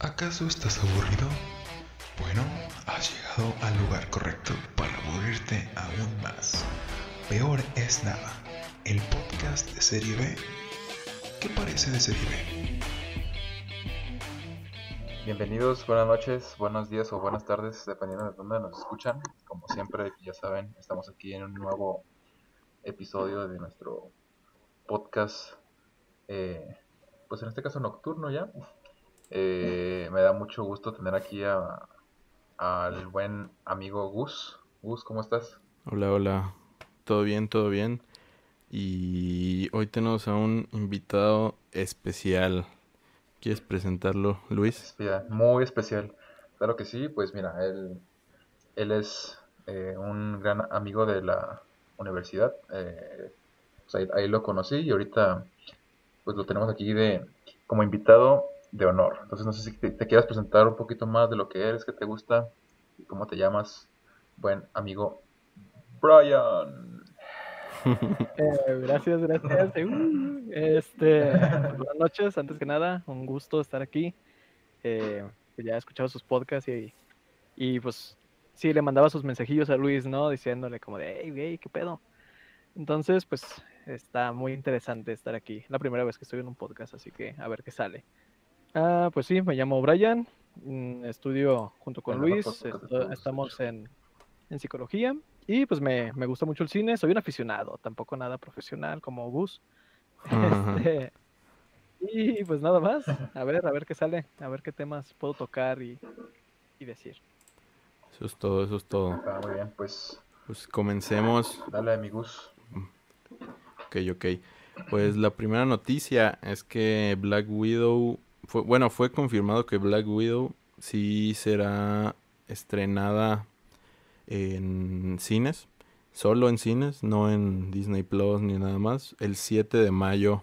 ¿Acaso estás aburrido? Bueno, has llegado al lugar correcto para aburrirte aún más. Peor es nada, el podcast de Serie B. ¿Qué parece de Serie B? Bienvenidos, buenas noches, buenos días o buenas tardes, dependiendo de dónde nos escuchan. Como siempre, ya saben, estamos aquí en un nuevo episodio de nuestro podcast, eh, pues en este caso nocturno ya. Eh, me da mucho gusto tener aquí a, al buen amigo Gus. Gus, ¿cómo estás? Hola, hola. Todo bien, todo bien. Y hoy tenemos a un invitado especial. ¿Quieres presentarlo, Luis? Muy especial. Claro que sí, pues mira, él, él es eh, un gran amigo de la universidad. Eh, pues ahí, ahí lo conocí y ahorita pues lo tenemos aquí de como invitado de honor. Entonces no sé si te, te quieras presentar un poquito más de lo que eres, qué te gusta y cómo te llamas, buen amigo Brian. Eh, gracias, gracias. Uh, este, buenas noches, antes que nada, un gusto estar aquí. Eh, pues ya he escuchado sus podcasts y, y pues sí, le mandaba sus mensajillos a Luis, ¿no? Diciéndole como de, hey, güey, ¿qué pedo? Entonces, pues está muy interesante estar aquí. La primera vez que estoy en un podcast, así que a ver qué sale. Ah, pues sí, me llamo Brian, mm, estudio junto con Luis, estamos en, en psicología y pues me, me gusta mucho el cine, soy un aficionado, tampoco nada profesional como Gus. Este, y pues nada más, a ver, a ver qué sale, a ver qué temas puedo tocar y, y decir. Eso es todo, eso es todo. Ah, muy bien, pues Pues comencemos. dale amigos. Ok, ok. Pues la primera noticia es que Black Widow, bueno, fue confirmado que Black Widow sí será estrenada en cines, solo en cines, no en Disney Plus ni nada más, el 7 de mayo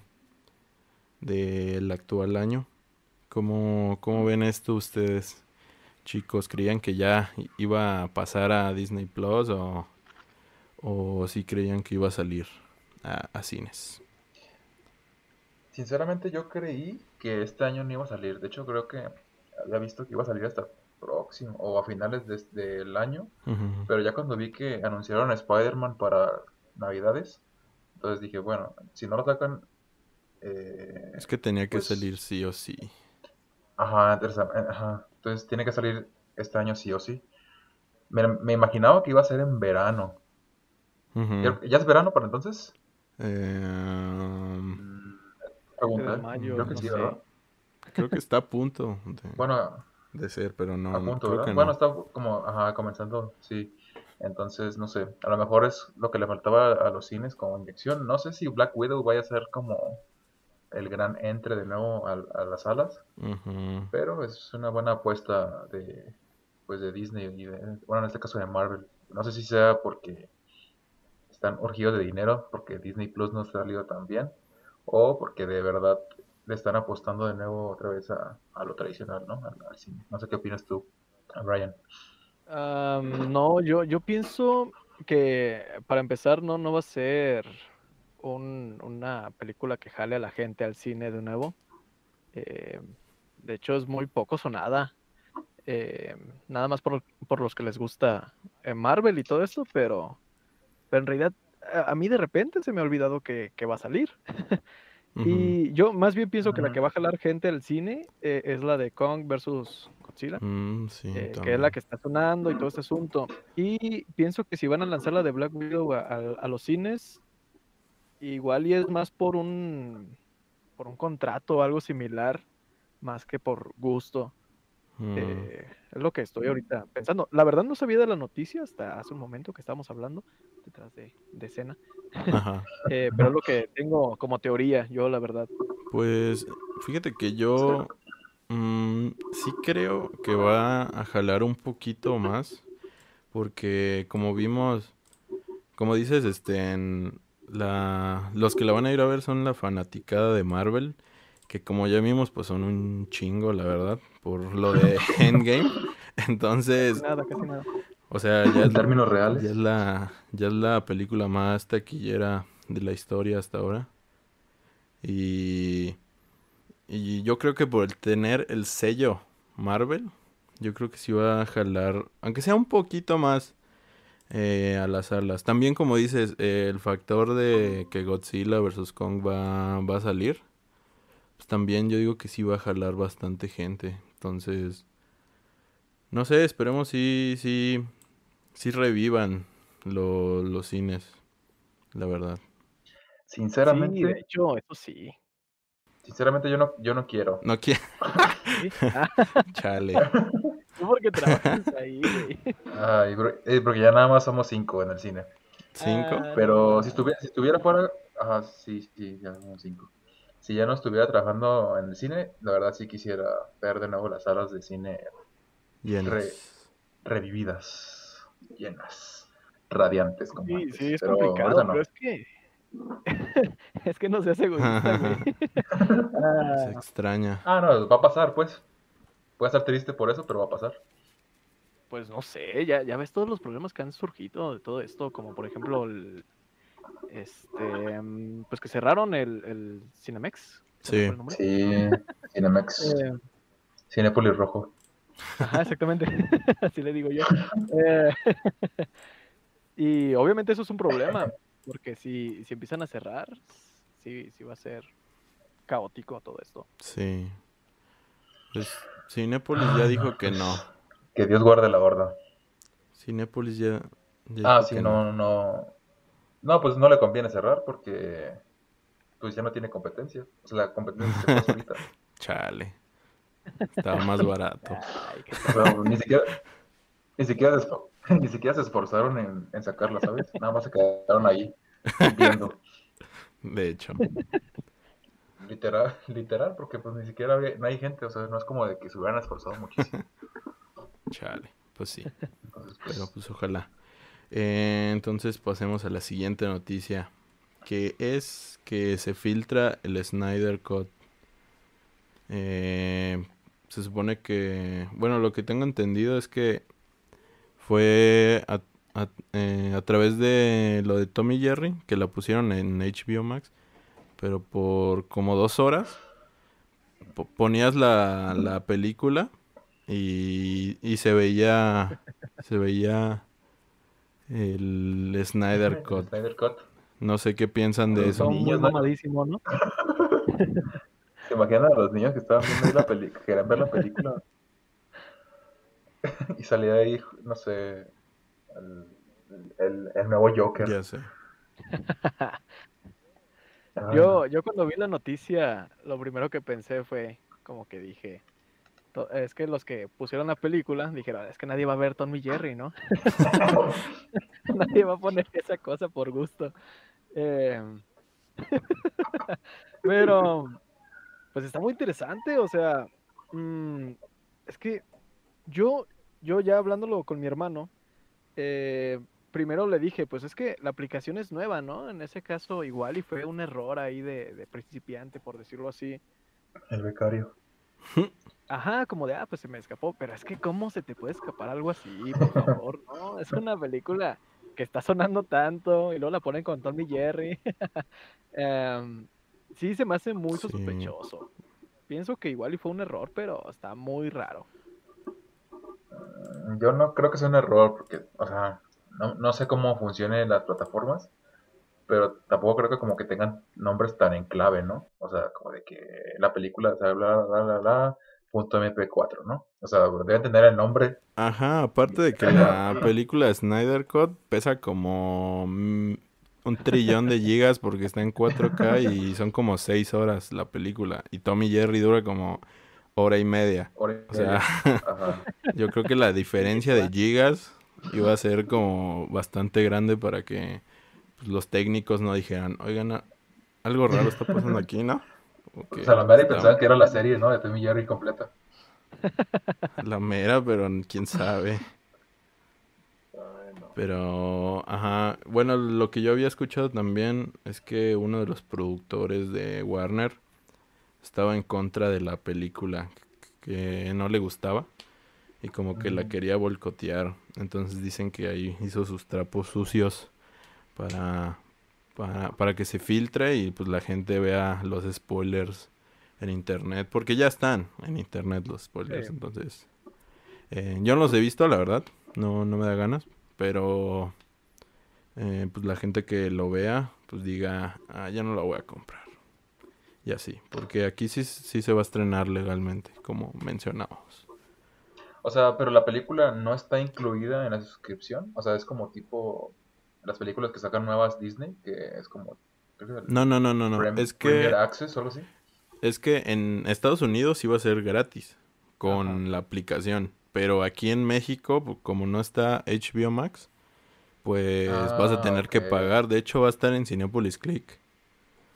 del actual año. ¿Cómo, cómo ven esto ustedes, chicos? ¿Creían que ya iba a pasar a Disney Plus o, o sí creían que iba a salir a cines? Sinceramente yo creí que este año no iba a salir. De hecho creo que había visto que iba a salir hasta el próximo o a finales de- del año. Ujú. Pero ya cuando vi que anunciaron a Spider-Man para Navidades, entonces dije, bueno, si no lo sacan... eh, Es que tenía que pues- salir sí o sí. Ajá, eh, ajá. Entonces tiene que salir este año sí o sí. Me, me imaginaba que iba a ser en verano. ¿Ya, ya es verano para entonces? Eh, Mm, Pregunta. de mayo, Creo que no sí, sé. ¿verdad? creo que está a punto de, Bueno, de ser, pero no, a no, punto, creo ¿verdad? que Bueno, no. está como, ajá, comenzando, sí. Entonces, no sé, a lo mejor es lo que le faltaba a los cines como inyección. No sé si Black Widow vaya a ser como el gran entre de nuevo a, a las salas, Ujú. pero es una buena apuesta de, pues, de Disney y de, bueno, en este caso de Marvel. No sé si sea porque están urgidos de dinero, porque Disney Plus no ha salido tan bien, o porque de verdad le están apostando de nuevo otra vez a, a lo tradicional, ¿no? Al, cine. No sé qué opinas tú, Brian. Am, no, yo, yo pienso que para empezar no, no va a ser un- una película que jale a la gente al cine de nuevo. Eh, de hecho, es muy poco sonada. eh, nada más por, por los que les gusta eh, Marvel y todo esto, pero en realidad a, a mí de repente se me ha olvidado que, que va a salir. Y yo más bien pienso que la que va a jalar gente al cine eh, es la de Kong versus Godzilla Mm, sí, eh, que es la que está sonando y todo este asunto. Y pienso que si van a lanzar la de Black Widow a, a- a los cines, igual y es más por un por un contrato o algo similar, más que por gusto. Mm, Eh, es lo que estoy ahorita pensando. La verdad no sabía de la noticia hasta hace un momento que estábamos hablando detrás de, de escena, Ajá. eh, pero es lo que tengo como teoría, yo la verdad. Pues fíjate que yo mm, sí creo que va a jalar un poquito más. Porque como vimos, como dices, este, en la, los que la van a ir a ver son la fanaticada de Marvel. Que como ya vimos, pues son un chingo, la verdad, por lo de Endgame. Entonces, Nada, casi nada. o sea, ya En es, términos ya reales. es la, ya es la película más taquillera de la historia hasta ahora. Y, y yo creo que por el tener el sello Marvel, yo creo que sí va a jalar, aunque sea un poquito más eh, a las salas. También como dices, eh, el factor de que Godzilla vs. Kong va, va a salir, pues también yo digo que sí va a jalar bastante gente. Entonces, no sé, esperemos si, sí, sí revivan lo- los cines, la verdad. Sinceramente, Sí, de hecho, eso sí. sinceramente yo no, yo no quiero. No quiero, Sí. Chale. tú porque trabajas ahí, güey. Ay, bro- eh, porque ya nada más somos cinco en el cine. ¿Cinco? Ah, Pero si estuviera, si estuviera fuera, ajá, sí, sí, ya somos cinco. Si ya no estuviera trabajando en el cine, la verdad sí quisiera ver de nuevo las salas de cine Llenas. Re- revividas, llenas, radiantes como Sí, antes. sí, es Pero complicado, no. pero es que. es que no egoísta, güey. Ah, Se extraña. Ah, no, va a pasar, pues. Puede estar triste por eso, pero va a pasar. pues no sé, ya, ya ves todos los problemas que han surgido de todo esto, como por ejemplo el. Este. mm, Pues que cerraron el, el Cinemex. ¿se me Sí. el? Sí, Cinemex, Eh, Cinépolis Rojo. Ajá, exactamente. Así le digo yo. Eh, y obviamente eso es un problema, porque si, si empiezan a cerrar, sí, sí va a ser caótico todo esto. Sí. Pues Cinépolis ya dijo que no. Que Dios guarde la horda. Cinépolis ya, ya Ah, dijo sí, que no, no. No, pues no le conviene cerrar porque pues ya no tiene competencia. O sea, la competencia se pasa ahorita. Chale. Estaba más barato. Ay, qué O sea, ni siquiera, ni siquiera, ni siquiera se esforzaron en, en sacarla, ¿sabes? Nada más se quedaron ahí viendo. De hecho. Literal, literal, porque pues ni siquiera había- no hay gente, o sea, no es como de que se hubieran esforzado muchísimo. Chale. Pues sí. Entonces, pues, Pero pues ojalá. Eh, entonces pasemos a la siguiente noticia. Que es que se filtra el Snyder Cut. Eh, se supone que... Bueno, lo que tengo entendido es que fue a, a- eh, través de lo de Tommy Jerry, que la pusieron en HBO Max, pero por como dos horas po- ponías la, la película y, y se veía se veía el Snyder Cut. Snyder Cut. No sé qué piensan de eso. Son muy niños, ¿no? mamadísimo, ¿no? ¿Se imaginan a los niños que estaban viendo ahí la película, que querían ver la película? y salía ahí, no sé, el, el, el nuevo Joker. Ya sé. Yo, yo cuando vi la noticia, lo primero que pensé fue como que dije, es que los que pusieron la película dijeron, es que nadie va a ver Tommy Jerry, ¿no? nadie va a poner esa cosa por gusto. Em, pero, pues está muy interesante, o sea, mm, es que yo, yo ya hablándolo con mi hermano, eh, primero le dije, pues es que la aplicación es nueva, ¿no? En ese caso igual y fue un error ahí de, de principiante, por decirlo así. El becario. Ajá, como de, ah, pues se me escapó, pero es que ¿cómo se te puede escapar algo así? Por favor, no, es una película que está sonando tanto y luego la ponen con Tommy Jerry. Em, sí, se me hace muy Sí. sospechoso. Pienso que igual y fue un error, pero está muy raro. Yo no creo que sea un error, porque, o sea, no, no sé cómo funcionen las plataformas, pero tampoco creo que como que tengan nombres tan en clave, ¿no? O sea, como de que la película, o sea, bla, bla, bla, bla, punto MP4, ¿no? O sea, deben tener el nombre. Ajá, aparte de que la película Snyder Cut pesa como mm, un trillón de gigas porque está en 4K y son como 6 horas la película. Y Tommy Jerry dura como hora y media. hora y O sea, media. Ajá. yo creo que la diferencia de gigas iba a ser como bastante grande para que pues, los técnicos no dijeran, oigan, algo raro está pasando aquí, ¿no? O sea, la Mary está pensaba que era la serie, ¿no? De Tommy Jerry completa. La mera, pero quién sabe. Pero, ajá, bueno, lo que yo había escuchado también es que uno de los productores de Warner estaba en contra de la película, que no le gustaba y como que la Mm. quería boicotear. Entonces dicen que ahí hizo sus trapos sucios para, para, para que se filtre y pues la gente vea los spoilers en internet, porque ya están en internet los spoilers, Sí. entonces eh, yo no los he visto, la verdad, no, no me da ganas, pero eh, pues la gente que lo vea, pues diga, ah, ya no la voy a comprar. Y así, porque aquí sí, sí se va a estrenar legalmente, como mencionábamos. O sea, pero la película no está incluida en la suscripción. O sea, es como tipo las películas que sacan nuevas Disney, que es como... No, no, no, no, no. Prem- Es Premier que, Access o algo así. es que en Estados Unidos iba a ser gratis con la aplicación. Pero aquí en México, como no está HBO Max, pues vas a Ah, tener que pagar. De hecho, va a estar en Cinepolis Click.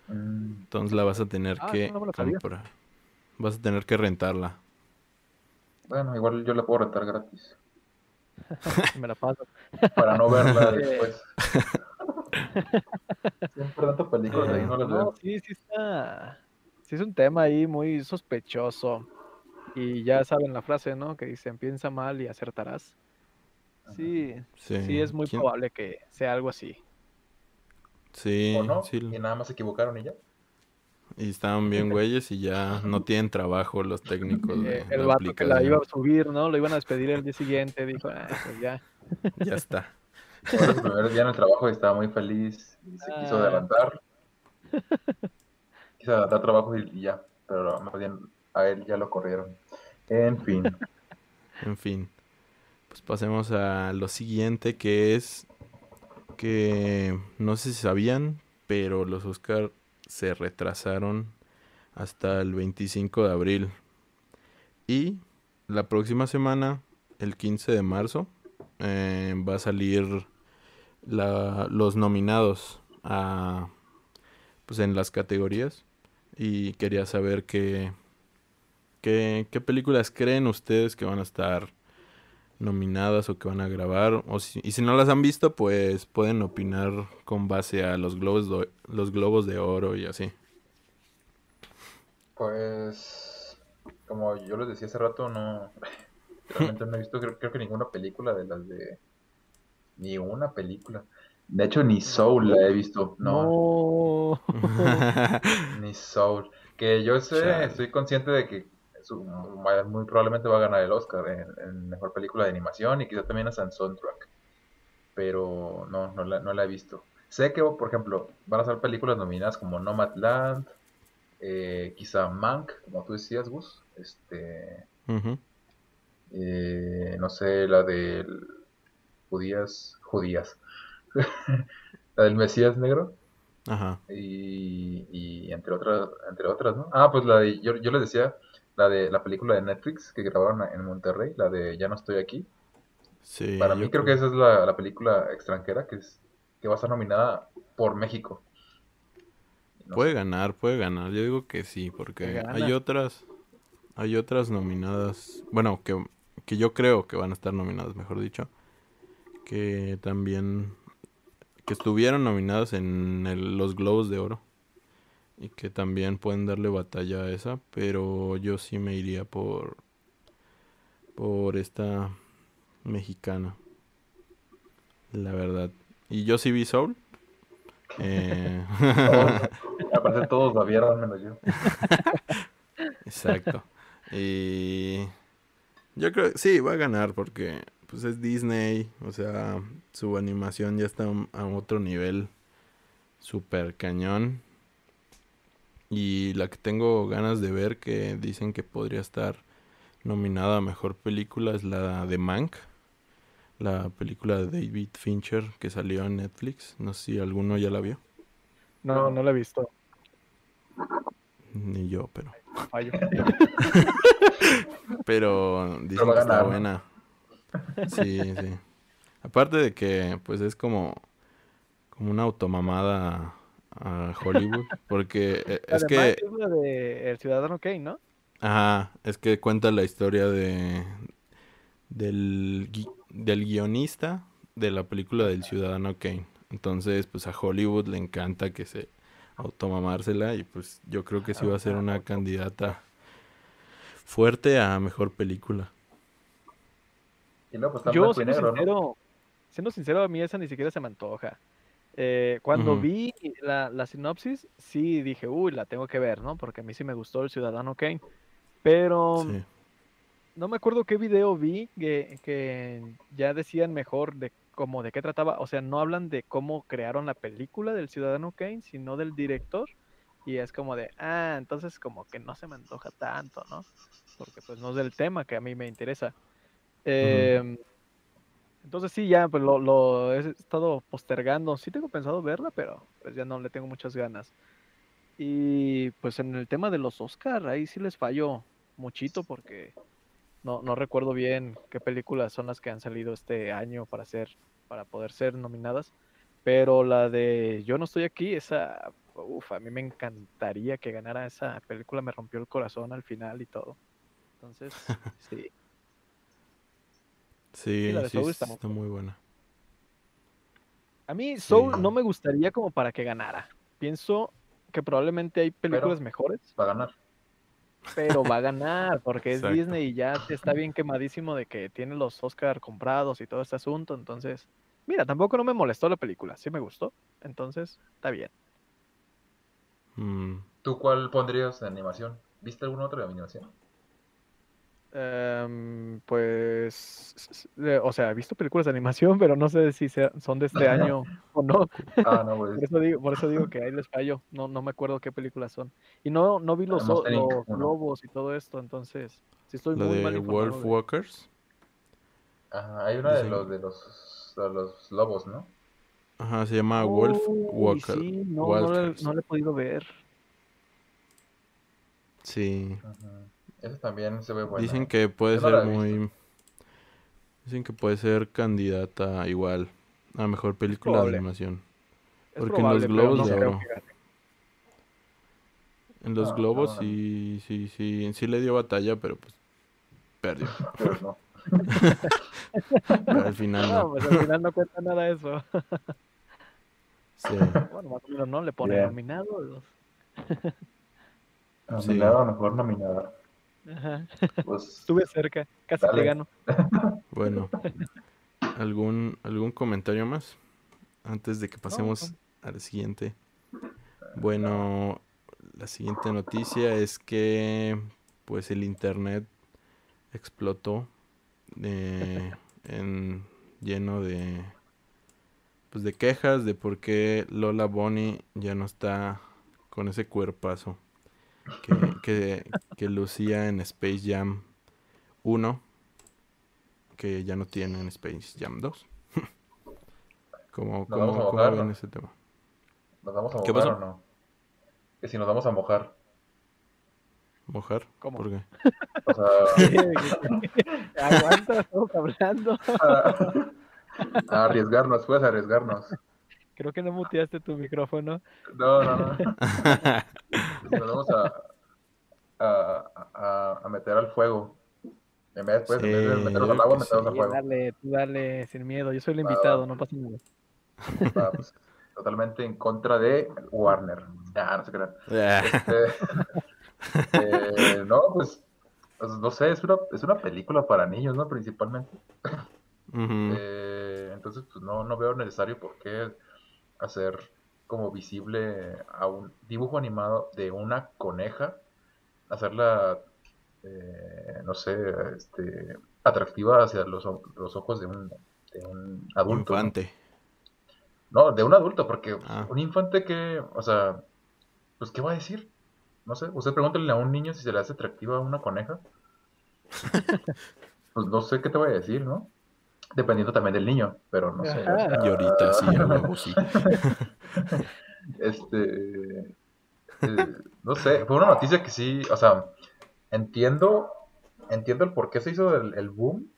Mm, Entonces la vas a tener Ah, que no comprar. Vas a tener que rentarla. Bueno, igual yo la puedo rentar gratis. Me la paso. Para no verla después. Siempre tantas películas ahí no las No, veo. sí, sí está. Sí es un tema ahí muy sospechoso. Y ya saben la frase, ¿no? Que dicen, piensa mal y acertarás. Sí, Sí. sí es muy ¿Quién- probable que sea algo así. Sí, ¿O no? sí. Y nada más se equivocaron y ya. Y estaban bien güeyes y ya no tienen trabajo los técnicos de el la vato que la iba a subir, ¿no? Lo iban a despedir el día siguiente. Dijo, ah, pues ya. Ya está. Fue su primer día en el trabajo y estaba muy feliz y se quiso Ah. adelantar. Quiso adelantar trabajo y, y ya. Pero más bien a él ya lo corrieron. En fin. En fin, pues pasemos a lo siguiente que es que no sé si sabían, pero los Oscar se retrasaron hasta el 25 de abril. Y la próxima semana, el 15 de marzo, eh, va a salir la- los nominados a pues en las categorías y quería saber qué ¿Qué, qué películas creen ustedes que van a estar nominadas o que van a grabar? O si- y si no las han visto, pues pueden opinar con base a los globos de, los globos de oro y así. Pues, como yo les decía hace rato, no. Realmente no he visto, creo, creo que ninguna película de las de. Ni una película. De hecho, ni Soul la he visto. No, No. ni Soul. Que yo sé, Chale. estoy consciente de que muy, probablemente va a ganar el Oscar en, en mejor película de animación y quizá también hasta en soundtrack. Pero no, no la, no la he visto. Sé que, por ejemplo, van a ser películas nominadas como Nomadland, eh, quizá Mank, como tú decías, Gus. Este, eh, no sé, la del judías, judías. la del Mesías Negro Ajá. y, y entre otras, entre otras, ¿no? Ah, pues la de, yo, yo les decía, la de la película de Netflix que grabaron en Monterrey, la de Ya no estoy aquí. Sí, Para mí creo que esa es la, la película extranjera que es que va a estar nominada por México. No Puede sé. ganar, puede ganar. Yo digo que sí, porque hay otras, hay otras nominadas, bueno, que, que yo creo que van a estar nominadas, mejor dicho, que también, que estuvieron nominadas en el- los Globos de Oro y que también pueden darle batalla a esa, pero yo sí me iría por, por esta mexicana, la verdad. Y yo sí vi Soul. Eh, Todos, aparte todos la vieron menos yo. Exacto. Y yo creo sí va a ganar porque pues es Disney, o sea, su animación ya está a otro nivel super cañón. Y la que tengo ganas de ver que dicen que podría estar nominada a mejor película es la de Mank, la película de David Fincher que salió en Netflix. No sé si alguno ya la vio, No, no la he visto. ni yo, pero Fallo. Pero dicen que está buena. Sí, sí. Aparte de que, pues es como, como una automamada a Hollywood. Porque eh, es Además, que, es la de El Ciudadano Kane, ¿no? ajá, es que cuenta la historia de del, gui- del guionista de la película del Ciudadano Kane. Entonces, pues a Hollywood le encanta que se automamársela y pues yo creo que sí va a ser una candidata fuerte a mejor película. Y pues Yo, siendo negro, ¿no? sincero, siendo sincero, a mí esa ni siquiera se me antoja. Eh, cuando vi la, la sinopsis, sí dije, uy, la tengo que ver, ¿no? Porque a mí sí me gustó el Ciudadano Kane. Pero Sí. no me acuerdo qué video vi que, que ya decían mejor de cómo de qué trataba. O sea, no hablan de cómo crearon la película del Ciudadano Kane, sino del director. Y es como de, ah, entonces como que no se me antoja tanto, ¿no? Porque pues no es del tema que a mí me interesa. Em, entonces sí, ya pues lo, lo he estado postergando. Sí tengo pensado verla, pero pues ya no le tengo muchas ganas. Y pues en el tema de los Oscar, ahí sí les fallo muchito porque no, no recuerdo bien qué películas son las que han salido este año para ser, para poder ser nominadas. Pero la de Yo no estoy aquí, esa, uf, a mí me encantaría que ganara esa película, me rompió el corazón al final y todo. Entonces, sí. Sí, la de sí, Soul está, está muy buena. A mí Soul Sí. no me gustaría como para que ganara. Pienso que probablemente hay películas mejores, Va a ganar. pero va a ganar porque es. Disney y ya está bien quemadísimo de que tiene los Oscar comprados y todo este asunto. Entonces, mira, tampoco no me molestó la película, sí me gustó. Entonces, está bien. Mm, ¿Tú cuál pondrías de animación? ¿Viste alguna otra de animación? Em, pues, o sea, he visto películas de animación, pero no sé si sea- son de este año o no. Ah, no, pues. Por eso digo, por eso digo que ahí les fallo. No, no me acuerdo qué películas son. Y no, no vi los, o- Monster Inc, los uno. globos y todo esto, entonces sí estoy la muy mal de informado Wolf de- Walkers. Ajá, hay una de Dicen- los de los, de los lobos, ¿no? Ajá, se llama Wolf Uy, Walker. sí, no, no, le, Walkers. no le he podido ver. Sí. Ajá. Esa también se ve buena. Dicen que puede Yo ser visto. muy. Dicen que puede ser candidata igual a mejor película de animación. Es Porque en los Globos no de Oro. En los No, globos no, no. sí, sí, sí, sí le dio batalla, pero pues perdió. Pero no. Pero al final No, no. pues al final no cuenta nada eso. Sí. Bueno, más o menos no le pone nominado. los- Nominada, mejor nominada. Ajá. Pues, Estuve cerca, casi Dale. te gano. Bueno, ¿algún, algún comentario más? Antes de que pasemos al siguiente. Bueno, la siguiente noticia es que pues el internet explotó eh, en lleno de pues de quejas de por qué Lola Bonnie ya no está con ese cuerpazo que, que, que lucía en Space Jam 1 que ya no tiene en Space Jam 2. ¿Cómo, vamos cómo, a cómo mojar, ven ¿no? ese tema? ¿nos vamos a ¿Qué mojar pasó? o no? Que si nos vamos a mojar. ¿Mojar? ¿Cómo? ¿Por qué? O sea, Aguanta, estamos hablando. a, a arriesgarnos, puedes arriesgarnos. Creo que no muteaste tu micrófono. No, no, no. Nos vamos a, a, a, a meter al fuego. En vez, pues, en vez de Sí, meternos yo al agua, que meternos sí. al fuego. dale, tú dale, sin miedo. Yo soy el Va, invitado, va. no pasa nada. Ah, pues, totalmente en contra de Warner. Ah, no se crean. Ah, Este, eh, no, pues, pues, no sé, es una, es una película para niños, ¿no? Principalmente. Eh, entonces, pues no, no veo necesario por qué hacer como visible a un dibujo animado de una coneja, hacerla, eh, no sé, este, atractiva hacia los, los ojos de un, de un adulto. ¿no? Infante. No, de un adulto, porque Ah. un infante que, o sea, pues, ¿qué va a decir? No sé, usted pregúntale a un niño si se le hace atractiva una coneja. Pues no sé qué te voy a decir, ¿no? Dependiendo también del niño, pero no sé. Ajá. Y ahorita sí, a huevo, sí. Este, eh, no sé, fue una noticia que sí, o sea, entiendo, entiendo el por qué se hizo el, el boom,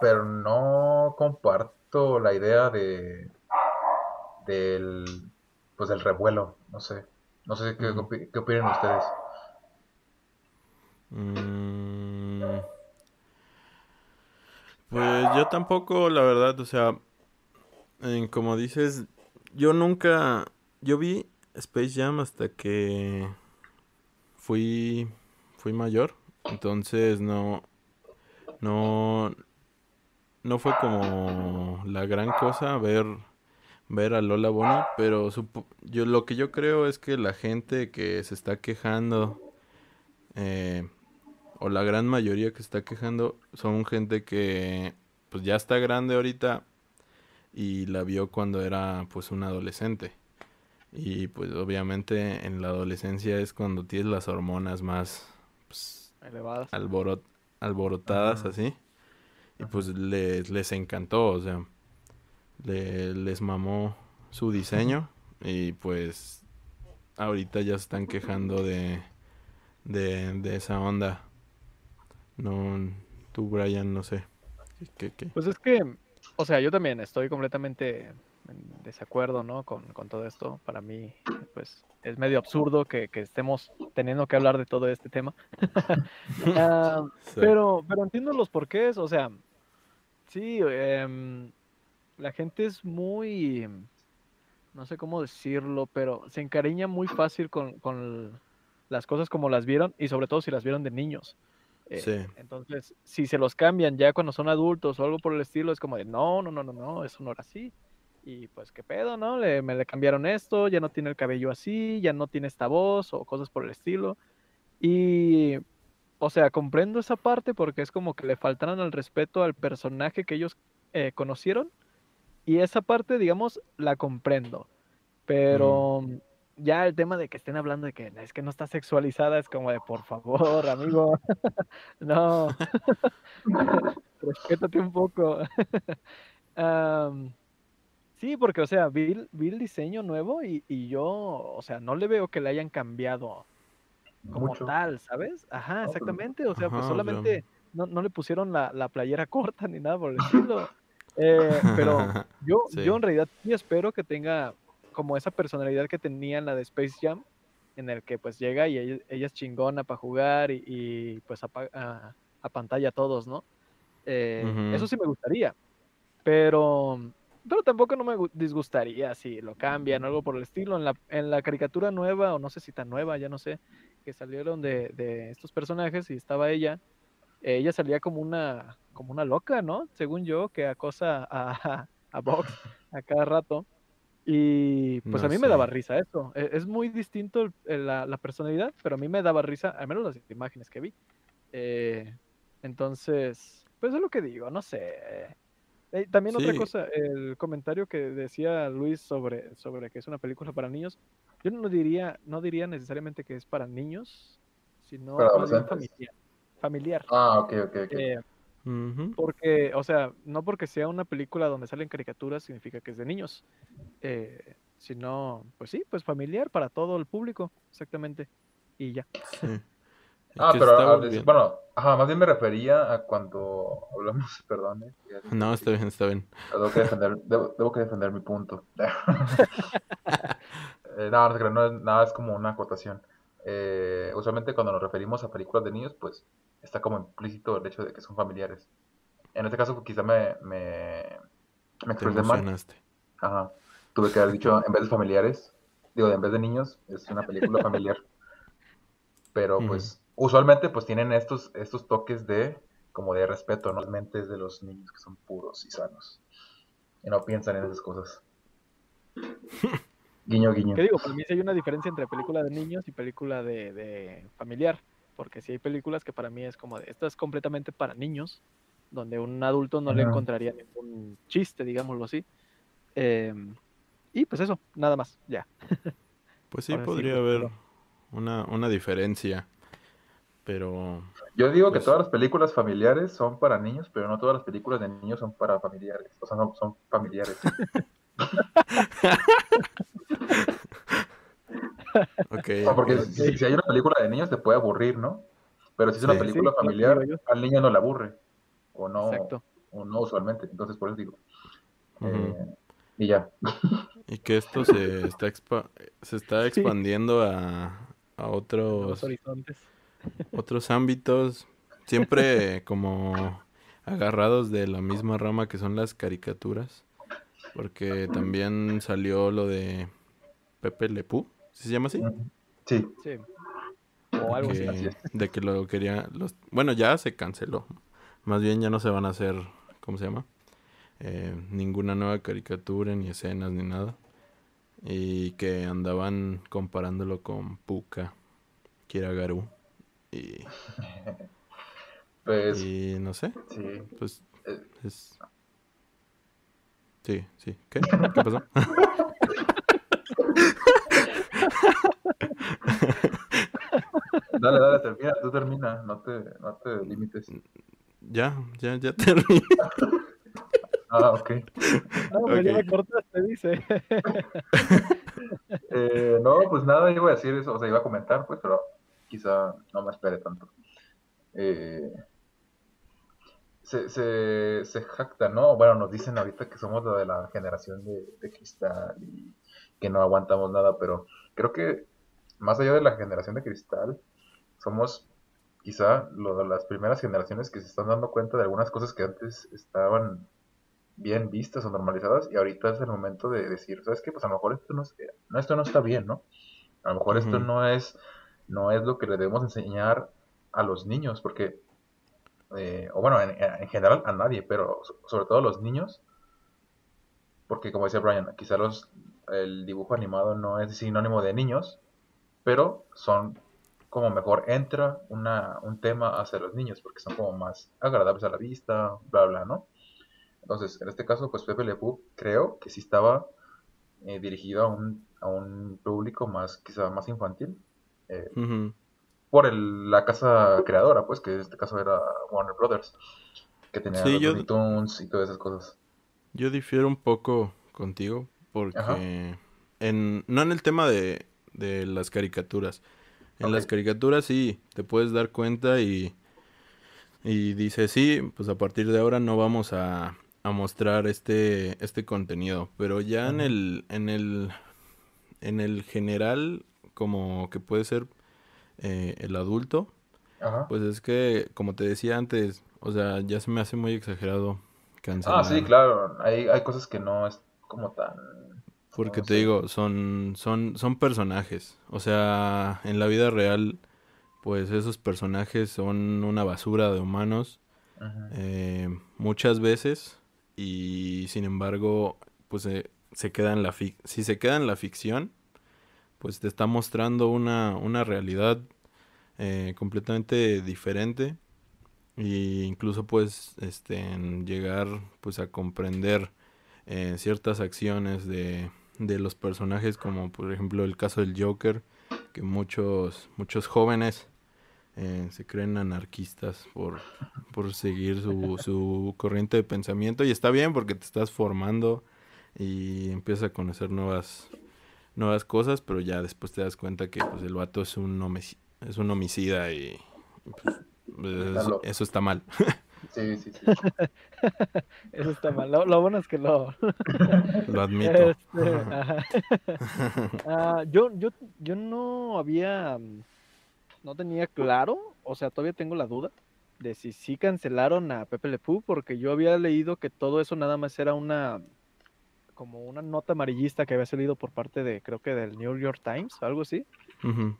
pero no comparto la idea de, del, pues del revuelo, no sé, no sé qué, qué opinan ustedes. Mm, Pues yo tampoco, la verdad, o sea, en- como dices, yo nunca, yo vi Space Jam hasta que fui, fui mayor, entonces no, no, no fue como la gran cosa ver, ver a Lola Bonnie, pero supo- yo lo que yo creo es que la gente que se está quejando, eh, o la gran mayoría que está quejando, son gente que pues ya está grande ahorita y la vio cuando era pues un adolescente. Y pues obviamente en la adolescencia es cuando tienes las hormonas más pues, Elevadas. alborot- alborotadas Ajá. así. Y pues les, les encantó, o sea, le- les mamó su diseño y pues ahorita ya se están quejando de, de, de esa onda. No, tú Brian, no sé. ¿Qué, qué? Pues es que, o sea, yo también estoy completamente en desacuerdo, ¿no? Con, con todo esto. Para mí, pues, es medio absurdo que, que estemos teniendo que hablar de todo este tema. Ah, Sí. pero, pero entiendo los porqués, o sea, sí, em, la gente es muy, no sé cómo decirlo, pero se encariña muy fácil con, con las cosas como las vieron y sobre todo si las vieron de niños. Eh, Sí. Entonces, si se los cambian ya cuando son adultos o algo por el estilo, es como de, no, no, no, no, no, eso no era así. Y pues, ¿qué pedo, no? Le, me le cambiaron esto, ya no tiene el cabello así, ya no tiene esta voz o cosas por el estilo. Y, o sea, comprendo esa parte porque es como que le faltaron al respeto al personaje que ellos eh, conocieron. Y esa parte, digamos, la comprendo. Pero ya el tema de que estén hablando de que es que no está sexualizada es como de, por favor, amigo, no, respétate un poco. Sí, porque, o sea, vi, el- vi el diseño nuevo y, y yo, o sea, no le veo que le hayan cambiado como Mucho. tal, ¿sabes? Ajá, exactamente, o sea, pues ajá, solamente no, no le pusieron la, la playera corta ni nada por el estilo. Eh, pero yo, Sí. yo en realidad sí espero que tenga como esa personalidad que tenía en la de Space Jam, en el que pues llega y ella, ella es chingona para jugar y, y, pues apa- a, a pantalla a todos, ¿no? Eh. Eso sí me gustaría, pero, pero tampoco no me gu- disgustaría si lo cambian o algo por el estilo. En la, en la caricatura nueva, o no sé si tan nueva, ya no sé, que salieron de, de estos personajes y estaba ella, eh, ella salía como una, como una loca, ¿no? Según yo, que acosa a, a Vox a cada rato. Y pues No a mí me daba sé. risa eso. E- Es muy distinto el- el- la, la personalidad, pero a mí me daba risa, al menos las imágenes que vi. Eh, entonces, pues es lo que digo, no sé. Eh, también otra Sí. cosa, el comentario que decía Luis sobre, sobre que es una película para niños, yo no diría, no diría necesariamente que es para niños, sino Para familiar. familiar. Ah, ok, ok, ok. Eh, Porque, o sea, no porque sea una película donde salen caricaturas significa que es de niños. Eh, sino, pues sí, pues familiar para todo el público, exactamente. Y ya. Sí. Ah, pero estaba a decir- bien- bueno, ajá, más bien me refería a cuando hablamos, perdón, eh, No, está bien, está bien. Tengo que defender, debo, debo que defender mi punto. Eh, no, no, no es, nada, es como una acotación. Eh, usualmente cuando nos referimos a películas de niños, pues está como implícito el hecho de que son familiares. En este caso, quizá me, me, me expresé mal. Ajá. Tuve que haber dicho, en vez de familiares, digo, en vez de niños, es una película familiar. Pero pues, usualmente pues tienen estos, estos toques de, como de respeto, ¿no? Las mentes de los niños que son puros y sanos. Y no piensan en esas cosas. Guiño, guiño. ¿Qué digo? Para mí sí hay una diferencia entre película de niños y película de, de familiar. Porque sí hay películas que para mí es como de, esta es completamente para niños, donde un adulto no le encontraría ningún chiste, digámoslo así. Em, y pues eso, nada más, ya. Pues sí, Ahora podría pues, haber pero- una, una diferencia. Pero Yo digo que Pues- todas las películas familiares son para niños, pero no todas las películas de niños son para familiares. O sea, no son familiares. Porque si, si hay una película de niños te puede aburrir, ¿no? Pero si es una Sí. película Sí, familiar, al niño no le aburre. O no, Exacto. o no usualmente. Entonces, por eso digo. Eh, y ya. Y que esto se está, expa- se está Sí. expandiendo a, a otros, horizontes. otros ámbitos, siempre como agarrados de la misma rama que son las caricaturas, porque también salió lo de Pepe Le Pew, ¿sí se llama así? Sí. Sí. O algo así. Que- así es. de que lo quería, los, bueno, ya se canceló, más bien ya no se van a hacer, ¿cómo se llama? eh, ninguna nueva caricatura, ni escenas, ni nada. Y que andaban comparándolo con Puka, Kiragaru. Y, Pues, y no sé, sí. pues eh, es... Sí, sí. ¿Qué? ¿Qué pasó? Dale, dale, termina, tú termina, no te, no te limites. ya, ya, ya terminé. Ah, ok. No, pues ya Ok. me cortaste, dice. Eh, no, pues nada, iba a decir eso, o sea, iba a comentar, pues, pero quizá no me espere tanto. Eh, se, se, se jacta, ¿no? Bueno, nos dicen ahorita que somos la de la generación de, de cristal y que no aguantamos nada, pero creo que más allá de la generación de cristal, somos quizá lo de las primeras generaciones que se están dando cuenta de algunas cosas que antes estaban bien vistas o normalizadas y ahorita es el momento de decir, ¿sabes qué? Pues a lo mejor esto no, es- no, esto no está bien, ¿no? A lo mejor esto no es, no es lo que le debemos enseñar a los niños, porque, eh, o bueno, en, en general a nadie, pero so- sobre todo a los niños, porque como decía Brian, quizá los, el dibujo animado no es sinónimo de niños, pero son como mejor entra una, un tema hacia los niños, porque son como más agradables a la vista, bla, bla, ¿no? Entonces, en este caso, pues Pepe Le Pew creo que sí estaba eh, dirigido a un, a un público más, quizá más infantil, eh, por el- la casa creadora, pues, que en este caso era Warner Brothers, que tenía Sí, los yo- Tunes y todas esas cosas. Yo difiero un poco contigo porque en no en el tema de, de las caricaturas. En las caricaturas sí te puedes dar cuenta y y dice sí, pues a partir de ahora no vamos a, a mostrar este este contenido, pero ya en el en el en el general como que puede ser eh, el adulto, Ajá. pues es que como te decía antes, o sea, ya se me hace muy exagerado cancelar Ah, sí, claro, hay, hay cosas que no es como tan... Porque no te sé. digo, son, son, son personajes. O sea, en la vida real, pues esos personajes son una basura de humanos eh, muchas veces. Y sin embargo, pues eh, se queda en la fic- si se queda en la ficción, pues te está mostrando una, una realidad eh, completamente diferente. Y incluso pues este, en llegar pues a comprender eh, ciertas acciones de, de los personajes, como por ejemplo el caso del Joker, que muchos, muchos jóvenes eh, se creen anarquistas por, por seguir su, su corriente de pensamiento. Y está bien porque te estás formando y empiezas a conocer nuevas, nuevas cosas, pero ya después te das cuenta que pues, el vato es un, homici- es un homicida y pues, eso está mal. Sí, sí, sí. Eso está mal. Lo, lo bueno es que lo, Lo admito. Este, ajá. Ah, yo, yo, yo no había, mm, no tenía claro, o sea, todavía tengo la duda de si sí cancelaron a Pepe Le Pew, porque yo había leído que todo eso nada más era una, como una nota amarillista que había salido por parte de, creo que del New York Times, algo así.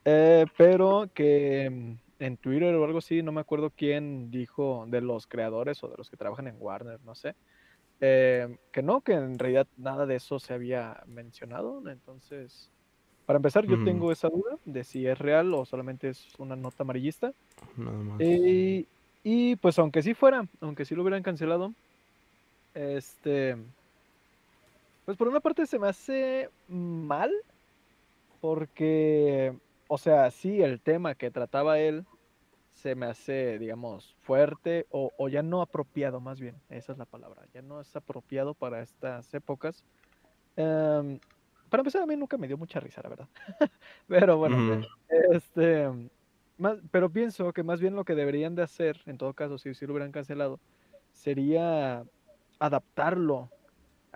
Eh, pero que mm, en Twitter o algo así, no me acuerdo quién dijo de los creadores o de los que trabajan en Warner, no sé, eh, que no, que en realidad nada de eso se había mencionado. Entonces, para empezar, yo tengo esa duda de si es real o solamente es una nota amarillista. Nada más. Eh, y pues aunque sí fuera, aunque sí lo hubieran cancelado, este, pues por una parte se me hace mal, porque, o sea, sí, el tema que trataba él se me hace, digamos, fuerte o, o ya no apropiado, más bien, esa es la palabra, ya no es apropiado para estas épocas. Em, para empezar, a mí nunca me dio mucha risa, la verdad. Pero bueno, este, más, pero pienso que más bien lo que deberían de hacer, en todo caso, si, si lo hubieran cancelado, sería adaptarlo,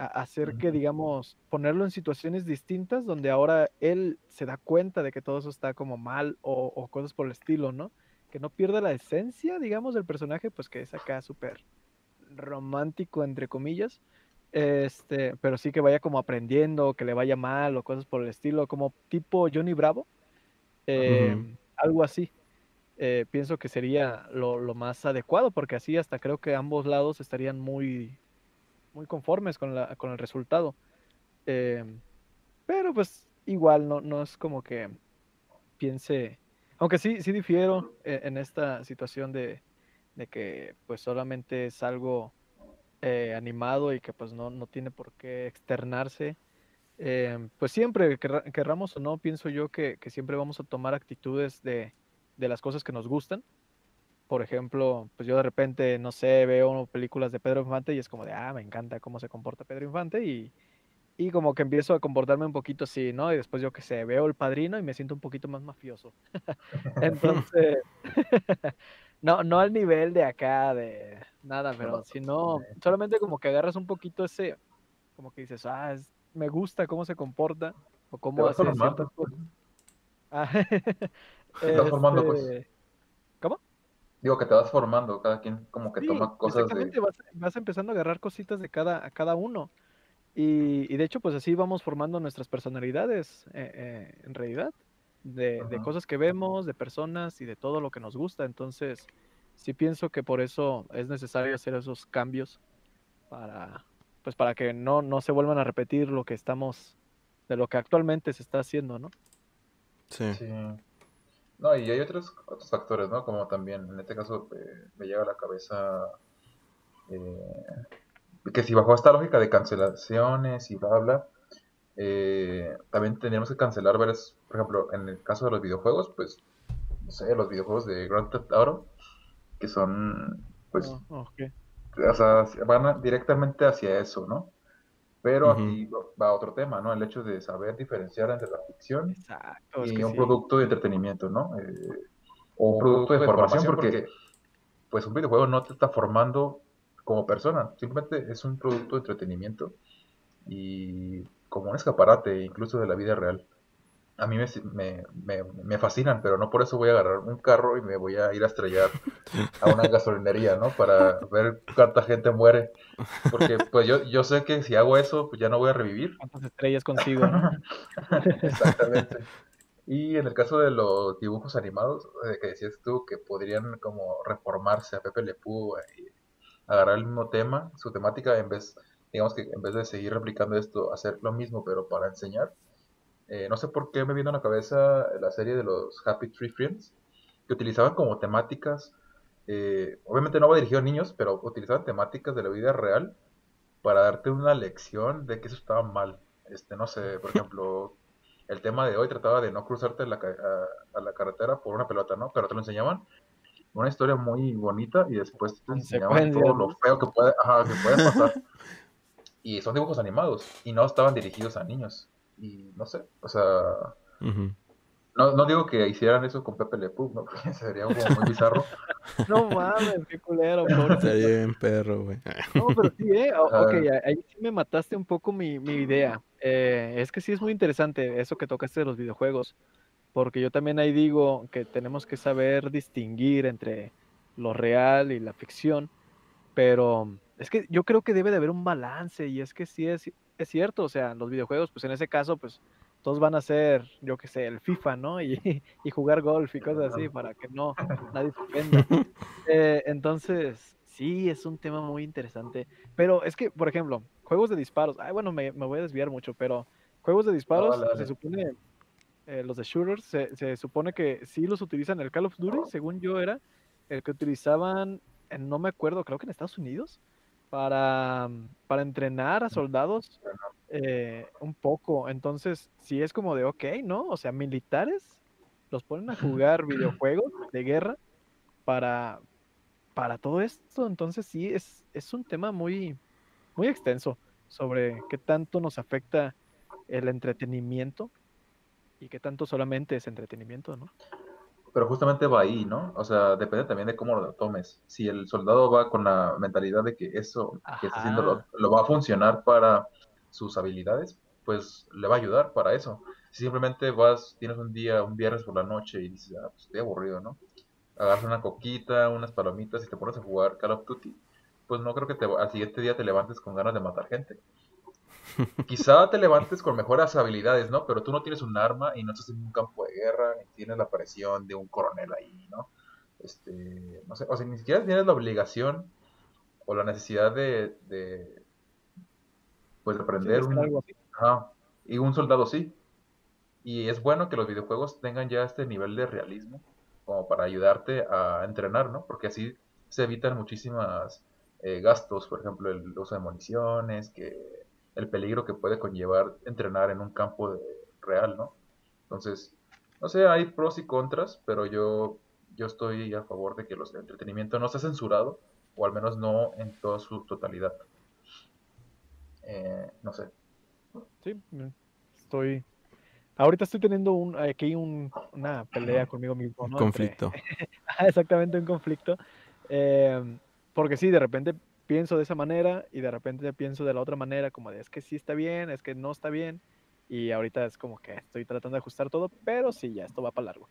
hacer que, digamos, ponerlo en situaciones distintas donde ahora él se da cuenta de que todo eso está como mal o, o cosas por el estilo, ¿no? Que no pierda la esencia, digamos, del personaje, pues que es acá súper romántico, entre comillas. Este, pero sí que vaya como aprendiendo, que le vaya mal o cosas por el estilo, como tipo Johnny Bravo. eh. Algo así. Eh, pienso que sería lo, lo más adecuado, porque así hasta creo que ambos lados estarían muy, muy conformes con, la, con el resultado. Em, pero pues igual no, no es como que piense, aunque sí, sí difiero e, en, esta situación de, de, que pues solamente es algo eh, animado y que pues no, no tiene por qué externarse. Em, pues siempre, querramos o no, pienso yo que, que siempre vamos a tomar actitudes de, de las cosas que nos gustan por ejemplo, pues yo de repente, no sé, veo películas de Pedro Infante y es como de, ah, me encanta cómo se comporta Pedro Infante y, y como que empiezo a comportarme un poquito así, ¿no? Y después yo que sé, veo el padrino y me siento un poquito más mafioso. Entonces, no, no al nivel de acá, de nada, pero sino solamente como que agarras un poquito ese, como que dices, ah, me gusta cómo se comporta o cómo hace ciertas cosas. Ah, formando, pues. Digo que te vas formando, cada quien como que toma cosas exactamente, vas, empezando a agarrar cositas de cada, a cada uno. Y, de hecho, pues así vamos formando nuestras personalidades, eh, eh, en realidad, de, cosas que vemos, de personas y de todo lo que nos gusta. Entonces, sí pienso que por eso es necesario hacer esos cambios para, pues para que no, no se vuelvan a repetir lo que estamos, de lo que actualmente se está haciendo, ¿no? Sí. sí. No, y hay otros, otros factores, ¿no? Como también, en este caso, eh, me llega a la cabeza eh, que si bajo esta lógica de cancelaciones y bla, bla, eh, también tendríamos que cancelar varias, por ejemplo, en el caso de los videojuegos, pues, no sé, los videojuegos de Grand Theft Auto, que son, pues, oh, o sea, van directamente hacia eso, ¿no? Pero aquí va otro tema, ¿no? El hecho de saber diferenciar entre la ficción y un producto de entretenimiento, ¿no? Eh, o un producto de formación, porque, pues un videojuego no te está formando como persona, simplemente es un producto de entretenimiento y como un escaparate incluso de la vida real a mí me, me, me, fascinan, pero no por eso voy a agarrar un carro y me voy a ir a estrellar a una gasolinería, ¿no? Para ver cuánta gente muere. Porque pues yo, yo sé que si hago eso, pues ya no voy a revivir. ¿Cuántas estrellas consigo? ¿no? Exactamente. Y en el caso de los dibujos animados, eh, que decías tú que podrían como reformarse a Pepe Le Pew y agarrar el mismo tema, su temática, en vez, digamos que en vez de seguir replicando esto, hacer lo mismo, pero para enseñar eh, no sé por qué me vino a la cabeza la serie de los Happy Tree Friends, que utilizaban como temáticas, eh, obviamente no va dirigido a niños, pero utilizaban temáticas de la vida real para darte una lección de que eso estaba mal. Este, no sé, por ejemplo, el tema de hoy trataba de no cruzarte la, a, la carretera por una pelota, ¿no? Pero te lo enseñaban una historia muy bonita y después te enseñaban todo lo feo que puede, que puede pasar. y son dibujos animados y no estaban dirigidos a niños y no sé, o sea, no, no digo que hicieran eso con Pepe Le Pew, ¿no? sería como muy bizarro. no mames, qué culero, Sería bien perro, güey. no, pero sí, eh, ok, ahí sí me mataste un poco mi, mi idea. Eh, es que sí es muy interesante eso que tocaste de los videojuegos, porque yo también ahí digo que tenemos que saber distinguir entre lo real y la ficción, pero es que yo creo que debe de haber un balance y es que sí es es cierto, o sea, los videojuegos, pues en ese caso, pues todos van a ser, yo qué sé, el FIFA, ¿no? Y, y, jugar golf y cosas así para que no nadie se ofenda. Eh, entonces, sí, es un tema muy interesante. Pero es que, por ejemplo, juegos de disparos, ay, bueno, me, me voy a desviar mucho, pero juegos de disparos, se supone, eh, los de shooters, se, se, supone que sí los utilizan el Call of Duty, según yo era, el que utilizaban, no me acuerdo, creo que en Estados Unidos para, para entrenar a soldados eh, un poco. Entonces, si es como de, ok, ¿no? O sea, militares los ponen a jugar videojuegos de guerra para, para todo esto. Entonces, sí, es, es un tema muy, muy extenso sobre qué tanto nos afecta el entretenimiento y qué tanto solamente es entretenimiento, ¿no? Pero justamente va ahí, ¿no? O sea, depende también de cómo lo tomes. Si el soldado va con la mentalidad de que eso que está haciendo lo, va a funcionar para sus habilidades, pues le va a ayudar para eso. Si simplemente vas, tienes un día, un viernes por la noche y dices, ah, pues estoy aburrido, ¿no? Agarras una coquita, unas palomitas y te pones a jugar Call of Duty, pues no creo que te, al siguiente día te levantes con ganas de matar gente. Quizá te levantes con mejores habilidades, ¿no? Pero tú no tienes un arma y no estás en un campo de guerra, ni tienes la presión de un coronel ahí, ¿no? Este, no sé, o sea, ni siquiera tienes la obligación o la necesidad de, pues aprender un, algo así. ajá, y un soldado sí. Y es bueno que los videojuegos tengan ya este nivel de realismo como para ayudarte a entrenar, ¿no? Porque así se evitan muchísimas eh, gastos, por ejemplo, el uso de municiones, que el peligro que puede conllevar entrenar en un campo de- real, ¿no? Entonces, no sé, hay pros y contras, pero yo, yo estoy a favor de que los- el entretenimiento no sea censurado, o al menos no en toda su totalidad. Eh, no sé. Sí, estoy. Ahorita estoy teniendo un, aquí un, una pelea conmigo mismo, Un conflicto. Ajá, exactamente un conflicto. Em, porque sí, de repente pienso de esa manera y de repente pienso de la otra manera, como de es que sí está bien, es que no está bien. Y ahorita es como que estoy tratando de ajustar todo, pero sí, ya esto va para largo.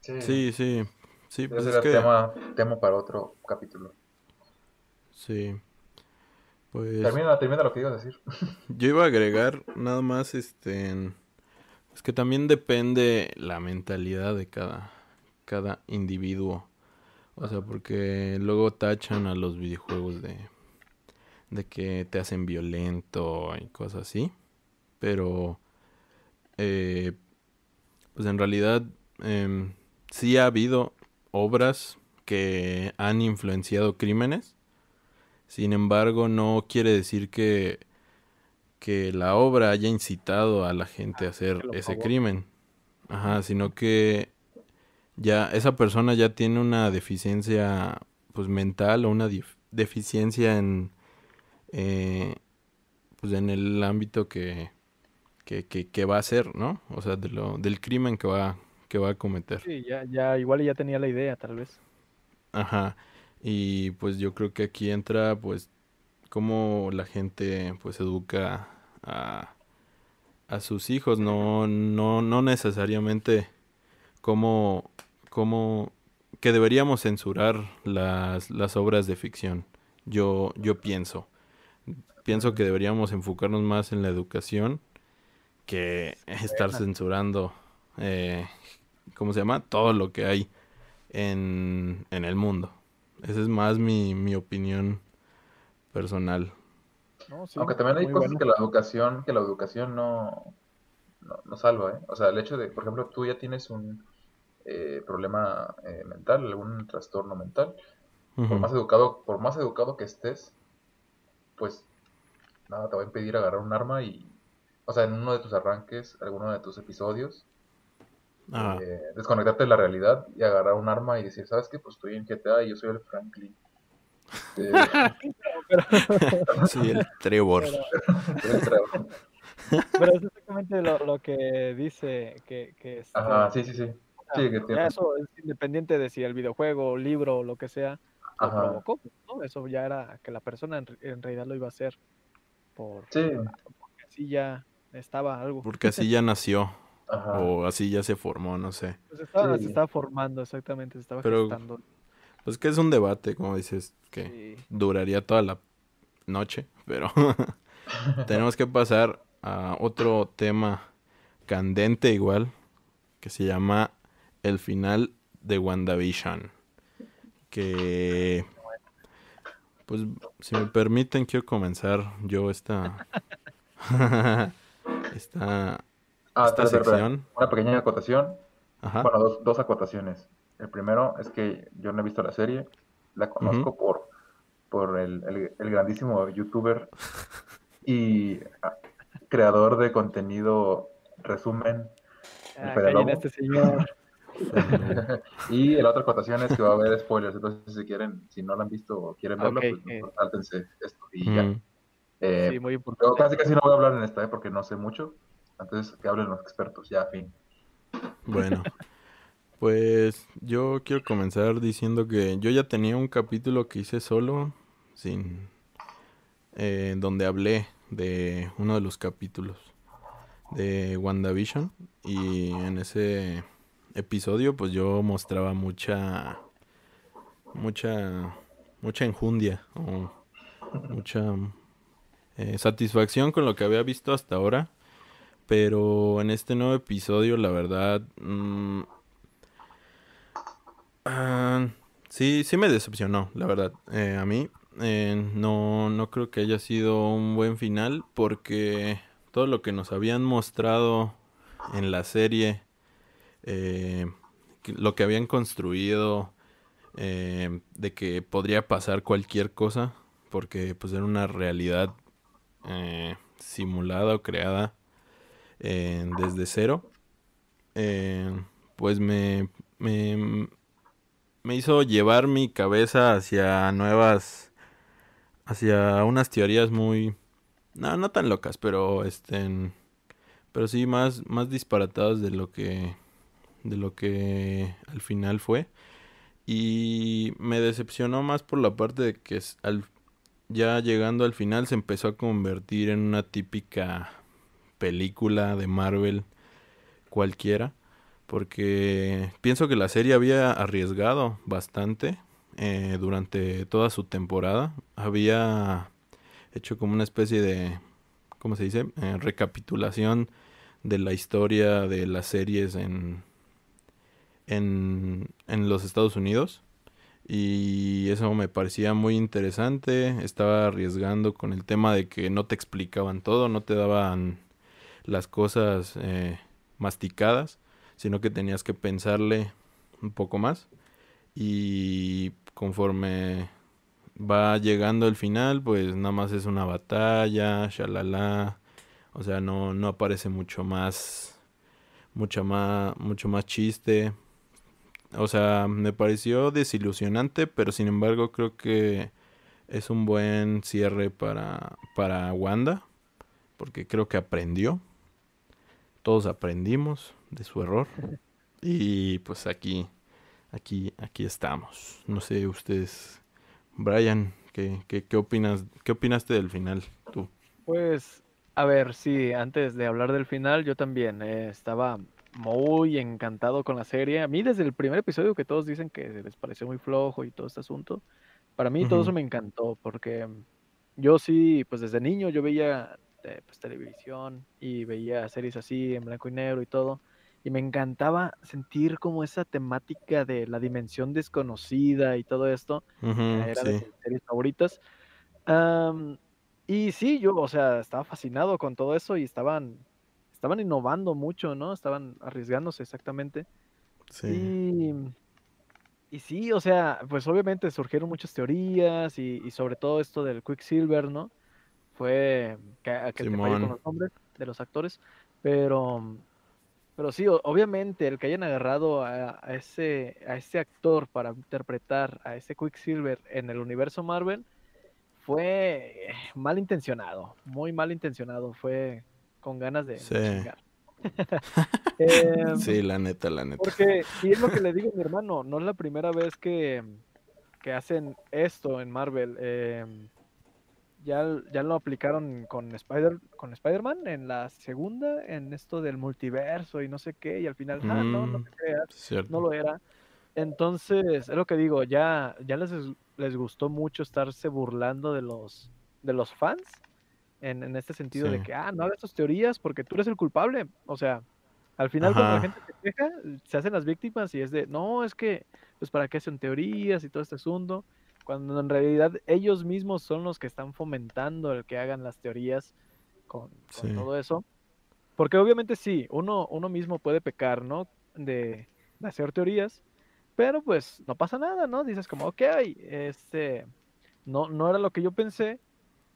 Sí, sí. Sí, Ese pues es que... tema, tema para otro capítulo. Sí. Pues Termina, termina lo que ibas a decir. yo iba a agregar nada más, este... Es que también depende la mentalidad de cada, cada individuo. O sea, porque luego tachan a los videojuegos de, de que te hacen violento y cosas así. Pero, eh, pues en realidad em, sí ha habido obras que han influenciado crímenes. Sin embargo, no quiere decir que, que la obra haya incitado a la gente a hacer que lo ese crimen. Ajá, sino que ya esa persona ya tiene una deficiencia pues mental o una deficiencia en eh, pues en el ámbito que, que, que, que va a hacer, ¿no? O sea, de lo, del crimen que va, que va a cometer. Sí, ya, ya, igual ya tenía la idea, tal vez. Ajá. Y pues yo creo que aquí entra pues cómo la gente pues educa a, a sus hijos, no, no, no necesariamente cómo, cómo que deberíamos censurar las, las obras de ficción. Yo, yo pienso. Pienso que deberíamos enfocarnos más en la educación que estar censurando, eh, ¿cómo se llama? Todo lo que hay en, en el mundo. Esa es más mi, mi opinión personal. No, sí, Aunque también hay cosas bueno. que la educación, que la educación no, no, no salva, ¿eh? O sea, el hecho de, por ejemplo, tú ya tienes un eh, problema eh, mental, algún trastorno mental, por más educado, por más educado que estés, pues nada te va a impedir agarrar un arma y, o sea, en uno de tus arranques, alguno de tus episodios, Ah, eh, desconectarte de la realidad y agarrar un arma y decir, ¿sabes qué? Pues estoy en GTA y yo soy el Franklin. Eh, sí, el Trevor. Pero, soy el Trevor. pero es exactamente lo, lo que dice que, que este, Ajá, sí, sí, sí. Sí, que ya tiene- eso es independiente de si el videojuego, libro o lo que sea lo Ajá. provocó, ¿no? Eso ya era que la persona en, en realidad lo iba a hacer por Sí, porque así ya estaba algo. Porque así ya nació. ajá. O así ya se formó, no sé. Pues estaba, Sí. se estaba formando exactamente, se estaba Pero- gestando. Pues que es un debate, como dices, que Sí. duraría toda la noche, pero tenemos que pasar a otro tema candente igual, que se llama el final de WandaVision. Que, pues, si me permiten, quiero comenzar yo esta, esta, Ah, esta espera, espera, espera. sección. Una pequeña acotación. Ajá. Bueno, dos, dos acotaciones. El primero es que yo no he visto la serie. La conozco por, por el, el- el grandísimo youtuber y ah, creador de contenido resumen. Ah, a este señor. Y la otra acotación es que va a haber spoilers. Entonces, si quieren, si no la han visto o quieren verla, Ok, pues eh. sáltense esto y ya. Mm, Eh, Sí, muy yo importante. casi casi no voy a hablar en esta, eh, porque no sé mucho. Entonces, que hablen los expertos, ya, fin. Bueno, pues yo quiero comenzar diciendo que yo ya tenía un capítulo que hice solo, sin, eh, donde hablé de uno de los capítulos de WandaVision y en ese episodio pues yo mostraba mucha, mucha, mucha enjundia o mucha eh, satisfacción con lo que había visto hasta ahora. Pero en este nuevo episodio, la verdad, mm, ah, sí, sí me decepcionó, la verdad. Eh, a mí, eh, no, no creo que haya sido un buen final porque todo lo que nos habían mostrado en la serie, eh, lo que habían construido, eh, de que podría pasar cualquier cosa, porque pues era una realidad simulada o creada desde cero, pues me, me, me hizo llevar mi cabeza hacia nuevas hacia unas teorías muy no no tan locas pero este pero sí más más disparatadas de lo que de lo que al final fue y me decepcionó más por la parte de que al, ya llegando al final se empezó a convertir en una típica película de Marvel cualquiera porque pienso que la serie había arriesgado bastante eh, durante toda su temporada. Había hecho como una especie de, ¿cómo se dice? Eh, recapitulación de la historia de las series en, en, en los Estados Unidos. Y eso me parecía muy interesante. Estaba arriesgando con el tema de que no te explicaban todo, no te daban las cosas eh, masticadas, sino que tenías que pensarle un poco más. Y conforme va llegando el final, pues nada más es una batalla, shalala. O sea, no, no aparece mucho más, mucho más, mucho más chiste. O sea, me pareció desilusionante, pero sin embargo creo que es un buen cierre para, para Wanda, porque creo que aprendió. Todos aprendimos de su error. Y pues aquí aquí, aquí estamos. No sé, ustedes, Brian, ¿qué, qué, opinas, qué opinaste del final tú? Pues, a ver, sí, antes de hablar del final, yo también eh, estaba muy encantado con la serie. A mí desde el primer episodio que todos dicen que les pareció muy flojo y todo este asunto, para mí todo eso me encantó porque yo sí, pues desde niño yo veía eh, pues, televisión y veía series así en blanco y negro y todo y me encantaba sentir como esa temática de la dimensión desconocida y todo esto. era de mis series favoritas. y sí, yo, o sea, estaba fascinado con todo eso y estaban, estaban innovando mucho, ¿no? Estaban arriesgándose exactamente. Sí. Y, sí, o sea, pues obviamente surgieron muchas teorías y, sobre todo esto del Quicksilver, ¿no? Fue que, que te con los nombres de los actores, pero pero sí, obviamente el que hayan agarrado a, ese, a ese actor para interpretar a ese Quicksilver en el universo Marvel fue mal intencionado, muy mal intencionado, fue con ganas de, sí. Em, sí, la neta, la neta. Porque, y es lo que le digo a mi hermano, no es la primera vez que, que hacen esto en Marvel. Eh, ya, ya lo aplicaron con Spider con Spider-Man en la segunda, en esto del multiverso y no sé qué, y al final, ah, no, no te mm, creas, no lo era. Entonces, es lo que digo, ya, ya les, les gustó mucho estarse burlando de los, de los fans, en, en este sentido de que, ah, no hagas tus teorías porque tú eres el culpable. O sea, al final cuando la gente se queja, se hacen las víctimas y es de, no, es que, pues para qué hacen teorías y todo este asunto cuando en realidad ellos mismos son los que están fomentando el que hagan las teorías con, todo eso. Porque obviamente sí, uno, uno mismo puede pecar, ¿no? De, hacer teorías, pero pues no pasa nada, ¿no? Dices como, ok, este, no, no era lo que yo pensé,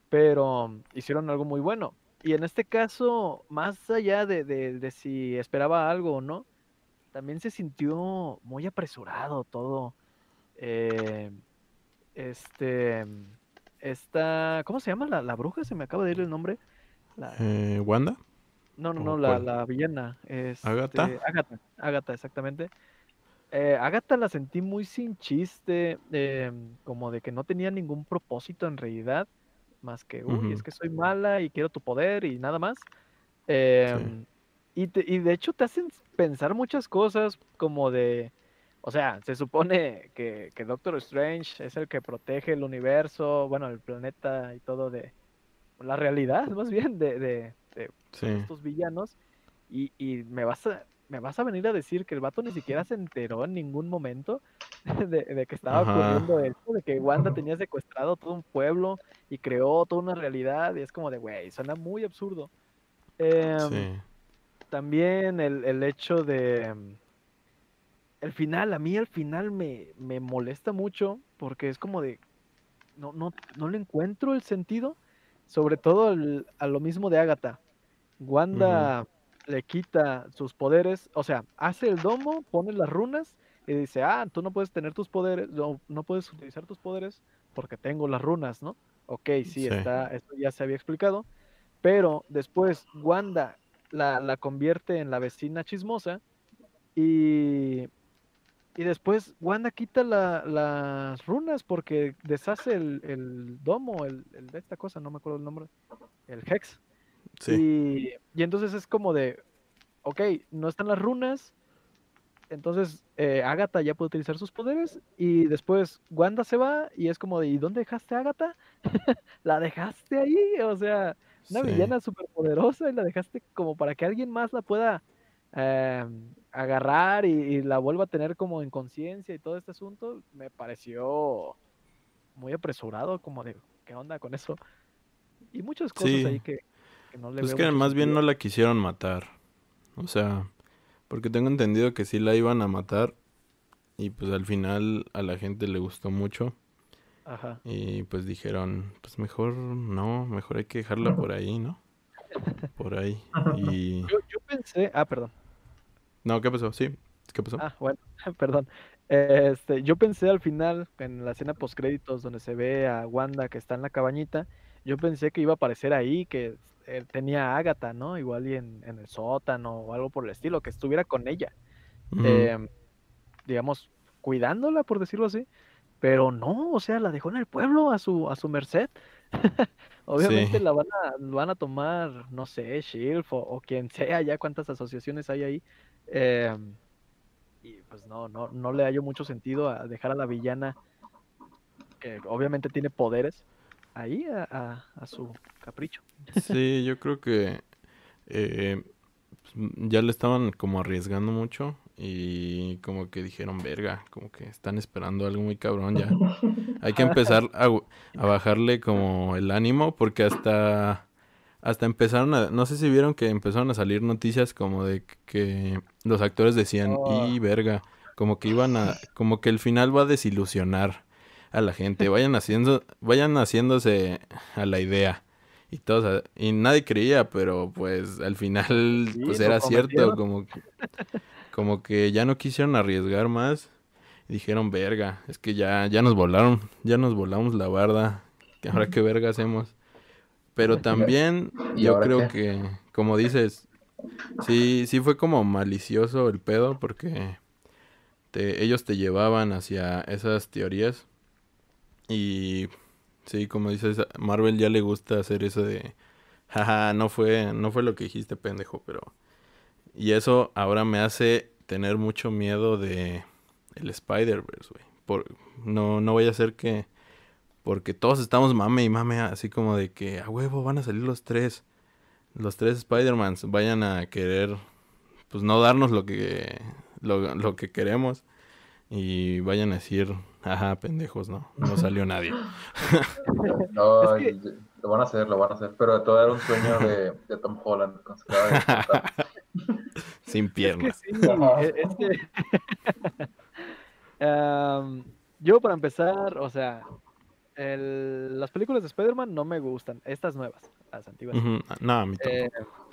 pero hicieron algo muy bueno. Y en este caso, más allá de, de, de si esperaba algo o no, también se sintió muy apresurado todo. Eh, este. Esta. ¿Cómo se llama la, la bruja? Se me acaba de ir el nombre. Eh, ¿Wanda? No, no, no, la, la, villana. Este, ¿Agata? Agata, Agata, exactamente. Eh, Agata la sentí muy sin chiste, em, como de que no tenía ningún propósito en realidad, más que, uy, es que soy mala y quiero tu poder y nada más. Em, y, y de hecho te hacen pensar muchas cosas como de, o sea, se supone que, Doctor Strange es el que protege el universo, bueno, el planeta y todo de la realidad, más bien, de, de, estos villanos. Y, y, me vas a me vas a venir a decir que el vato ni siquiera se enteró en ningún momento de, de que estaba Ajá. ocurriendo esto, de que Wanda tenía secuestrado todo un pueblo y creó toda una realidad, y es como de, güey, suena muy absurdo. Em, Sí. También el, el hecho de... em, El final, a mí el final me, me molesta mucho porque es como de... No, no, no le encuentro el sentido, sobre todo el- a lo mismo de Agatha. Wanda le quita sus poderes, o sea, hace el domo, pone las runas y dice, ah, tú no puedes tener tus poderes, no, no puedes utilizar tus poderes porque tengo las runas, ¿no? Ok, sí, Sí. está, esto ya se había explicado, pero después Wanda la, la convierte en la vecina chismosa y, y después Wanda quita la- las runas porque deshace el, el domo, el, el de esta cosa, no me acuerdo el nombre, el Hex. Sí. Y, y entonces es como de, ok, no están las runas, entonces eh, Agatha ya puede utilizar sus poderes y después Wanda se va y es como de, ¿y dónde dejaste a Agatha? ¿La dejaste ahí? O sea, una sí. villana súper poderosa y la dejaste como para que alguien más la pueda eh, agarrar y, y la vuelva a tener como en conciencia y todo este asunto, me pareció muy apresurado, como de, ¿qué onda con eso? Y muchas cosas Sí. ahí que, que no le Pues veo que más bien no la quisieron matar. O sea, porque tengo entendido que sí la iban a matar. Y pues al final a la gente le gustó mucho. Ajá. Y pues dijeron, pues mejor no, mejor hay que dejarla por ahí, ¿no? Por ahí. Y... Yo, yo pensé, ah, perdón. No, ¿qué pasó? Sí, ¿qué pasó? Ah, bueno, perdón. Este, yo pensé al final, en la escena post créditos donde se ve a Wanda que está en la cabañita, yo pensé que iba a aparecer ahí, que eh, tenía a Agatha, ¿no? Igual y en, en el sótano o algo por el estilo, que estuviera con ella, em, digamos, cuidándola, por decirlo así. Pero no, o sea, la dejó en el pueblo a su, a su merced. Obviamente Sí. la van a, van a tomar, no sé, Shield o, o quien sea, ya cuántas asociaciones hay ahí. em, y pues no, no, no le hallo mucho sentido a dejar a la villana, que obviamente tiene poderes, ahí a, a- a su capricho. Sí, yo creo que eh, pues, ya le estaban como arriesgando mucho y como que dijeron, verga, como que están esperando algo muy cabrón ya. Hay que empezar a bajarle como el ánimo porque hasta, hasta empezaron a, no sé si vieron que empezaron a salir noticias como de que los actores decían, Oh. y verga, como que iban a, como que el final va a desilusionar a la gente, vayan haciendo, vayan haciéndose a la idea. Y todos, y nadie creía, pero pues al final Sí, pues era cierto, como que, como que ya no quisieron arriesgar más y dijeron, verga, es que ya, ya nos volaron, ya nos volamos la barda, que ahora qué verga hacemos. Pero también ¿Y yo creo qué? que, como dices, sí, sí fue como malicioso el pedo porque te, ellos te llevaban hacia esas teorías y sí, como dices, Marvel ya le gusta hacer eso de, jaja, no fue, no fue lo que dijiste, pendejo, pero... Y eso ahora me hace tener mucho miedo de el Spider-Verse, güey. Por, no, no vaya a ser que... Porque todos estamos mame y mame así como de que a huevo van a salir los tres. Los tres Spider-Mans vayan a querer, pues no darnos lo que, lo, lo que queremos. Y vayan a decir, ajá, pendejos, no, no salió nadie. No, Es que- y- lo van a hacer, lo van a hacer, pero todo era un sueño de, de Tom Holland. con su cara de puta. Sin Es que piernas. sí, es que- Am, yo para empezar, o sea, el- las películas de Spider-Man no me gustan, estas nuevas, las antiguas. Ujú, No, a mí Eh, tampoco.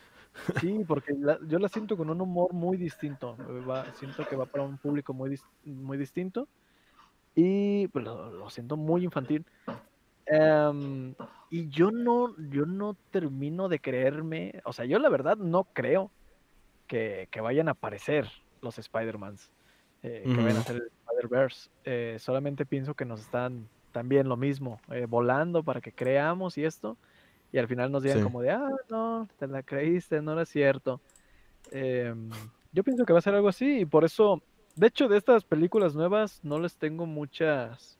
sí, porque la- yo la siento con un humor muy distinto, va- siento que va para un público muy, dis- muy distinto y pues, lo, lo siento muy infantil. Em, y yo no, yo no termino de creerme, o sea, yo la verdad no creo que, que vayan a aparecer los Spider-Mans, eh, que vayan a el Spider-Verse. Eh, solamente pienso que nos están también lo mismo, eh, volando para que creamos y esto, y al final nos digan Sí. como de, ah, no, te la creíste, no era cierto. Em, yo pienso que va a ser algo así, y por eso, de hecho, de estas películas nuevas no les tengo muchas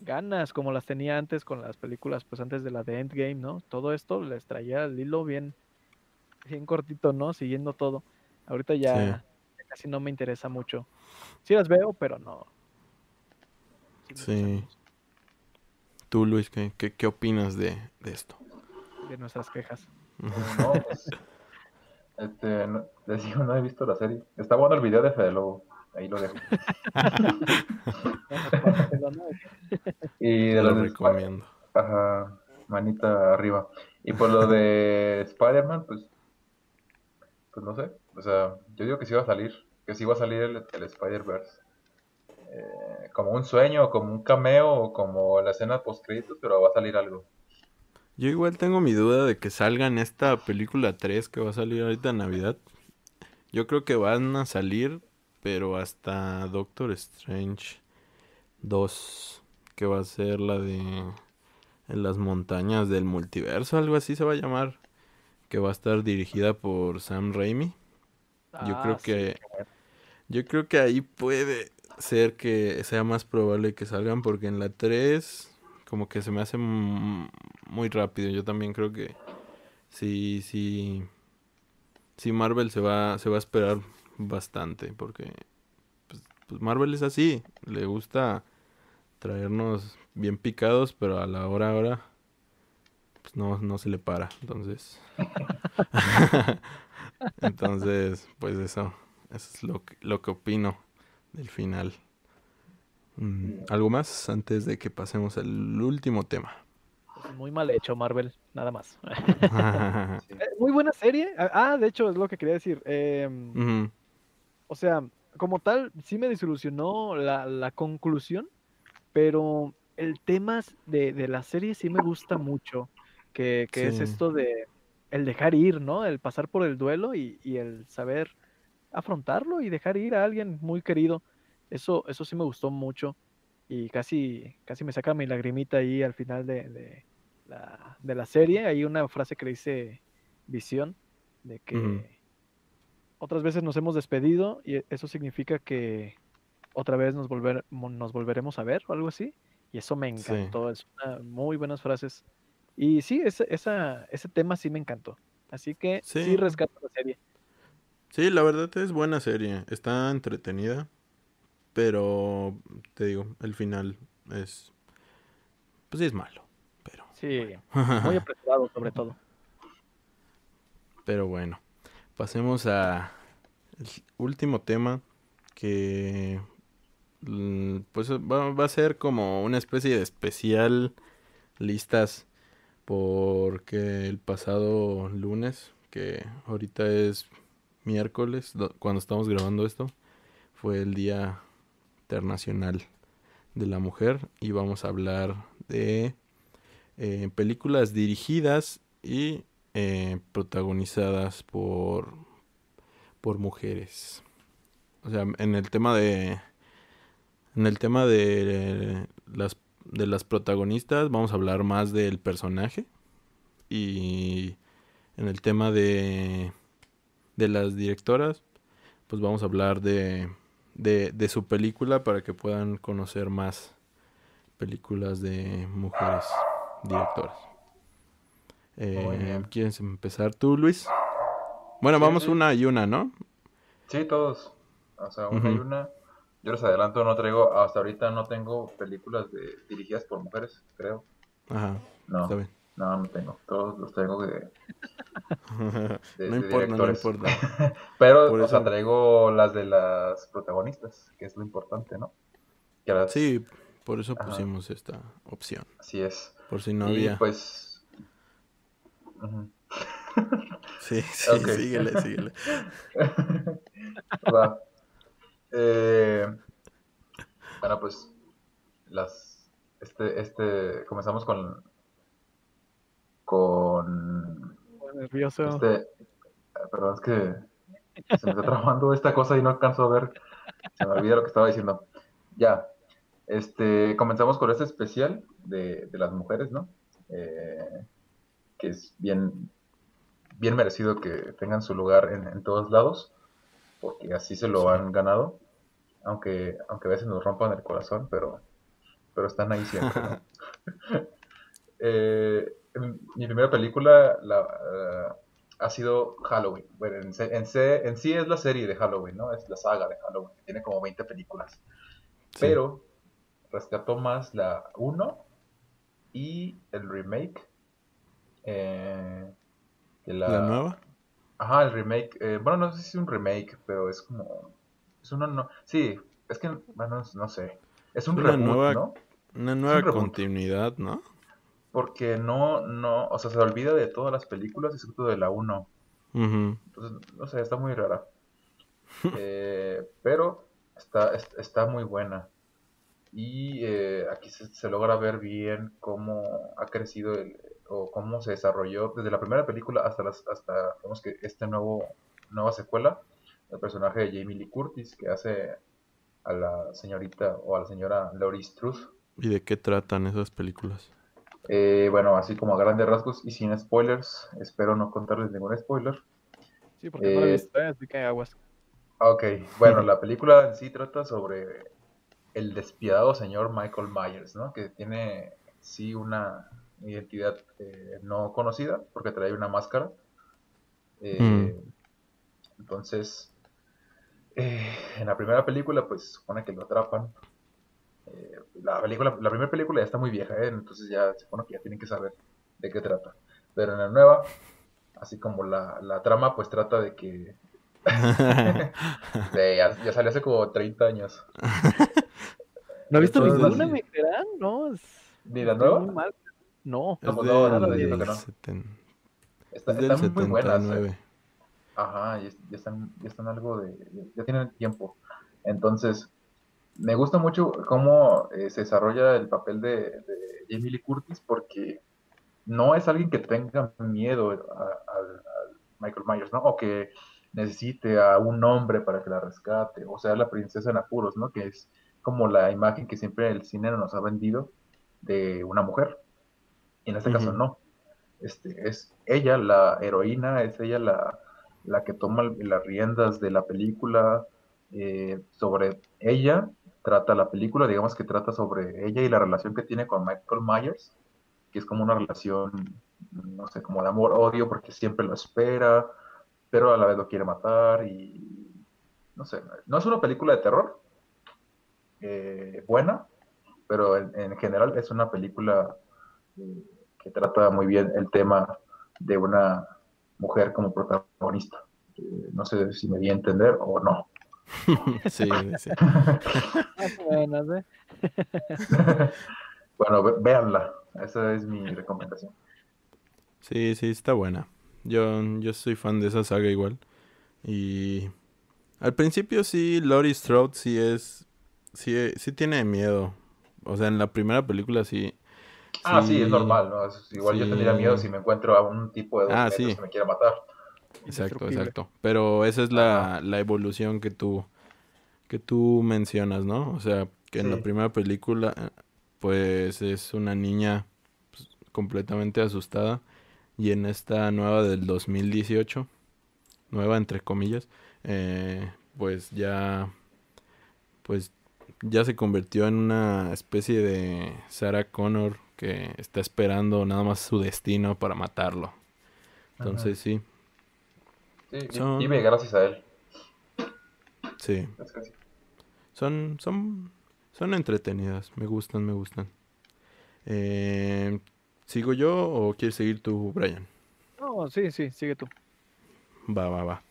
ganas como las tenía antes con las películas, pues antes de la de Endgame, ¿no? Todo esto les traía el hilo bien, bien cortito, ¿no? Siguiendo todo. Ahorita ya, casi no me interesa mucho. Sí las veo, pero no, Sí. Tú, Luis, ¿qué, qué, qué opinas de, de esto? de nuestras quejas. No, pues, este, no, les digo, no he visto la serie. Está bueno el video de Fede Lobo. Ahí lo dejo. Y de lo los de Spi- recomiendo. Ajá, manita arriba. Y por lo de Spider-Man, pues, pues no sé. O sea, yo digo que sí va a salir, que sí va a salir el, el Spider-Verse. Eh, como un sueño, como un cameo, o como la escena post créditos, pero va a salir algo. Yo igual tengo mi duda de que salga en esta película 3 que va a salir ahorita en Navidad. Yo creo que van a salir, pero hasta Doctor Strange 2, que va a ser la de en las montañas del multiverso, algo así se va a llamar, que va a estar dirigida por Sam Raimi. Yo creo Ah, sí, que-. Yo creo que ahí puede ser que sea más probable que salgan porque en la 3 como que se me hace muy rápido. Yo también creo que sí, sí, sí Marvel se va, se va a esperar bastante porque pues, pues Marvel es así, le gusta traernos bien picados, pero a la hora ahora pues no, no se le para. Entonces, entonces, pues eso, eso es lo que, lo que opino del final. Mm, ¿Algo más antes de que pasemos al último tema? Muy mal hecho, Marvel, nada más. Sí. Eh, Muy buena serie. Ah, de hecho, es lo que quería decir. Em, o sea, como tal, sí me desilusionó la, la conclusión, pero el tema de, de la serie sí me gusta mucho, que, que es esto de el dejar ir, ¿no? El pasar por el duelo y, y el saber afrontarlo y dejar ir a alguien muy querido. Eso, eso sí me gustó mucho y casi, casi me saca mi lagrimita ahí al final de, de la, de la serie. Hay una frase que le dice Visión, de que. Otras veces nos hemos despedido y e- eso significa que otra vez nos, volver, nos volveremos a ver o algo así. Y eso me Sí. encantó, es una muy buenas frases. Y sí, ese, esa, ese tema sí me encantó. Así que sí, Sí. rescato la serie. Sí, la verdad es buena serie, está entretenida, pero te digo, el final es, pues sí es malo, pero, Sí, muy apresurado sobre todo. pero bueno, pasemos a el último tema que mm, pues va, a ser como una especie de especial listas porque el pasado lunes, que ahorita es miércoles, do- cuando estamos grabando esto, fue el Día Internacional de la Mujer y vamos a hablar de eh, películas dirigidas y eh, protagonizadas por, por mujeres. O sea, en el tema de en el tema de las de las protagonistas vamos a hablar más del personaje y en el tema de de las directoras pues vamos a hablar de de, de su película para que puedan conocer más películas de mujeres directoras. Eh, bien. ¿Quieres empezar tú, Luis? Bueno, Sí, vamos sí. una y una, ¿no? Sí, todos. O sea, una y una. Yo les adelanto, no traigo, hasta ahorita no tengo películas de, dirigidas por mujeres, creo. Ajá, No, está bien. no, no tengo. Todos los tengo de, de- no de importa, no importa. Pero, Por o sea, traigo las de las protagonistas, que es lo importante, ¿no? Que las- Sí, por eso Ajá. pusimos esta opción. Así es. Por si no y había. pues... Sí, sí, Ok. síguele, síguele. Va. Eh, bueno, pues las este este comenzamos con con nervioso. este ah, perdón, es que se me está trabando esta cosa y no alcanzo a ver. Se me olvida lo que estaba diciendo. Ya. Este, comenzamos con este especial de, de las mujeres, ¿no? Eh, que es bien, bien merecido que tengan su lugar en, en todos lados, porque así se lo Sí. han ganado, aunque, aunque a veces nos rompan el corazón, pero, pero están ahí siempre, ¿no? Eh, mi primera película la, eh, ha sido Halloween. Bueno, en, en, en sí es la serie de Halloween, ¿no? Es la saga de Halloween, que tiene como 20 películas. Sí. Pero rescató más la 1 y el remake. Eh, de la... ¿La nueva? Ajá, el remake. eh, bueno, no sé si es un remake, pero es como. Es uno, no. Sí, es que, bueno, no sé. Es un Una reboot, nueva- ¿no? Una nueva continuidad, ¿no? Porque no, no. O sea, se olvida de todas las películas excepto de la 1. Ujú. Entonces, no sé, está muy rara. Eh, pero está, es- está muy buena. Y eh, aquí se, se logra ver bien cómo ha crecido el, o cómo se desarrolló desde la primera película hasta las, hasta digamos que esta nuevo, nueva secuela, el personaje de Jamie Lee Curtis que hace a la señorita o a la señora Laurie Strode. ¿Y de qué tratan esas películas? Eh, bueno, así como a grandes rasgos y sin spoilers, espero no contarles ningún spoiler. Sí, porque no lo he Eh, visto, ¿eh? así que aguas. Ok, bueno, la película en sí trata sobre el despiadado señor Michael Myers, ¿no? Que tiene sí una identidad eh, no conocida porque trae una máscara. Eh, Entonces, eh, en la primera película, pues supone que lo atrapan. La película, la primera película ya está muy vieja, ¿eh? Entonces ya se supone que ya tienen que saber de qué trata. Pero en la nueva, así como la, la trama, pues trata de que ya, ya salió hace como 30 años. ¿No he visto ninguna, me creerán? No, es... ¿Ni la nueva? muy mal. No. Es No, pues no, no, del no. seten- Está, es del están muy buenas. ¿eh? 79. Ajá, ya, ya están, ya están algo de. Ya, ya tienen tiempo. Entonces, me gusta mucho cómo eh, se desarrolla el papel de, de Jamie Lee Curtis porque no es alguien que tenga miedo a, a- a Michael Myers, ¿no? O que necesite a un hombre para que la rescate, o sea, la princesa en apuros, ¿no? Que es como la imagen que siempre el cine nos ha vendido de una mujer. Y en este caso no. Este, es ella la heroína, es ella la, la que toma las riendas de la película. eh, sobre ella trata la película, digamos que trata sobre ella y la relación que tiene con Michael Myers, que es como una relación, no sé, como de amor-odio, porque siempre lo espera, pero a la vez lo quiere matar y no sé, no es una película de terror eh, buena, pero en, en general es una película eh, que trata muy bien el tema de una mujer como protagonista. Eh, no sé si me di a entender o no. sí, sí. ¿eh? bueno, ve- véanla. Esa es mi recomendación. Sí, sí, está buena. Yo, yo soy fan de esa saga igual. Y al principio sí, Laurie Strode sí es, sí, sí tiene miedo. O sea, en la primera película sí. Ah, sí, es normal, ¿no? Es- igual yo tendría miedo si me encuentro a un tipo de dos Ah, metros sí. que me quiera matar. Exacto, exacto. Pero esa es la, la evolución que tú, que tú mencionas, ¿no? O sea, que en la primera película, eh, pues es una niña pues, completamente asustada. Y en esta nueva del 2018, nueva entre comillas, eh, pues ya, pues ya se convirtió en una especie de Sarah Connor que está esperando nada más su destino para matarlo. Entonces sí, Sí, Son- vive gracias a él. sí. Son, son, son entretenidas, me gustan, me gustan. Eh, ¿Sigo yo o quieres seguir tú, Brian? No, sí, sí, sigue tú. Va, va, va.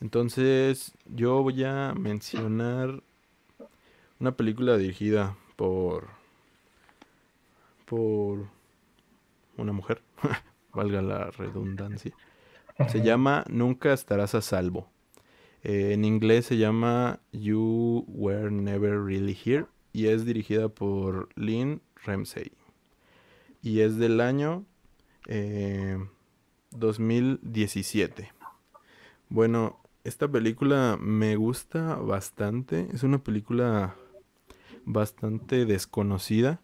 Entonces, yo voy a mencionar una película dirigida por por una mujer, valga la redundancia. Se llama Nunca estarás a salvo. Eh, en inglés se llama You Were Never Really Here y es dirigida por Lynn Ramsey. Y es del año eh, 2017. Bueno, esta película me gusta bastante. Es una película bastante desconocida,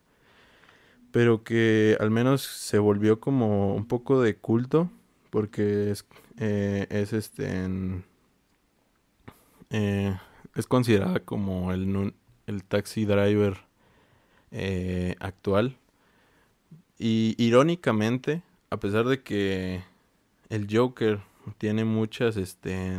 pero que al menos se volvió como un poco de culto, porque es, eh, es este eh, es considerada como el, el taxi driver eh, actual. Y irónicamente, a pesar de que el Joker tiene muchas, este,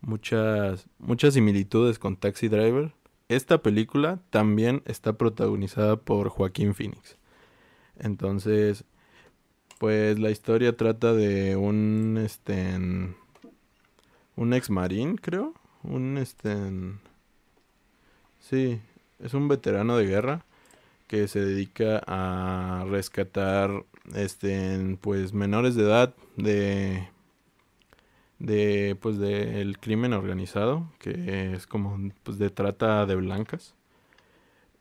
muchas, muchas similitudes con Taxi Driver, esta película también está protagonizada por Joaquín Phoenix. Entonces, pues la historia trata de un este un ex marín, creo, un este sí, es un veterano de guerra que se dedica a rescatar este pues menores de edad de de pues del crimen organizado que es como pues de trata de blancas.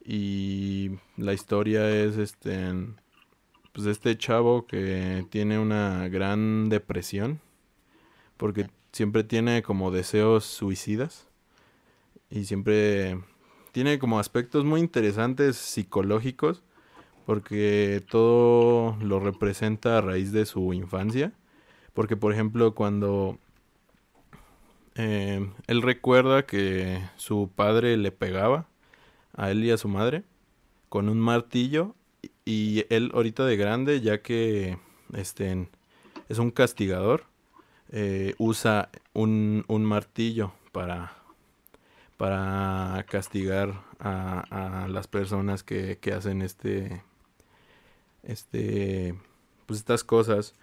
Y la historia es este pues este chavo que tiene una gran depresión porque siempre tiene como deseos suicidas. Y siempre tiene como aspectos muy interesantes psicológicos porque todo lo representa a raíz de su infancia. Porque por ejemplo cuando eh, él recuerda que su padre le pegaba a él y a su madre con un martillo y él ahorita de grande, ya que este, es un castigador, eh, usa un, un, martillo para, para castigar a, a las personas que, que, hacen este, este, pues estas cosas.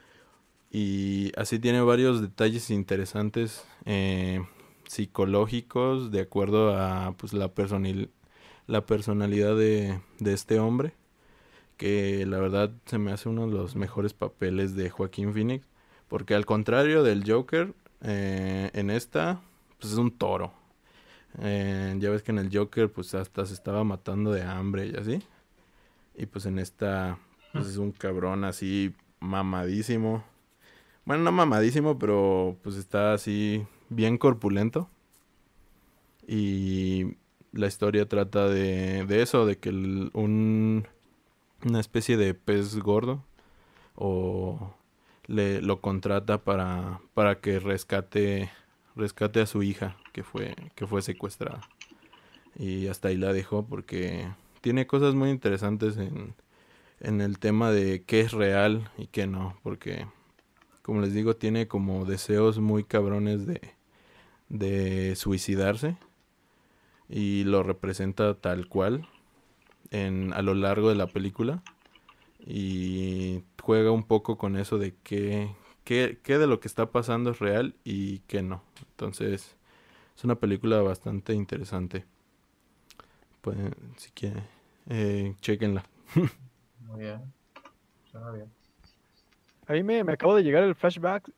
Y así tiene varios detalles interesantes eh, psicológicos de acuerdo a pues, la, la personalidad de, de este hombre que la verdad se me hace uno de los mejores papeles de Joaquín Phoenix. Porque al contrario del Joker, eh, en esta, pues es un toro. Eh, ya ves que en el Joker, pues hasta se estaba matando de hambre y así. Y pues en esta, pues es un cabrón así mamadísimo. Bueno, no mamadísimo, pero pues está así bien corpulento. Y la historia trata de, de eso, de que un una especie de pez gordo o le lo contrata para, para que rescate rescate a su hija que fue que fue secuestrada y hasta ahí la dejó porque tiene cosas muy interesantes en, en el tema de qué es real y qué no porque como les digo tiene como deseos muy cabrones de de suicidarse y lo representa tal cual en, a lo largo de la película y juega un poco con eso de qué, qué, qué de lo que está pasando es real y qué no. Entonces es una película bastante interesante. Pues si quieren, eh, chequenla. Muy bien. Suena bien. A mí me, me acabo de llegar el flashback.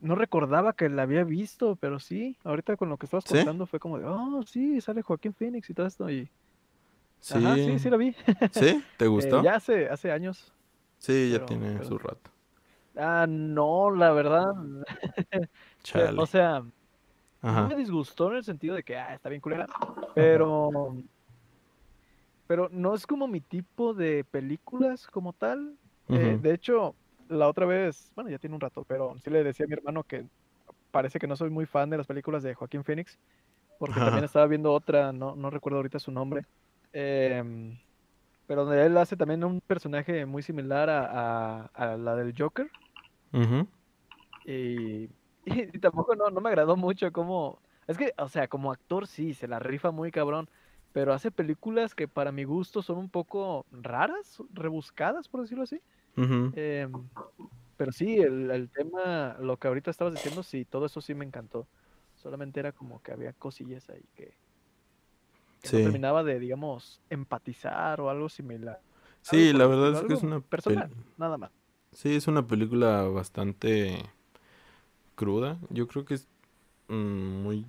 no recordaba que la había visto, pero sí, ahorita con lo que estabas contando fue como de, oh, sí, sale Joaquín Phoenix y todo esto. Y Sí. sí, sí la vi. ¿Sí? ¿Te gustó? Eh, ya hace, hace años. Sí, ya tiene su rato. Ah, no, la verdad. o sea, no me disgustó en el sentido de que ah, está bien culera. Pero. Pero no es como mi tipo de películas como tal. Eh, de hecho, la otra vez, bueno, ya tiene un rato, pero sí le decía a mi hermano que parece que no soy muy fan de las películas de Joaquín Phoenix. Porque también estaba viendo otra, no, no recuerdo ahorita su nombre Em, pero donde él hace también un personaje muy similar a, la del Joker. y, tampoco no, me agradó mucho como... Es que, o sea, como actor sí, se la rifa muy cabrón. Pero hace películas que para mi gusto son un poco raras, rebuscadas, por decirlo así. Em, pero sí, el, el, tema, lo que ahorita estabas diciendo, sí, todo eso sí me encantó. Solamente era como que había cosillas ahí que, terminaba de, digamos, empatizar o algo similar. Sí, la verdad es que es una personal, nada más. Sí, es una película bastante cruda. Yo creo que es mm, muy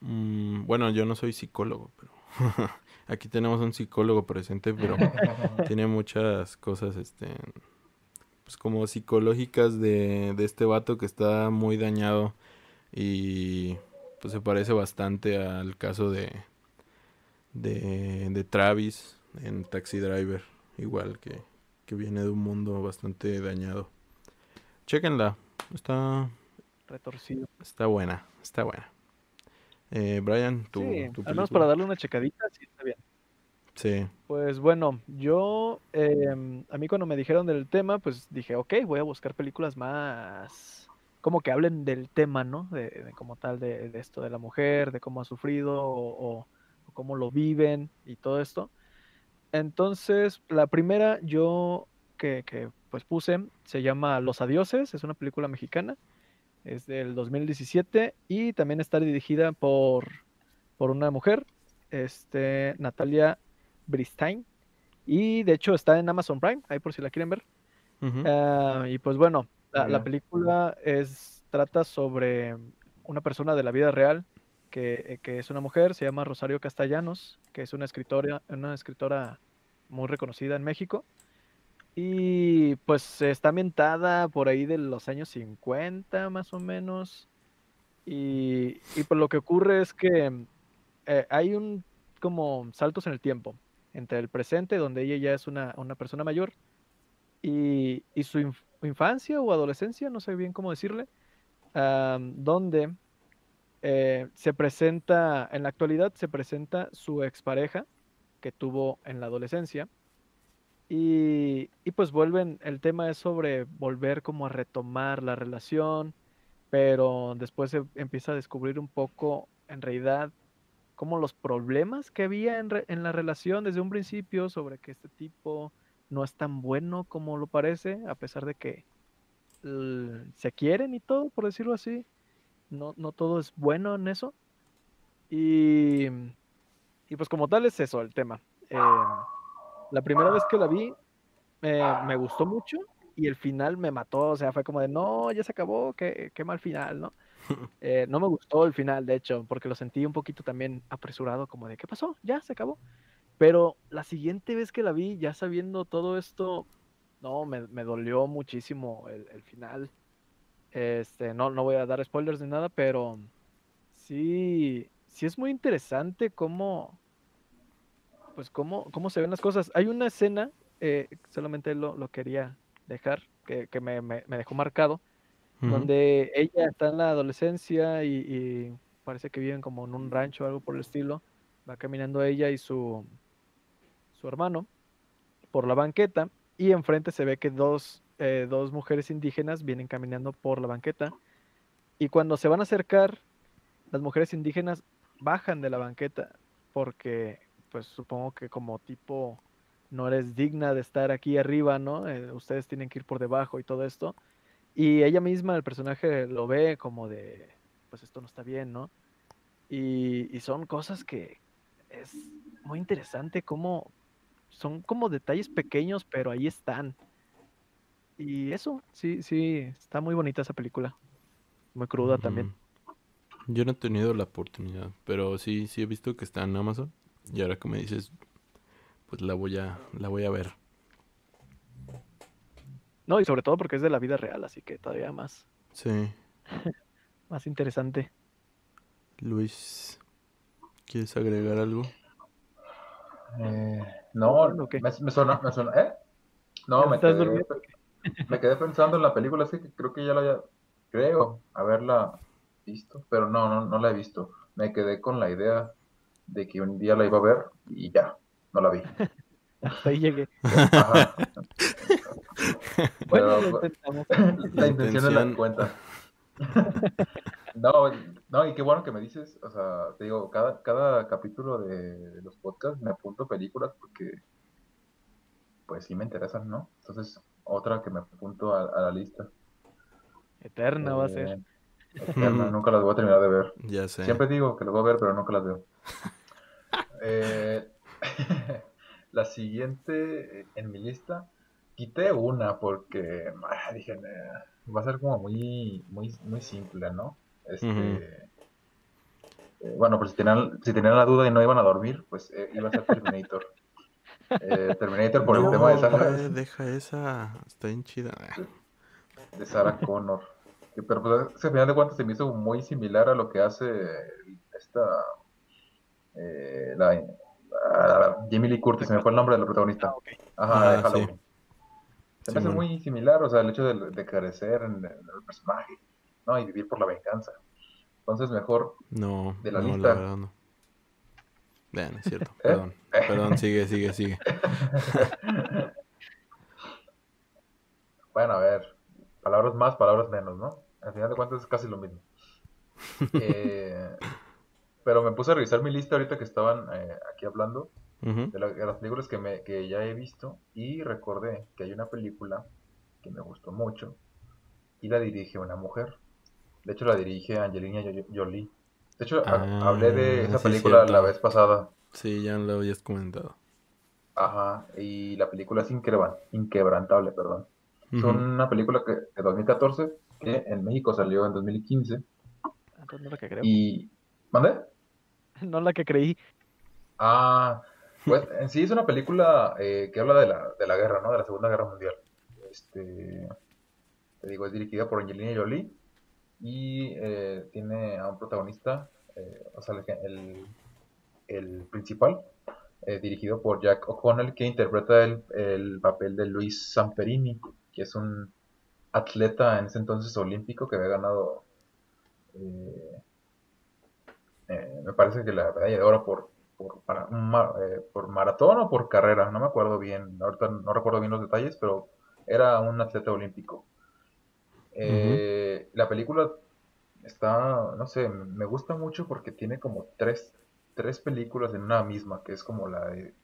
mm, bueno, yo no soy psicólogo, pero aquí tenemos un psicólogo presente, pero tiene muchas cosas este pues como psicológicas de, de este vato que está muy dañado y pues se parece bastante al caso de de, de Travis en Taxi Driver, igual que, que viene de un mundo bastante dañado. Chequenla, está retorcido. Está buena, está buena. Eh, Brian, tu, sí, al menos para darle una checadita. Sí. Pues bueno, yo, eh, a mí cuando me dijeron del tema, pues dije, ok, voy a buscar películas más, como que hablen del tema, ¿no? De, como tal, de, de, esto de la mujer, de cómo ha sufrido o, cómo lo viven y todo esto. Entonces, la primera yo que, que, pues puse se llama Los Adioses, es una película mexicana, es del 2017 y también está dirigida por, por una mujer, este, Natalia Bristain, y de hecho está en Amazon Prime, ahí por si la quieren ver. Uh, y pues bueno, la, la, película es, trata sobre una persona de la vida real que, que, es una mujer, se llama Rosario Castellanos, que es una escritora, una escritora muy reconocida en México. Y pues está ambientada por ahí de los años 50 más o menos. Y, y pues lo que ocurre es que eh, hay un como saltos en el tiempo entre el presente, donde ella ya es una, una persona mayor, y, y su inf infancia o adolescencia, no sé bien cómo decirle, donde eh, se presenta, en la actualidad se presenta su expareja que tuvo en la adolescencia. Y, y, pues vuelven, el tema es sobre volver como a retomar la relación, pero después se empieza a descubrir un poco, en realidad, como los problemas que había en, re, en, la relación desde un principio sobre que este tipo no es tan bueno como lo parece, a pesar de que se quieren y todo, por decirlo así. No, no todo es bueno en eso. Y, y pues como tal es eso el tema. Eh, la primera vez que la vi eh, me gustó mucho y el final me mató, o sea, fue como de, no, ya se acabó, qué, qué mal final, ¿no? Eh, no me gustó el final, de hecho, porque lo sentí un poquito también apresurado, como de, ¿qué pasó? Ya se acabó. Pero la siguiente vez que la vi, ya sabiendo todo esto, no, me, dolió muchísimo el, final. Este, no, no voy a dar spoilers ni nada, pero sí, sí es muy interesante cómo, pues cómo, cómo se ven las cosas. Hay una escena, eh, solamente lo, quería dejar, que, me, dejó marcado, donde ella está en la adolescencia y, y, parece que viven como en un rancho o algo por el estilo. Va caminando ella y su, su hermano por la banqueta y enfrente se ve que dos, eh, dos mujeres indígenas vienen caminando por la banqueta y cuando se van a acercar, las mujeres indígenas bajan de la banqueta porque pues supongo que como tipo no eres digna de estar aquí arriba, ¿no? Eh, ustedes tienen que ir por debajo y todo esto. Y ella misma, el personaje, lo ve como de, pues esto no está bien, ¿no? Y, y son cosas que es muy interesante cómo son como detalles pequeños, pero ahí están. Y eso, sí, sí, está muy bonita esa película. Muy cruda también. Yo no he tenido la oportunidad, pero sí, sí he visto que está en Amazon. Y ahora que me dices, pues la voy a, la voy a ver. No, y sobre todo porque es de la vida real, así que todavía más. Sí. más interesante. Luis, ¿quieres agregar algo? Eh, no, me, me, suena, me suena, ¿eh? No, me quedé, me quedé, pensando en la película, así que creo que ya la haya, creo haberla visto, pero no, no, no la he visto. Me quedé con la idea de que un día la iba a ver y ya, no la vi. Hasta ahí llegué. Ajá. Pero, la intención es la cuenta. No, no, y qué bueno que me dices, o sea, te digo, cada, cada capítulo de los podcasts me apunto películas porque, pues sí me interesan, ¿no? Entonces, otra que me apunto a, a la lista. Eterna eh, va a ser. Eterna, nunca las voy a terminar de ver. Ya sé. Siempre digo que las voy a ver, pero nunca las veo. eh, la siguiente en mi lista, quité una porque ah, dije, va a ser como muy, muy, muy simple, ¿no? Este, uh -huh. eh, bueno, pues si tenían, si tenían la duda y no iban a dormir, pues eh, iba a ser Terminator. eh, Terminator por no, el tema de Sarah. deja esa, está bien chida. De, de Sarah Connor. Pero pues, al final de cuentas se me hizo muy similar a lo que hace esta. Eh, la, la, Jamie Lee Curtis, se me fue el nombre de la protagonista. Ah, okay. Ajá, ah, de Halloween. Sí. Se me hace muy similar, o sea, el hecho de, de carecer en, en el personaje. ¿no? Y vivir por la venganza. Entonces, mejor no, de la no, lista. La verdad no. Vean, es cierto. ¿Eh? Perdón. Perdón, sigue, sigue, sigue. bueno, a ver. Palabras más, palabras menos, ¿no? Al final de cuentas es casi lo mismo. eh, pero me puse a revisar mi lista ahorita que estaban eh, aquí hablando De, la- de las películas que, me, que ya he visto y recordé que hay una película que me gustó mucho y la dirige una mujer. De hecho, la dirige Angelina Jo- Jolie. De hecho, Ah, hablé de esa sí, película cierto. la vez pasada. Sí, ya lo habías comentado. Ajá, y la película es Inquebran- Inquebrantable, perdón. Es una película que, de 2014 que en México salió en 2015 Entonces, no la que creo. y... ¿Mandé? No la que creí. Ah, pues en sí es una película eh, que habla de la, de la guerra, ¿no? De la Segunda Guerra Mundial. Este, te digo, es dirigida por Angelina Jolie y eh, tiene a un protagonista, eh, o sea, el, el- principal, eh, dirigido por Jack O'Connell, que interpreta el, el papel de Luis Samperini, que es un atleta en ese entonces olímpico que había ganado, me parece que la medalla de oro por, por, para ma- eh, por maratón o por carrera, no me acuerdo bien, ahorita no recuerdo bien los detalles, pero era un atleta olímpico. Eh, La película está, no sé, me gusta mucho porque tiene como tres, tres películas en una misma, que es como la de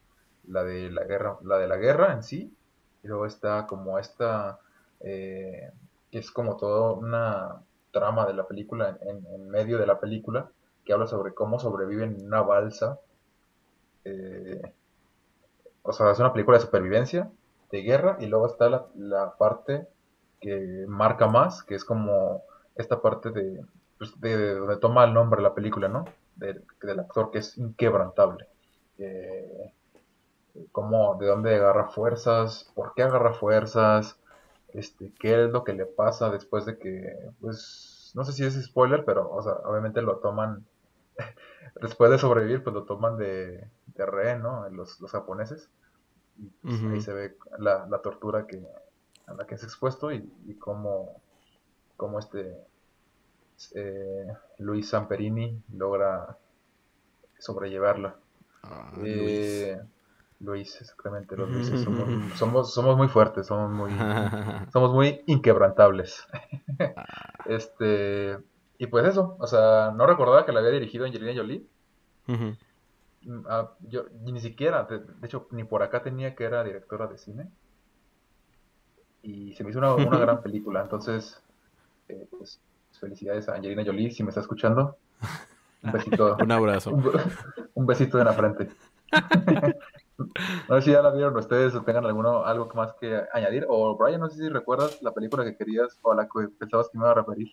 la de la guerra, la de la guerra en sí, y luego está como esta, eh, que es como toda una trama de la película en- en medio de la película, que habla sobre cómo sobreviven en una balsa. Eh, o sea, es una película de supervivencia, de guerra, y luego está la, la parte que marca más, que es como esta parte de, pues, de, de donde toma el nombre la película, ¿no? Del, del actor que es inquebrantable. Eh, cómo, de dónde agarra fuerzas, por qué agarra fuerzas, este, qué es lo que le pasa después de que, pues, no sé si es spoiler, pero, o sea, obviamente lo toman, después de sobrevivir, pues lo toman de, de rehén, ¿no? Los, los japoneses. Y pues, ahí se ve la, la tortura que, a la que es expuesto y, y cómo, cómo este eh, Luis Samperini logra sobrellevarla. Ah, Eh, Luis, exactamente, los Luises somos, somos, somos muy fuertes, somos muy, somos muy inquebrantables. este, y pues eso, o sea, no recordaba que la había dirigido Angelina Jolie. Ah, yo ni siquiera, de, de hecho, ni por acá tenía que era directora de cine. Y se me hizo una, una gran película, entonces, eh, pues, felicidades a Angelina Jolie, si me está escuchando. Un besito, Un abrazo. un besito en la frente. No sé si ya la vieron ustedes o tengan alguno, algo más que añadir. O Brian, no sé si recuerdas la película que querías o a la que pensabas que me iba a referir.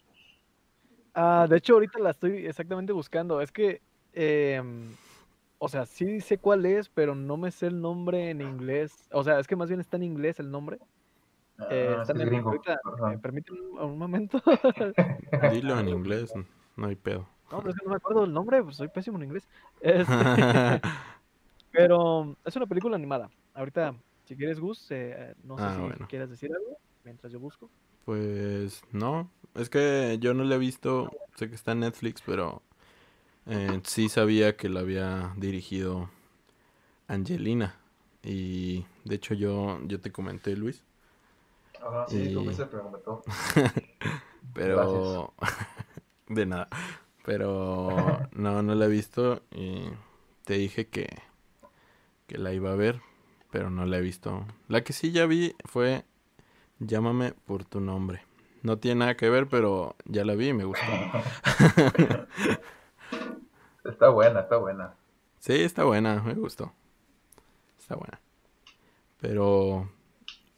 Ah, de hecho, ahorita la estoy exactamente buscando. Es que, em, o sea, sí sé cuál es, pero no me sé el nombre en inglés. O sea, es que más bien está en inglés el nombre. Eh, Ah, está es en el- gringo. ahorita. ¿me permiten un, un momento? Dilo en inglés, no hay pedo. No, pero es que no me acuerdo del nombre, pues soy pésimo en inglés. Este, pero es una película animada. Ahorita, si quieres, Gus, eh, no sé Ah, si bueno. quieras decir algo mientras yo busco. Pues no, es que yo no la he visto, sé que está en Netflix, pero eh, sí sabía que la había dirigido Angelina. Y de hecho yo, yo te comenté, Luis, Ajá, sí, tú Y- me comentó. pero de nada. Pero no, no la he visto y te dije que, que la iba a ver, pero no la he visto. La que sí ya vi fue Llámame por tu nombre. No tiene nada que ver, pero ya la vi y me gustó. Está buena, está buena. Sí, está buena, me gustó. Está buena. Pero,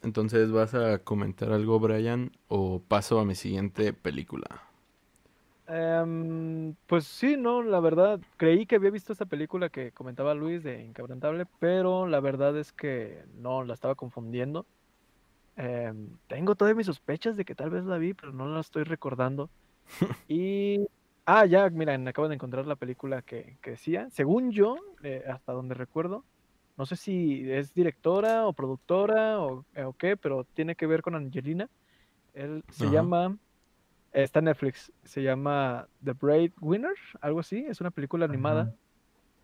entonces, ¿vas a comentar algo, Brian? ¿O paso a mi siguiente película? Em, pues sí, no, la verdad, creí que había visto esta película que comentaba Luis de Inquebrantable, pero la verdad es que no, la estaba confundiendo. Em, tengo todavía mis sospechas de que tal vez la vi, pero no la estoy recordando. Y, ah, ya, miren, acabo de encontrar la película que, que decía. Según yo, eh, hasta donde recuerdo, no sé si es directora o productora o, eh, o qué, pero tiene que ver con Angelina. Él se Ajá. llama Está en Netflix, se llama The Braid Winner, algo así, es una película animada.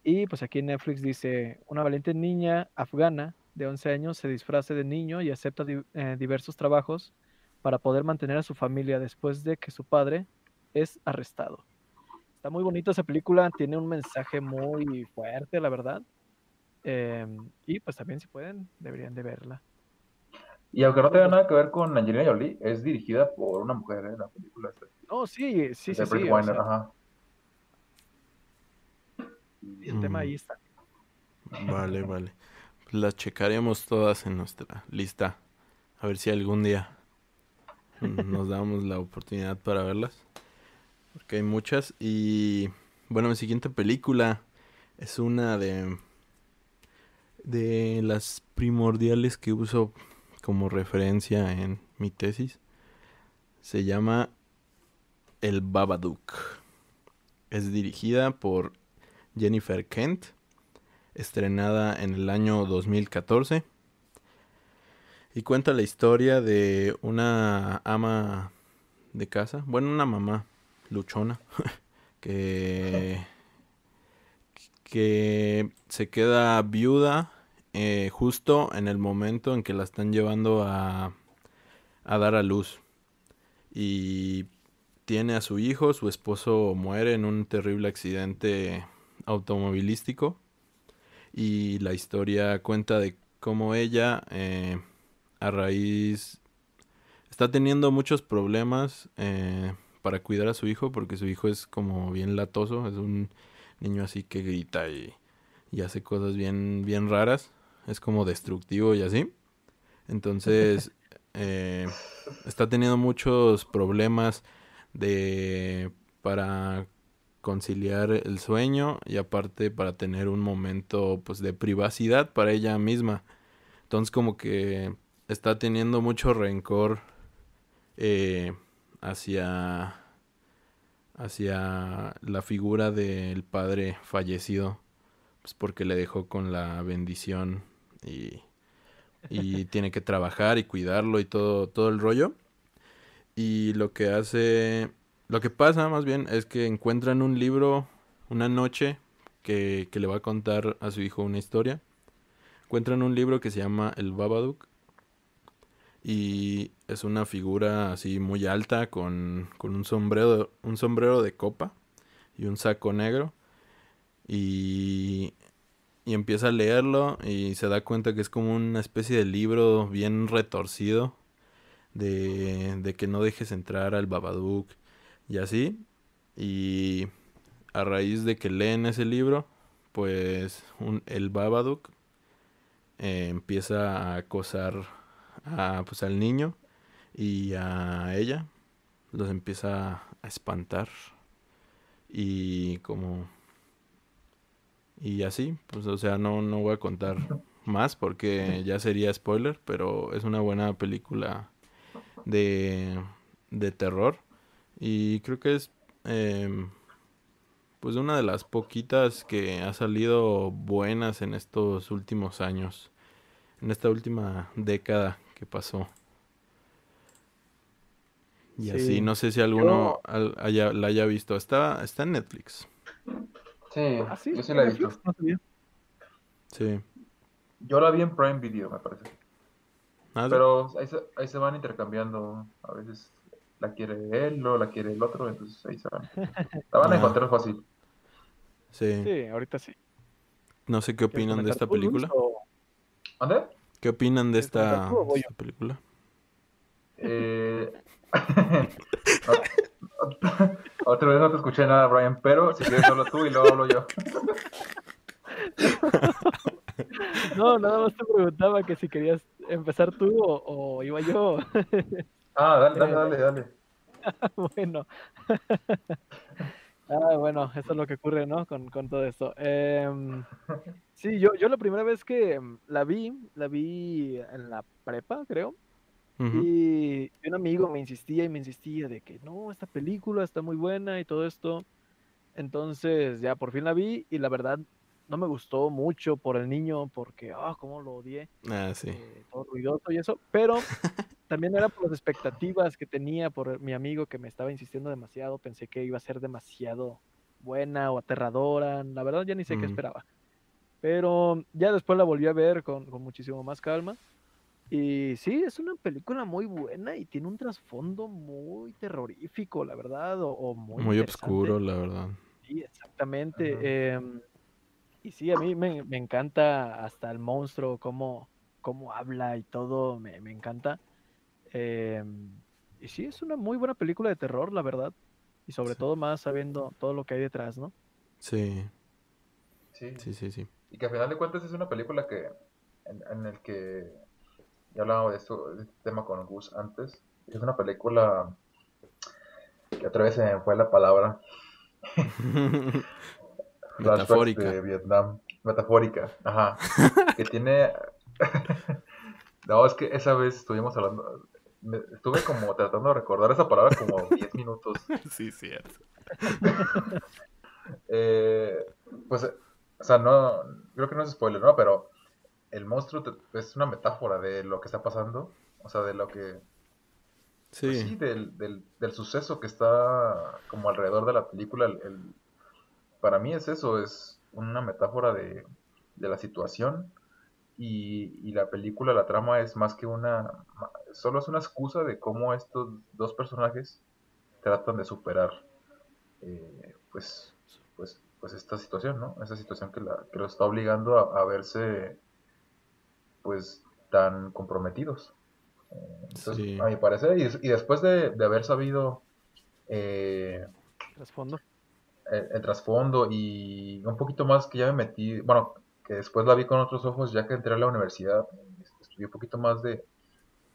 Y pues aquí en Netflix dice, una valiente niña afgana de 11 años se disfraza de niño y acepta di- eh, diversos trabajos para poder mantener a su familia después de que su padre es arrestado. Está muy bonita esa película, tiene un mensaje muy fuerte, la verdad. Em, y pues también si pueden, deberían de verla. Y aunque no tenga nada que ver con Angelina Jolie, es dirigida por una mujer en ¿eh? la película. No, sí, sí, sí. sí ajá. Y el tema ahí está. Vale, vale. Pues las checaremos todas en nuestra lista. A ver si algún día nos damos la oportunidad para verlas. Porque hay muchas. Y bueno, mi siguiente película es una de de las primordiales que uso como referencia en mi tesis. Se llama El Babadook. Es dirigida por Jennifer Kent, estrenada en el año 2014. Y cuenta la historia de una ama de casa, bueno, una mamá luchona, que, que se queda viuda eh, justo en el momento en que la están llevando a, a dar a luz. Y tiene a su hijo, su esposo muere en un terrible accidente automovilístico. Y la historia cuenta de cómo ella, eh, a raíz, está teniendo muchos problemas eh, para cuidar a su hijo, porque su hijo es como bien latoso, es un niño así que grita y, y hace cosas bien, bien raras es como destructivo y así. Entonces, eh, está teniendo muchos problemas de para conciliar el sueño y aparte para tener un momento pues de privacidad para ella misma. Entonces como que está teniendo mucho rencor eh, hacia hacia la figura del padre fallecido pues porque le dejó con la bendición y, tiene que trabajar y cuidarlo y todo, todo el rollo. Y lo que hace, lo que pasa más bien es que encuentran un libro una noche que, que le va a contar a su hijo una historia. Encuentran un libro que se llama El Babadook y es una figura así muy alta con, con, un sombrero un sombrero de copa y un saco negro y y empieza a leerlo y se da cuenta que es como una especie de libro bien retorcido de, que no dejes entrar al Babadook y así. Y a raíz de que leen ese libro, pues el Babadook eh, empieza a acosar a, pues, al niño y a ella. Los empieza a espantar. Y como y así, pues o sea, no, no voy a contar más porque ya sería spoiler, pero es una buena película de, de terror. Y creo que es em, pues una de las poquitas que ha salido buenas en estos últimos años, en esta última década que pasó. Y así, no sé si alguno haya, la haya visto. Está, está en Netflix. Sí, ¿Ah, yo sí la he visto. sí. Yo la vi en Prime Video, me parece. Ah, Pero ahí se, ahí se, van intercambiando. A veces la quiere él, o la quiere el otro, entonces ahí se van. La van a ah. encontrar fácil. Sí. Sí, ahorita sí. No sé qué opinan de esta película. ¿Dónde? ¿Qué opinan de esta, esta película? Eh... Otra vez no te escuché nada, Brian, pero si quieres solo tú y luego hablo yo. No, nada más te preguntaba que si querías empezar tú o, iba yo. Ah, dale, dale, dale, dale. bueno. Ah, bueno, eso es lo que ocurre, ¿no? Con, con todo esto. Em, sí, yo, yo la primera vez que la vi, la vi en la prepa, creo. Y un amigo me insistía y me insistía de que no, esta película está muy buena y todo esto. Entonces ya por fin la vi y la verdad no me gustó mucho por el niño porque, ah, cómo lo odié. Ah, sí. Eh, todo ruidoso y eso. Pero también era por las expectativas que tenía por mi amigo que me estaba insistiendo demasiado. Pensé que iba a ser demasiado buena o aterradora. La verdad ya ni sé qué esperaba. Pero ya después la volví a ver con, con muchísimo más calma. Y sí, es una película muy buena y tiene un trasfondo muy terrorífico, la verdad, o, muy... Muy oscuro, la verdad. Sí, exactamente. Y sí, a mí me, me encanta hasta el monstruo, cómo, cómo habla y todo, me, me encanta. Em, y sí, es una muy buena película de terror, la verdad. Y sobre Sí. todo más sabiendo todo lo que hay detrás, ¿no? Sí, Sí. sí, sí, sí. Y que a final de cuentas es una película que en, en el que ya hablaba de esto, de este tema con Gus antes. Es una película que otra vez se me fue la palabra. Metafórica. de Vietnam. Metafórica, ajá. que tiene. no, es que esa vez estuvimos hablando. me- estuve como tratando de recordar esa palabra como 10 minutos. Sí, cierto. Eh, pues, o sea, no. Creo que no es spoiler, ¿no? Pero el monstruo te- es una metáfora de lo que está pasando. O sea, de lo que. pues sí, Sí, del, del, del suceso que está como alrededor de la película. el- el- para mí es eso, es una metáfora de, de la situación y, y la película, la trama es más que una, solo es una excusa de cómo estos dos personajes tratan de superar eh, pues, pues, pues esta situación, ¿no? Esa situación que, la, que los está obligando a, a verse pues tan comprometidos. Eh, entonces, Sí. a mi parecer, y, y después de, de haber sabido eh, Trasfondo. El, el trasfondo y un poquito más que ya me metí, bueno, que después la vi con otros ojos ya que entré a la universidad, estudié un poquito más de,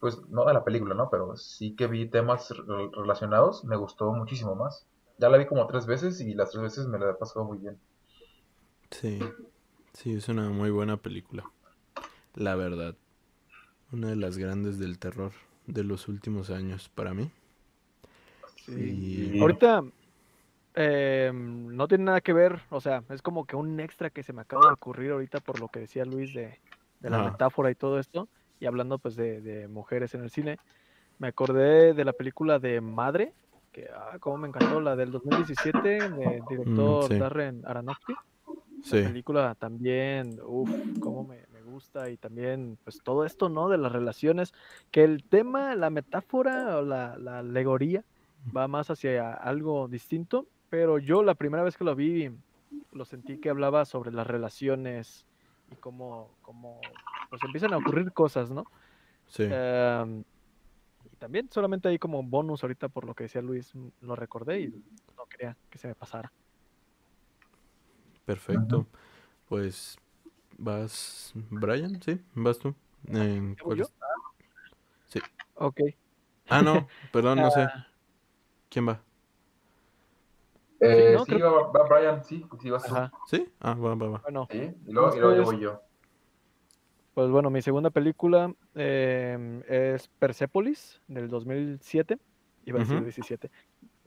pues no de la película, ¿no? Pero sí que vi temas re- relacionados, me gustó muchísimo más. Ya la vi como tres veces y las tres veces me la he pasado muy bien. sí. Sí, es una muy buena película. La verdad. Una de las grandes del terror de los últimos años para mí. Sí. Y- Ahorita em, no tiene nada que ver, o sea, es como que un extra que se me acaba de ocurrir ahorita por lo que decía Luis de, de la metáfora y todo esto, y hablando pues de, de mujeres en el cine, me acordé de la película de Madre, que ah, como me encantó, la del 2017, del director Mm, sí. Darren Aronofsky. Sí, película también, uff, cómo me, me gusta y también pues todo esto, ¿no? De las relaciones, que el tema, la metáfora o la, la alegoría va más hacia algo distinto, pero yo la primera vez que lo vi, lo sentí que hablaba sobre las relaciones y cómo, cómo pues empiezan a ocurrir cosas, ¿no? sí. Em, y también solamente ahí como bonus ahorita por lo que decía Luis, mm, lo recordé y no quería que se me pasara. Perfecto. Pues vas, Brian, ¿sí? ¿Vas tú? ¿En ¿Ya voy cuál yo? es? Sí. Ok. Ah, no, perdón, no sé. Ah, ¿Quién va? Eh, ¿no? sí, Creo- va, va Brian, sí, sí vas tú. Ajá. ¿Sí? Ah, va, va, va. Bueno, Sí, y luego, y luego voy yo. Pues bueno, mi segunda película em, es Persepolis del 2007, iba a decir Ujú. 17.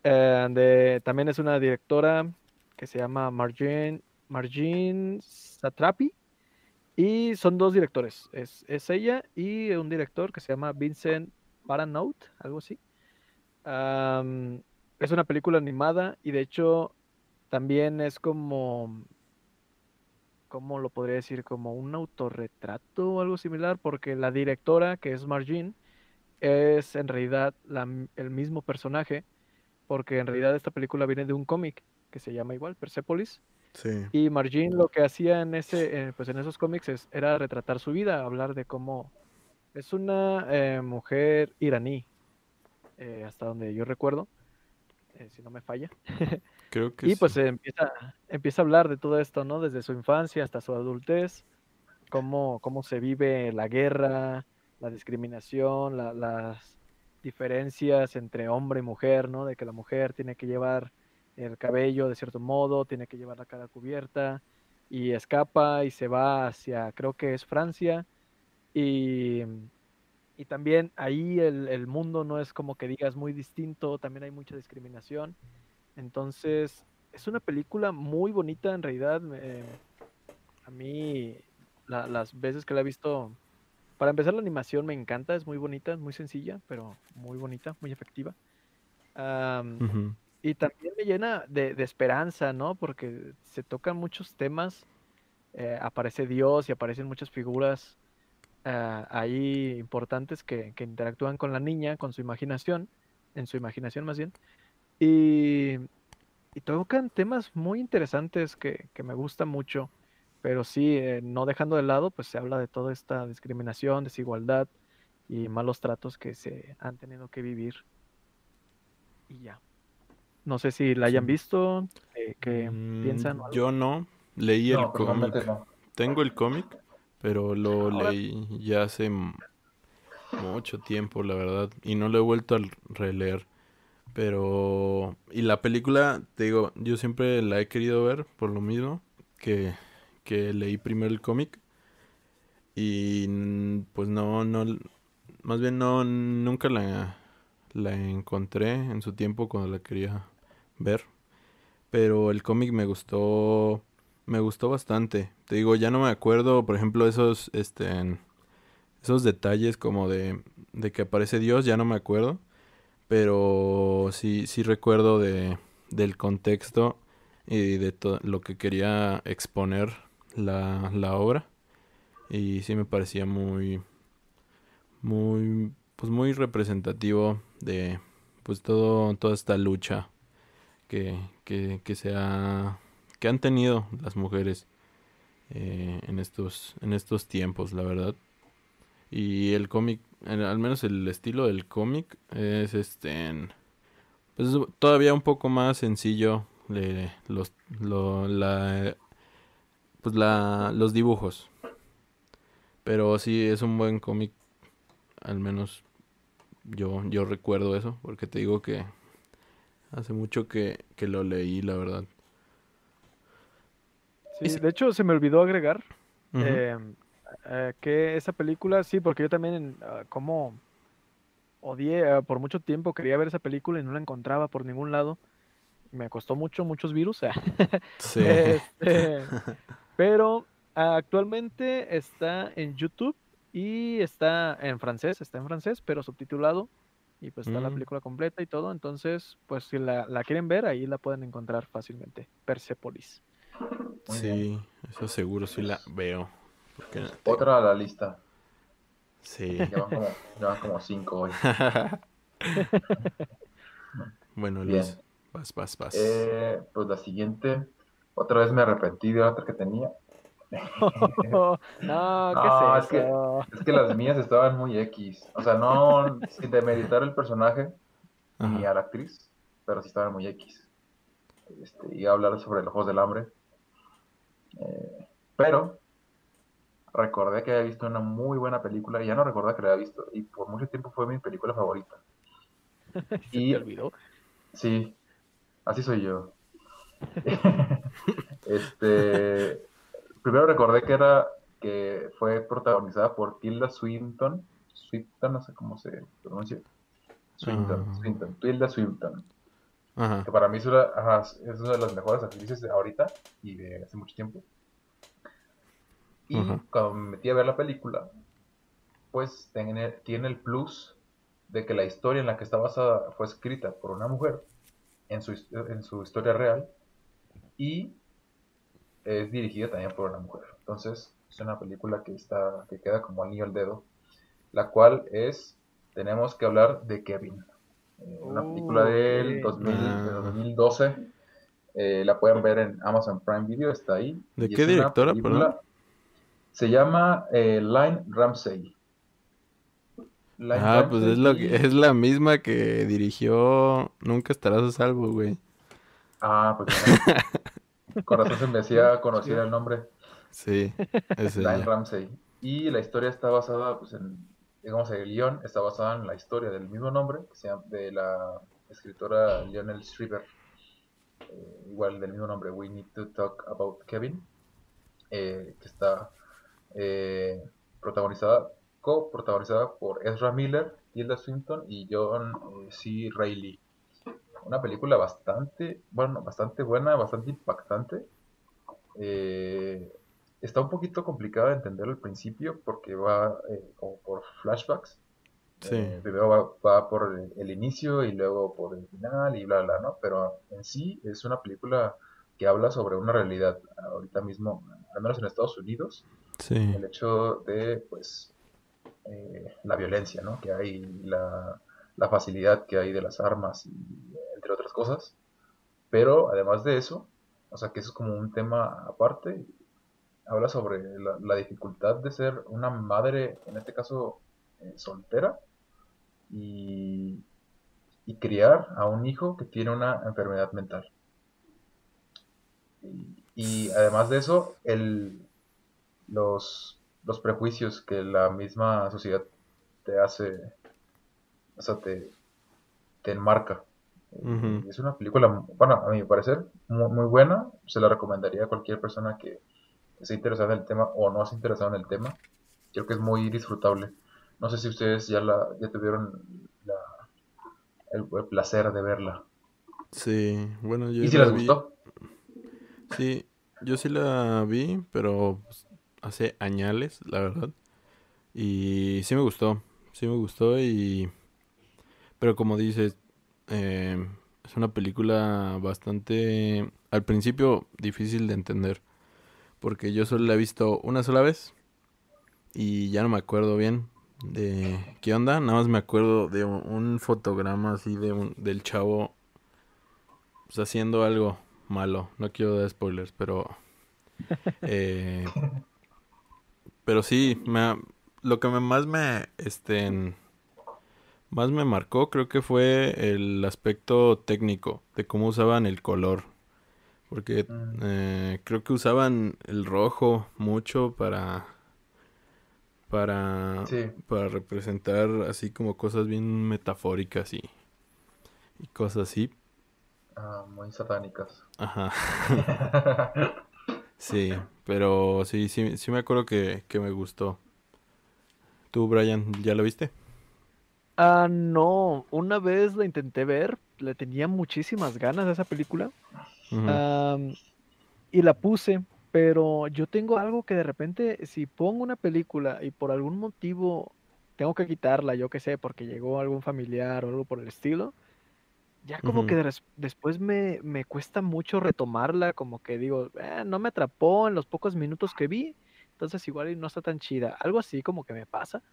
Eh, de, también es una directora que se llama Marjane, Marjane Satrapi y son dos directores, es, es ella y un director que se llama Vincent Paranout, algo así. Es una película animada y de hecho también es como ¿cómo lo podría decir? Como un autorretrato o algo similar, porque la directora, que es Margine, es en realidad la el mismo personaje, porque en realidad esta película viene de un cómic que se llama igual, Persepolis, Sí. y Margine lo que hacía en ese, eh, pues en esos cómics es- era retratar su vida, hablar de cómo es una eh, mujer iraní, eh, hasta donde yo recuerdo, eh, si no me falla. Creo que Y pues sí. eh, empieza, empieza a hablar de todo esto, ¿no? Desde su infancia hasta su adultez, cómo, cómo se vive la guerra, la discriminación, la- las diferencias entre hombre y mujer, ¿no? De que la mujer tiene que llevar el cabello de cierto modo, tiene que llevar la cara cubierta y escapa y se va hacia, creo que es Francia. Y, y también ahí el, el mundo no es como que digas muy distinto, también hay mucha discriminación. Entonces, es una película muy bonita en realidad. me- a mí, la- las veces que la he visto, para empezar la animación me encanta, es muy bonita, es muy sencilla, pero muy bonita, muy efectiva. Ujú. y también me llena de, de esperanza, ¿no? Porque se tocan muchos temas, eh, aparece Dios y aparecen muchas figuras ahí importantes que, que interactúan con la niña, con su imaginación, en su imaginación más bien. Y, y tocan temas muy interesantes que, que me gustan mucho, pero sí, eh, no dejando de lado, pues se habla de toda esta discriminación, desigualdad y malos tratos que se han tenido que vivir. Y ya. No sé si la hayan Sí. visto, eh, que Mm, piensan o algo. Yo no, leí el No, personalmente cómic. no. Tengo el cómic, pero lo Ahora- leí ya hace mucho tiempo, la verdad, y no lo he vuelto a releer. Pero, y la película, te digo, yo siempre la he querido ver por lo mismo que, que leí primero el cómic. Y pues no, no, más bien no, nunca la, la encontré en su tiempo cuando la quería ver. Pero el cómic me gustó, me gustó bastante. Te digo, ya no me acuerdo, por ejemplo, esos, este, esos detalles como de, de que aparece Dios, ya no me acuerdo. Pero sí, sí recuerdo de, del contexto y de lo que quería exponer la, la obra. Y sí me parecía muy, muy, pues muy representativo de, pues todo, toda esta lucha que, que, que se ha- que han tenido las mujeres eh, en estos, en estos tiempos, la verdad. Y el cómic, al menos el estilo del cómic es este, pues es todavía un poco más sencillo le- los, lo- la, pues la, los dibujos. Pero sí es un buen cómic, al menos yo, yo recuerdo eso, porque te digo que hace mucho que, que lo leí, la verdad. Sí, de hecho, se me olvidó agregar Ujú. eh, eh, que esa película, sí, porque yo también, ah, como odié, ah, por mucho tiempo quería ver esa película y no la encontraba por ningún lado. Me costó mucho, muchos virus. Sí. Este, pero ah, actualmente está en YouTube y está en francés, está en francés, pero subtitulado. Y pues está la Mm. película completa y todo. Entonces, pues si la, la quieren ver, ahí la pueden encontrar fácilmente. Persepolis. Muy Sí, eso seguro sí la veo. Porque Otra a la lista. Sí. Ya van como, ya van como cinco hoy. Bueno, Bien. Luis, vas, vas, vas. Eh, pues la siguiente. Otra vez me arrepentí de la otra que tenía. no, ¿qué No, es es que- eso? Es que las mías estaban muy X. O sea, no sin demeritar el personaje ni a la actriz, pero sí estaban muy X. Este, iba a hablar sobre los Juegos del Hambre. Eh, pero recordé que había visto una muy buena película y ya no recordaba que la había visto. Y por mucho tiempo fue mi película favorita. ¿Se y- te olvidó? Sí, así soy yo. este, primero recordé que era que fue protagonizada por Tilda Swinton, Swinton, no sé cómo se pronuncia. Swinton, Ah. Swinton, Tilda Swinton, Ajá. que para mí es una, ajá, es una de las mejores actrices de ahorita y de hace mucho tiempo. Y Ajá. cuando me metí a ver la película, pues tiene, tiene el plus de que la historia en la que está basada fue escrita por una mujer en su, en su historia real y es dirigida también por una mujer. Entonces, es una película que está que queda como anillo al dedo, la cual es tenemos que hablar de Kevin. Una película del Ok. 2000, de Ah. 2012. Eh, la pueden ver en Amazon Prime Video, está ahí. ¿De qué directora, perdón? Se llama eh, Line Ramsey. Line Ah, pues es, lo que, es la misma que dirigió Nunca estarás a salvo, güey. Ah, pues. Con razón se me hacía conocido el nombre. Sí, es Line ella. Ramsey. Y la historia está basada, pues en, digamos, el guion está basada en la historia del mismo nombre, de la escritora Lionel Shriver. Eh, igual del mismo nombre, We Need to Talk About Kevin. eh, que está eh, protagonizada, co-protagonizada por Ezra Miller, Tilda Swinton y John eh, C. Reilly. Una película bastante, bueno, bastante buena, bastante impactante. Eh, está un poquito complicado de entender al principio porque va eh, como por flashbacks. Sí. Eh, primero va, va por el, el inicio y luego por el final y bla, bla, ¿no? Pero en sí es una película que habla sobre una realidad ahorita mismo, al menos en Estados Unidos, Sí. el hecho de, pues, eh, la violencia, ¿no? Que hay, la, la facilidad que hay de las armas, y, entre otras cosas. pero además de eso, o sea que eso es como un tema aparte, habla sobre la, dificultad de ser una madre, en este caso eh, soltera, y, y, criar a un hijo que tiene una enfermedad mental. Y, además de eso, el, los, los prejuicios que la misma sociedad te hace, o sea, te, te enmarca. Es una película, bueno, a mi parecer, muy, muy, buena. Se la recomendaría a cualquier persona que esté interesada en el tema o no esté interesada en el tema. Creo que es muy disfrutable. No sé si ustedes ya, la, ya tuvieron la, el, placer de verla. Sí, bueno, yo. ¿Y si les gustó? Sí, yo sí la vi, pero pues, hace añales, la verdad. Y sí me gustó, sí me gustó y... Pero como dices, eh, es una película bastante, al principio, difícil de entender. Porque yo solo la he visto una sola vez y ya no me acuerdo bien de qué onda. Nada más me acuerdo de un, fotograma así de un, del chavo pues, haciendo algo malo. No quiero dar spoilers, pero... Eh, pero sí, me, lo que más me... Este, más me marcó creo que fue el aspecto técnico de cómo usaban el color. Porque mm. eh, creo que usaban el rojo mucho para para para representar así como cosas bien metafóricas y, y cosas así. Ah, muy satánicas. Ajá. sí, pero sí, sí, sí me acuerdo que, que me gustó. ¿Tú, Brian, ya lo viste? Ah, no, una vez la intenté ver, le tenía muchísimas ganas a esa película y la puse, pero yo tengo algo que de repente si pongo una película y por algún motivo tengo que quitarla, yo qué sé, porque llegó algún familiar o algo por el estilo, ya como que después me, me, cuesta mucho retomarla, como que digo, eh, no me atrapó en los pocos minutos que vi, entonces igual no está tan chida, algo así como que me pasa.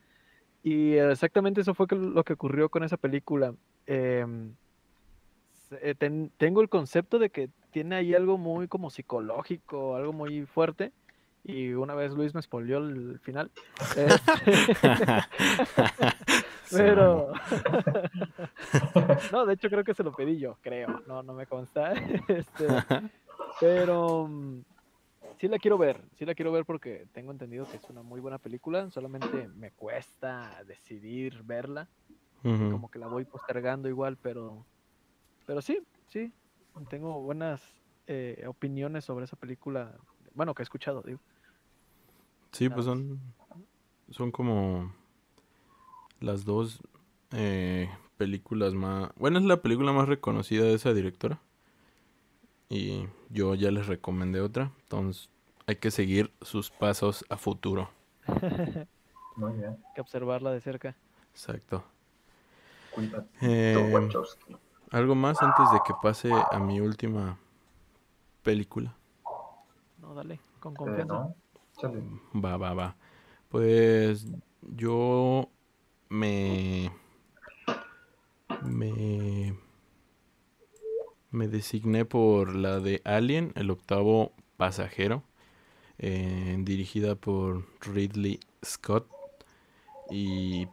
Y exactamente eso fue lo que ocurrió con esa película. Em, eh, tengo el concepto de que tiene ahí algo muy como psicológico, algo muy fuerte. Y una vez Luis me spoileó el final. Pero. no, de hecho creo que se lo pedí yo, creo. No, no me consta. Este, pero mm, sí la quiero ver, sí la quiero ver porque tengo entendido que es una muy buena película, solamente me cuesta decidir verla, como que la voy postergando igual, pero, pero sí, sí, tengo buenas eh, opiniones sobre esa película, bueno, que he escuchado, digo. Sí, pues son, son como las dos eh, películas más, bueno, es la película más reconocida de esa directora y yo ya les recomendé otra, entonces hay que seguir sus pasos a futuro. Muy bien. Hay que observarla de cerca. Exacto. Eh, ¿Algo más antes de que pase a mi última película? No, dale, con confianza. Va, va, va. Pues yo me me me designé por la de Alien, el octavo pasajero, eh, dirigida por Ridley Scott y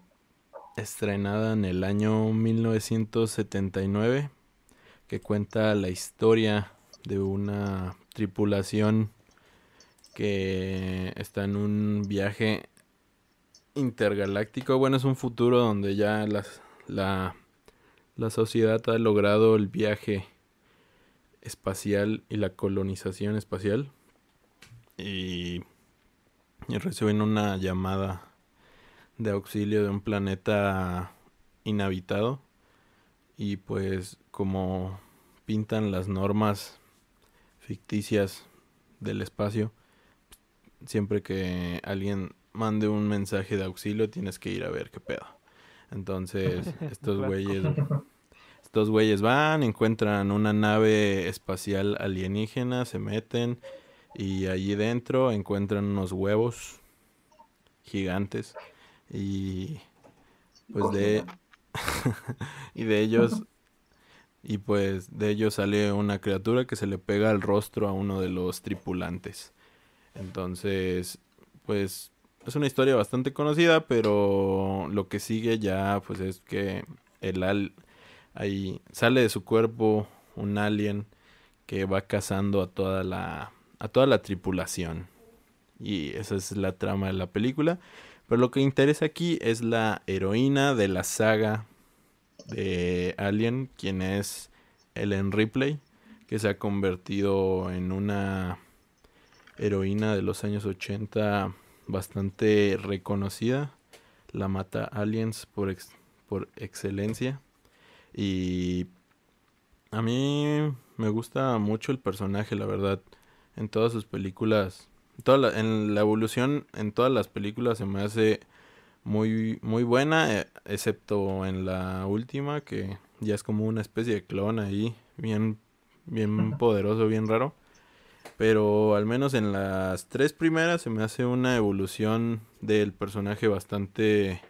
estrenada en el año 1979, que cuenta la historia de una tripulación que está en un viaje intergaláctico. Bueno, es un futuro donde ya la, la sociedad ha logrado el viaje espacial y la colonización espacial. Y, reciben una llamada de auxilio de un planeta inhabitado. Y pues como pintan las normas ficticias del espacio, siempre que alguien mande un mensaje de auxilio tienes que ir a ver qué pedo. Entonces, estos güeyes estos güeyes van, encuentran una nave espacial alienígena, se meten y allí dentro encuentran unos huevos gigantes y pues de y de ellos Y pues de ello sale una criatura que se le pega al rostro a uno de los tripulantes. Entonces, pues es una historia bastante conocida, pero lo que sigue ya pues es que el al ahí sale de su cuerpo un alien que va cazando a toda la a toda la tripulación. Y esa es la trama de la película. Pero lo que interesa aquí es la heroína de la saga de Alien, quien es Ellen Ripley, que se ha convertido en una heroína de los años 80 bastante reconocida. La mata aliens por, por excelencia. Y a mí me gusta mucho el personaje, la verdad. En todas sus películas, toda en la evolución en todas las películas se me hace muy muy buena, eh, excepto en la última que ya es como una especie de clon ahí, bien bien poderoso, bien raro. Pero al menos en las tres primeras se me hace una evolución del personaje bastante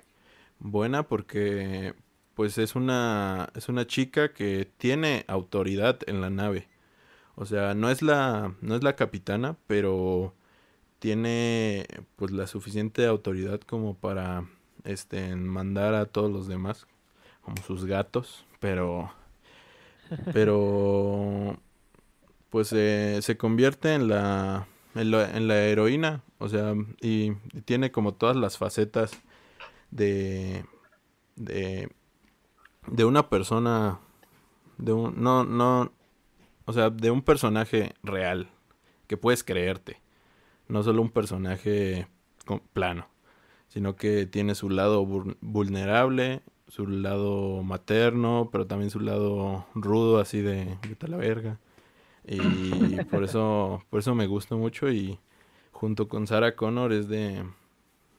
buena porque pues es una es una chica que tiene autoridad en la nave. O sea, no es la no es la capitana, pero tiene pues la suficiente autoridad como para este mandar a todos los demás como sus gatos, pero pero pues se convierte en la, en la, heroína, o sea, y, tiene como todas las facetas de, de, de una persona, de un, no, no, o sea, de un personaje real, que puedes creerte, no solo un personaje plano, sino que tiene su lado vulnerable, su lado materno, pero también su lado rudo, así de, de la verga. Y por eso, por eso me gusta mucho y junto con Sarah Connor es de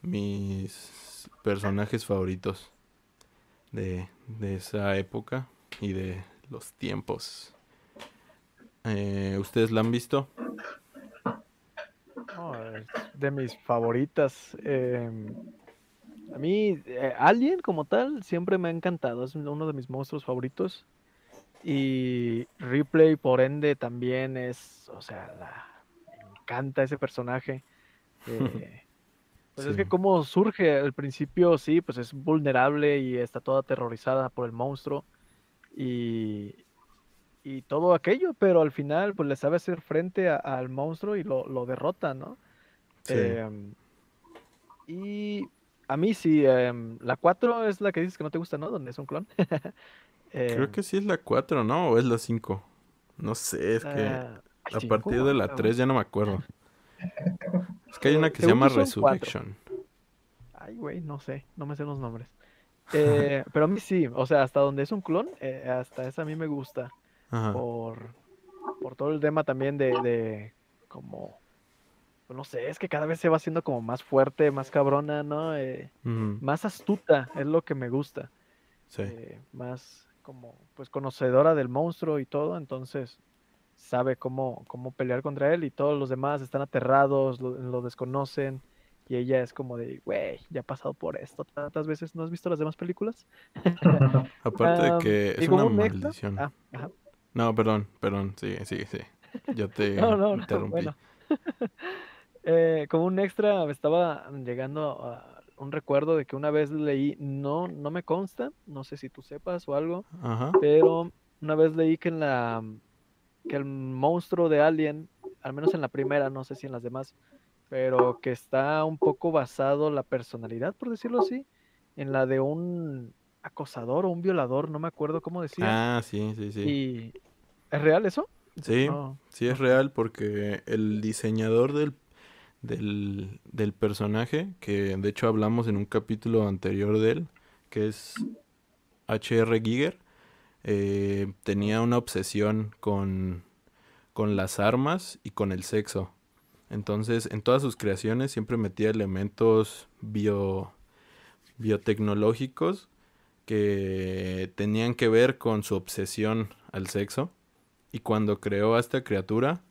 mis personajes favoritos de, esa época y de los tiempos. Eh, ¿Ustedes la han visto? De mis favoritas. Em, a mí, eh, Alien como tal, siempre me ha encantado. Es uno de mis monstruos favoritos. Y Ripley, por ende, también es, o sea, me encanta ese personaje. Eh, pues es que como surge al principio, sí, pues es vulnerable y está toda aterrorizada por el monstruo y, y todo aquello, pero al final pues le sabe hacer frente al monstruo y lo, lo derrota, ¿no? Em, y a mí sí, em, la 4 es la que dices que no te gusta, ¿no? Donde es un clon. Creo em, que sí es la 4, ¿no? ¿O es la 5? No sé, es que ah, a partir de la 3 ya no me acuerdo. Es que hay una que se llama Resurrection. Ay, güey, no sé, no me sé los nombres. Eh, pero a mí sí, o sea, hasta donde es un clon, eh, hasta esa a mí me gusta. Por, por todo el tema también de, de como no sé, es que cada vez se va haciendo como más fuerte, más cabrona, ¿no? Eh, más astuta, es lo que me gusta. Sí. más como pues conocedora del monstruo y todo, entonces sabe cómo, cómo pelear contra él y todos los demás están aterrados, lo, desconocen y ella es como de, güey, ya ha pasado por esto tantas veces, ¿no has visto las demás películas? Aparte de que es una maldición. Ah, no, perdón, perdón, sigue, sigue, sí. Yo te interrumpí. eh, como un extra me estaba llegando a un recuerdo de que una vez leí, no, no me consta, no sé si tú sepas o algo, pero una vez leí que en la que el monstruo de Alien, al menos en la primera, no sé si en las demás, pero que está un poco basado la personalidad, por decirlo así, en la de un acosador o un violador, no me acuerdo cómo decir. Ah, sí, sí, sí. ¿Y es real eso? Sí, sí es real porque el diseñador del del, del personaje, que de hecho hablamos en un capítulo anterior de él, que es H.R. Giger, eh, tenía una obsesión con, con las armas y con el sexo. Entonces, en todas sus creaciones siempre metía elementos bio, biotecnológicos que tenían que ver con su obsesión al sexo. Y cuando creó a esta criatura,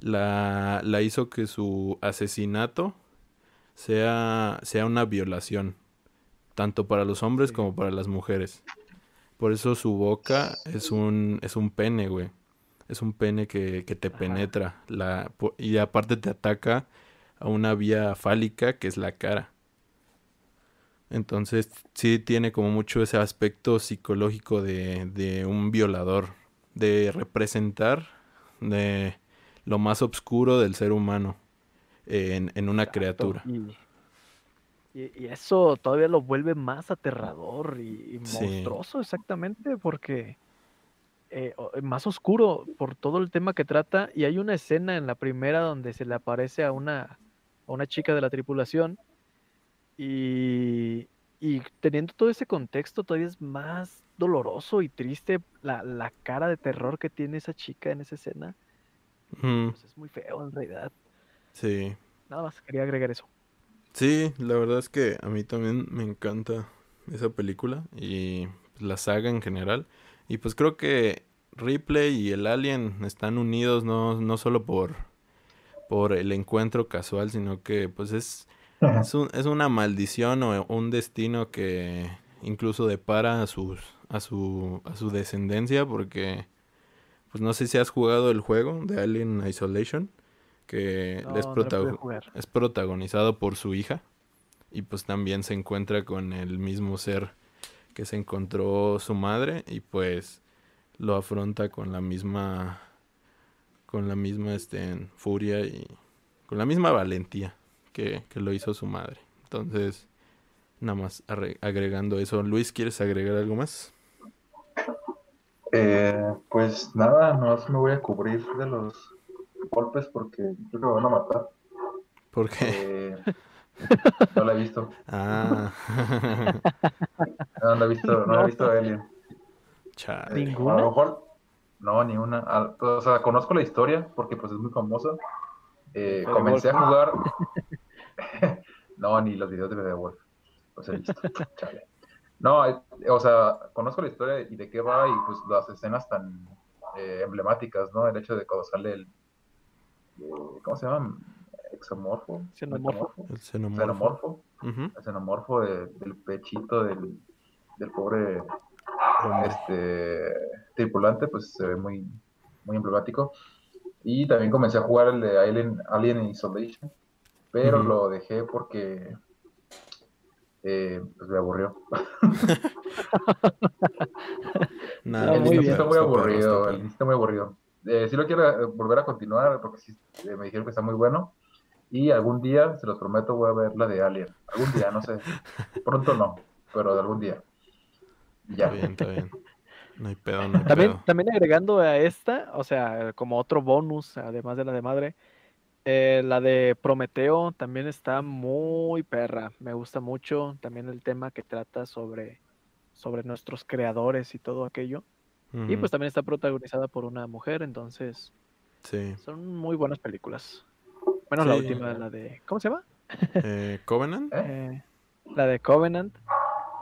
la, la hizo que su asesinato sea, sea una violación, tanto para los hombres como para las mujeres. Por eso su boca es un, es un pene, güey. Es un pene que, que te Ajá. penetra. La, y aparte te ataca a una vía fálica que es la cara. Entonces sí tiene como mucho ese aspecto psicológico de, de un violador. De representar de lo más oscuro del ser humano en, en una criatura. Y, eso todavía lo vuelve más aterrador y, y Sí. monstruoso, exactamente, porque eh, o- más oscuro por todo el tema que trata. Y hay una escena en la primera donde se le aparece a una, a una chica de la tripulación. Y, y teniendo todo ese contexto, todavía es más doloroso y triste la, la cara de terror que tiene esa chica en esa escena. Pues es muy feo en realidad. sí. Nada más quería agregar eso. Sí, la verdad es que a mí también me encanta esa película y pues, la saga en general. Y pues creo que Ripley y el Alien están unidos no, no solo por, por el encuentro casual, sino que pues es, es, un- es una maldición o un destino que incluso depara a sus, a su, a su descendencia porque pues no sé si has jugado el juego de Alien Isolation que No, es protago- es protagonizado por su hija y pues también se encuentra con el mismo ser que se encontró su madre y pues lo afronta con la misma con la misma este furia y con la misma valentía que, que lo hizo su madre. Entonces, nada más agregando eso. Luis, ¿quieres agregar algo más? Eh, pues nada, no me voy a cubrir de los golpes porque creo que me van a matar. Porque Eh, no la he visto. ah No, no he visto, no he visto a chale. Eh, ¿Ninguna? A lo mejor, no, ni una. A- O sea, conozco la historia porque pues es muy famosa. Eh, comencé a jugar. no, ni los videos de Fede Wolf. Los he visto. Chale. No, eh, o sea, conozco la historia y de qué va y pues las escenas tan eh, emblemáticas, ¿no? El hecho de cuando sale el. ¿Cómo se llama? Exomorfo. Xenomorfo. El xenomorfo. Xenomorfo. Ujú. El xenomorfo de- del pechito del, del pobre este tripulante, pues se ve muy, muy emblemático. Y también comencé a jugar el de Alien, Alien Isolation, pero lo dejé porque eh, pues me aburrió. Nah, el bien. está muy aburrido, el inicio está muy aburrido. Eh, sí lo quiero eh, volver a continuar porque sí, eh, me dijeron que está muy bueno. Y algún día, se los prometo, voy a ver la de Alien. Algún día, no sé. Pronto no, pero de algún día. Ya. Está bien, está bien. No hay pedo, no hay También, pedo. también agregando a esta, o sea, como otro bonus, además de la de madre, eh, la de Prometeo también está muy perra. Me gusta mucho también el tema que trata sobre, sobre nuestros creadores y todo aquello. Y pues también está protagonizada por una mujer, entonces Sí. son muy buenas películas. Bueno, la última, la de, ¿cómo se llama? Eh, Covenant. ¿Eh? Eh, la de Covenant.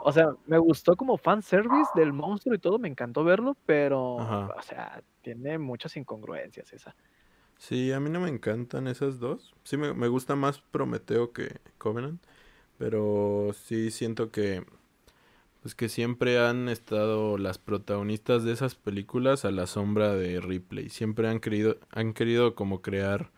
O sea, me gustó como fanservice del monstruo y todo, me encantó verlo, pero, Ajá. o sea, tiene muchas incongruencias esa. Sí, a mí no me encantan esas dos. Sí, me, me gusta más Prometeo que Covenant. Pero sí siento que. Pues que siempre han estado las protagonistas de esas películas a la sombra de Ripley. Siempre han querido, han querido como crear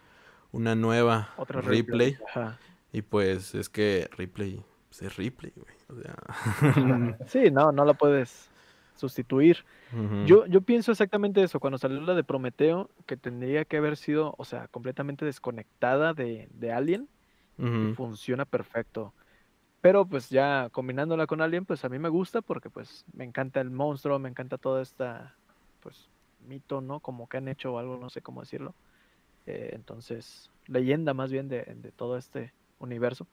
una nueva Otra Ripley. Ajá. Y pues es que Ripley pues es Ripley, güey. O sea. Sí, no, no la puedes sustituir. Yo, yo pienso exactamente eso, cuando salió la de Prometeo, que tendría que haber sido, o sea, completamente desconectada de, de Alien, y funciona perfecto. Pero pues ya combinándola con Alien, pues a mí me gusta porque pues me encanta el monstruo, me encanta toda esta, pues, mito, ¿no? Como que han hecho o algo, no sé cómo decirlo. Eh, entonces, leyenda más bien de, de todo este universo.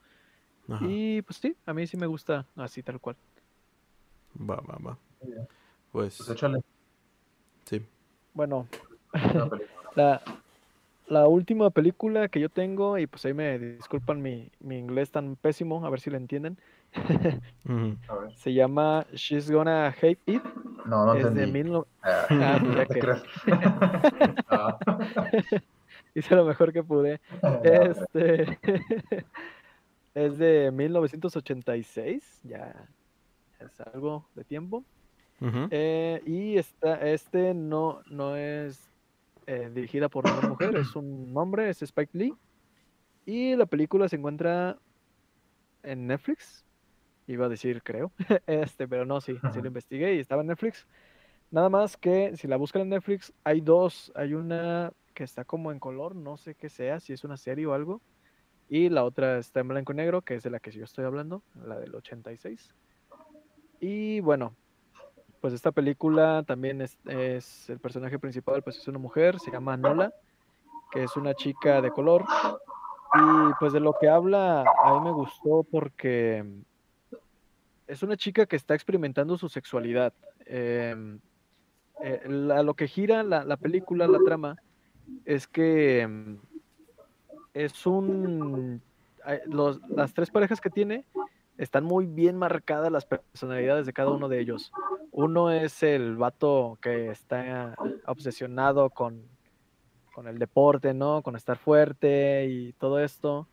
ajá, Y pues sí, a mí sí me gusta así tal cual. Va, va, va. Pues Pues échale sí. Bueno, la, la última película que yo tengo, y pues ahí me disculpan mi, mi inglés tan pésimo, a ver si lo entienden, se llama She's Gonna Hate It. No, no es de mil no- Ah, Ah, ya ¿te que- crees? Ah. hice lo mejor que pude. Este es de 1986, ya es algo de tiempo. Eh, y esta, este no, no es eh, dirigida por una mujer, es un hombre, es Spike Lee. Y la película se encuentra en Netflix. Iba a decir, creo. Este, pero no, sí, sí Ajá. lo investigué y estaba en Netflix. Nada más que si la buscan en Netflix, hay dos. Hay una que está como en color, no sé qué sea, si es una serie o algo. Y la otra está en blanco y negro, que es de la que yo estoy hablando, la del 86. Y bueno, pues esta película también es, el personaje principal, pues es una mujer, se llama Nola, que es una chica de color. Y pues de lo que habla, a mí me gustó porque es una chica que está experimentando su sexualidad. Em, eh, a lo que gira la, la película, la trama, es que em, es un... las tres parejas que tiene están muy bien marcadas las personalidades de cada uno de ellos. Uno es el vato que está obsesionado con, con el deporte, ¿no? Con estar fuerte y todo esto.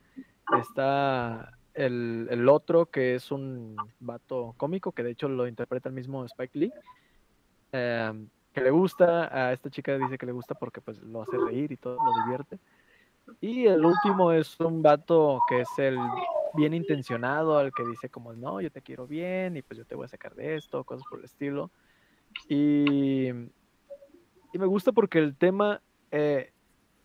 Está el, el otro que es un vato cómico, que de hecho lo interpreta el mismo Spike Lee. em, que le gusta, a esta chica dice que le gusta porque pues lo hace reír y todo, lo divierte. Y el último es un vato que es el bien intencionado, al que dice como, no, yo te quiero bien y pues yo te voy a sacar de esto, cosas por el estilo. Y, y me gusta porque el tema eh,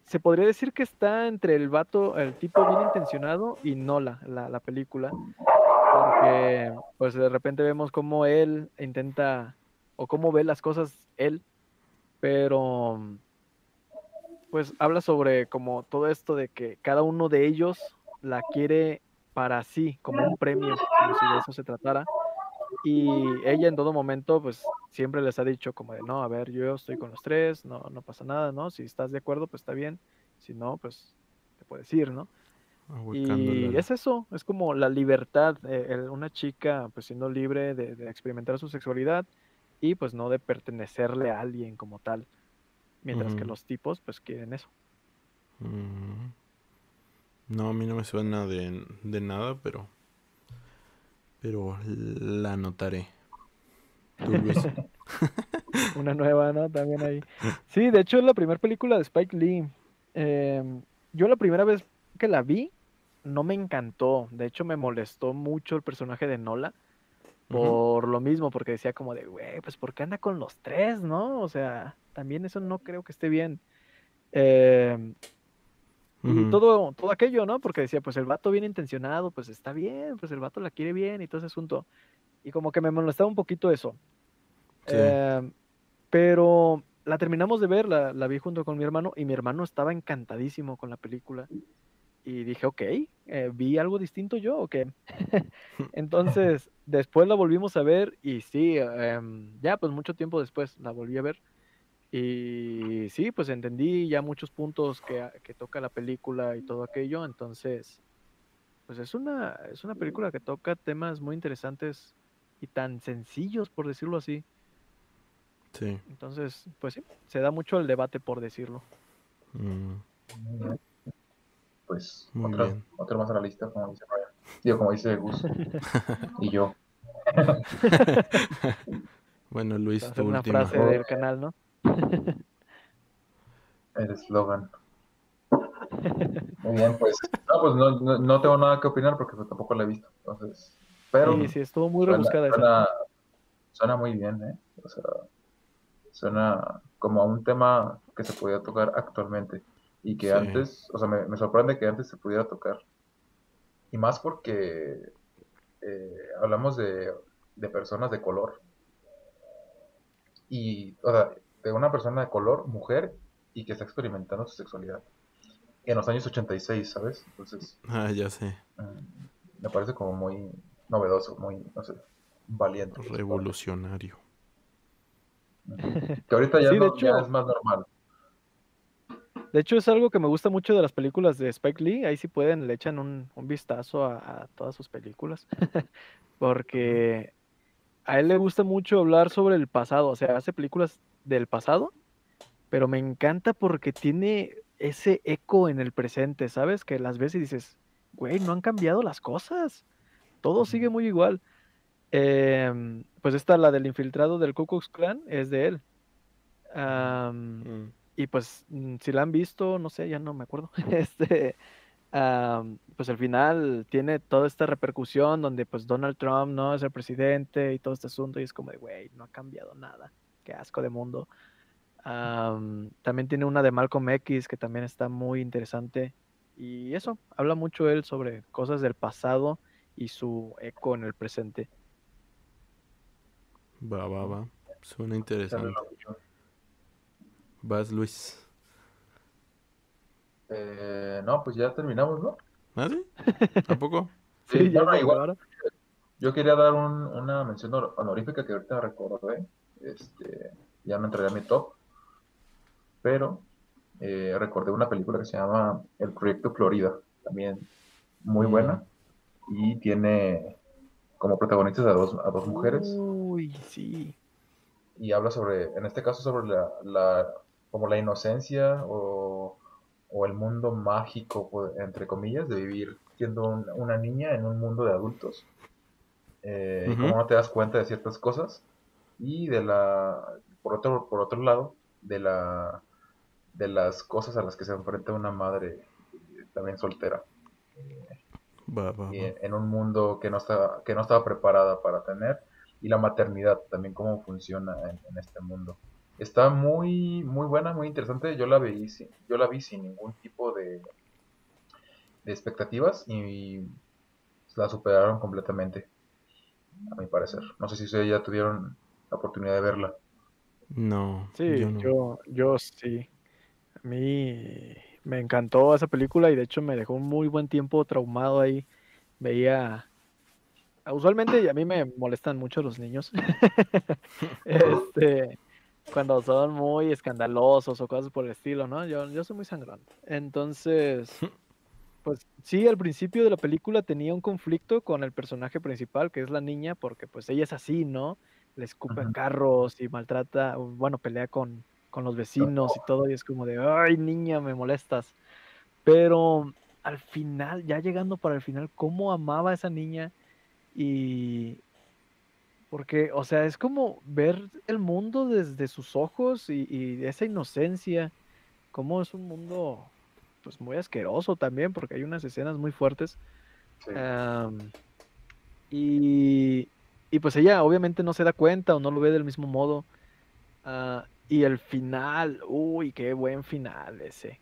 se podría decir que está entre el vato, el tipo bien intencionado y Nola, la, la película. Porque pues de repente vemos cómo él intenta o cómo ve las cosas él, pero pues habla sobre como todo esto de que cada uno de ellos la quiere para sí, como un premio, como si de eso se tratara. Y ella en todo momento, pues siempre les ha dicho como de, no, a ver, yo estoy con los tres, no, no pasa nada, ¿no? Si estás de acuerdo, pues está bien. Si no, pues te puedes ir, ¿no? Y es eso, es como la libertad, eh, el- una chica pues siendo libre de, de experimentar su sexualidad y pues no de pertenecerle a alguien como tal. Mientras que Ujú. los tipos pues quieren eso. Mm. No, a mí no me suena de, de nada, pero. Pero la anotaré. Una nueva, ¿no? También ahí. Sí, de hecho es la primera película de Spike Lee. Em, yo la primera vez que la vi no me encantó. De hecho me molestó mucho el personaje de Nola. Por lo mismo, porque decía como de, güey, pues ¿por qué anda con los tres, no? O sea, también eso no creo que esté bien. Em, y todo, todo aquello, ¿no? Porque decía, pues el vato bien intencionado, pues está bien, pues el vato la quiere bien y todo ese asunto. Y como que me molestaba un poquito eso. Sí. Em, pero la terminamos de ver, la, la vi junto con mi hermano y mi hermano estaba encantadísimo con la película. Y dije, ok, eh, vi algo distinto yo, ¿o qué? Entonces, después la volvimos a ver y sí, em, ya pues mucho tiempo después la volví a ver. Y sí, pues entendí ya muchos puntos que, que toca la película y todo aquello. Entonces, pues es una, es una película que toca temas muy interesantes y tan sencillos, por decirlo así. Sí. Entonces, pues sí, se da mucho el debate, por decirlo. Mm. Pues Muy otra, bien. otra más a la lista, como dice Ryan. Digo, como dice Gus. y yo. Bueno, Luis, tu una última. frase del canal, ¿no? El eslogan. Muy bien, pues. No, pues no, no, no tengo nada que opinar porque pues, tampoco la he visto. Entonces. Pero Sí, sí, estuvo muy suena, rebuscada esa. suena, suena muy bien, ¿eh? O sea, suena como a un tema que se podía tocar actualmente. Y que Sí. antes, o sea, me, me sorprende que antes se pudiera tocar. Y más porque eh, hablamos de, de personas de color. Y, o sea, de una persona de color, mujer, y que está experimentando su sexualidad. En los años 86, ¿sabes? Entonces, Ah, ya sé. mm, me parece como muy novedoso, muy, no sé, valiente. Revolucionario. Que ahorita ya, Sí, es más normal. De hecho, es algo que me gusta mucho de las películas de Spike Lee. Ahí si pueden, le echan un, un vistazo a, a todas sus películas. Porque a él le gusta mucho hablar sobre el pasado. O sea, hace películas del pasado, pero me encanta porque tiene ese eco en el presente, ¿sabes? Que las ves y dices, güey, no han cambiado las cosas. Todo sigue muy igual. em, pues esta, la del infiltrado del Ku Klux Klan, es de él. Mm. y pues mm, si la han visto, no sé, ya no me acuerdo. Este, am, pues al final tiene toda esta repercusión donde pues Donald Trump no es el presidente y todo este asunto y es como de, güey, no ha cambiado nada. Qué asco de mundo. Am, también tiene una de Malcolm X que también está muy interesante. Y eso, habla mucho él sobre cosas del pasado y su eco en el presente. Va, va, va. Suena interesante. Vas, Luis. Eh, no, pues ya terminamos, ¿no? ¿Ah, sí? ¿A poco? Sí, ya se igual. Yo quería dar un- una mención honor- honorífica que ahorita recordé. Este, ya me entregué a mi top. Pero eh, recordé una película que se llama El Proyecto Florida. También muy Mm. buena. Y tiene como protagonistas a dos, a dos mujeres. Uy, sí. y habla sobre, en este caso, sobre la, la- como la inocencia o, o el mundo mágico, pues, entre comillas, de vivir siendo un- una niña en un mundo de adultos. Eh, Y Ujú. cómo no te das cuenta de ciertas cosas. Y de la, por otro, por otro lado, de la, de las cosas a las que se enfrenta una madre eh, también soltera. Y en, un mundo que no estaba, que no estaba preparada para tener, y la maternidad, también cómo funciona en, en este mundo. Está muy, muy buena, muy interesante. Yo la vi, sin- yo la vi sin ningún tipo de, de expectativas y la superaron completamente, a mi parecer. No sé si ustedes ya tuvieron la oportunidad de verla. No, Sí, yo no. yo, yo sí. A mí me encantó esa película y de hecho me dejó un muy buen tiempo traumado ahí. Veía. Usualmente a mí me molestan mucho los niños. Este, cuando son muy escandalosos o cosas por el estilo, ¿no? Yo, yo soy muy sangrón. Entonces, pues sí, al principio de la película tenía un conflicto con el personaje principal, que es la niña, porque pues ella es así, ¿no? Le escupe a Ujú. carros y maltrata, bueno, pelea con, con los vecinos y todo, y es como de, ay, niña, me molestas. Pero al final, ya llegando para el final, cómo amaba a esa niña y... Porque, o sea, es como ver el mundo desde sus ojos y, y esa inocencia, cómo es un mundo, pues muy asqueroso también, porque hay unas escenas muy fuertes. Sí. Y, y pues ella obviamente no se da cuenta o no lo ve del mismo modo. Ah, y el final, uy, qué buen final ese.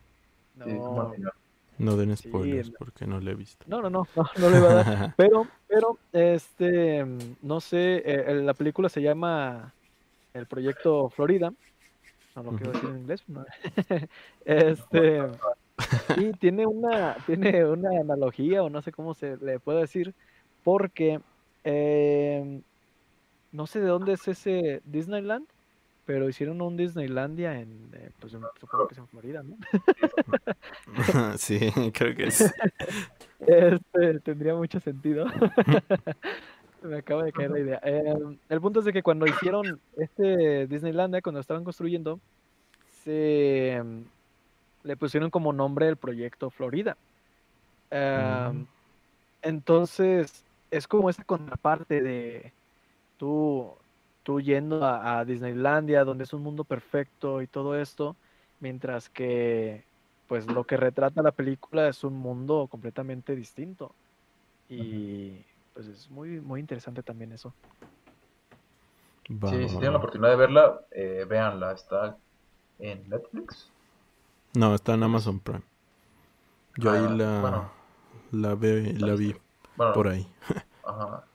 Sí, No, den spoilers porque no lo he visto. no, no, no, no, no le iba a dar. Pero, pero, este, no sé, eh, la película se llama El Proyecto Florida. No lo quiero decir en inglés. no. Este, y tiene una, tiene una analogía, o no sé cómo se le puede decir, porque em, no sé de dónde es ese Disneyland, pero hicieron un Disneylandia en, eh, pues en- supongo que es en Florida, ¿no? sí, creo que sí. Este, tendría mucho sentido. Me acaba de caer la idea. Em, el punto es de que cuando hicieron este Disneylandia, cuando estaban construyendo, se em, le pusieron como nombre el proyecto Florida. Mm. entonces, es como esa contraparte de tú, tú yendo a, a Disneylandia, donde es un mundo perfecto y todo esto, mientras que pues lo que retrata la película es un mundo completamente distinto. Y pues es muy, muy interesante también eso. Sí, si tienen la oportunidad de verla, eh, véanla. Está en Netflix. No, está en Amazon Prime. Yo Ah, ahí la, bueno. la, ve- la vi Bueno, por ahí. Ajá.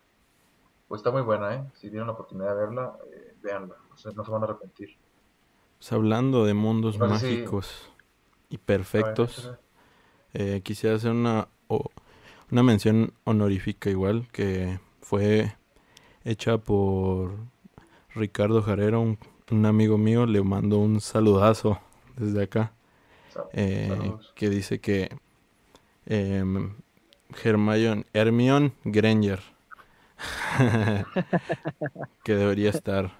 Pues está muy buena, ¿eh? Si tienen la oportunidad de verla, eh, véanla. No se, no se van a arrepentir. Pues hablando de mundos No mágicos y ver, perfectos, échale. eh, quisiera hacer una, una mención honorífica igual que fue hecha por Ricardo Jarero, un, un amigo mío, le mando un saludazo desde acá, eh, que dice que em, Hermione, Hermione Granger, que debería estar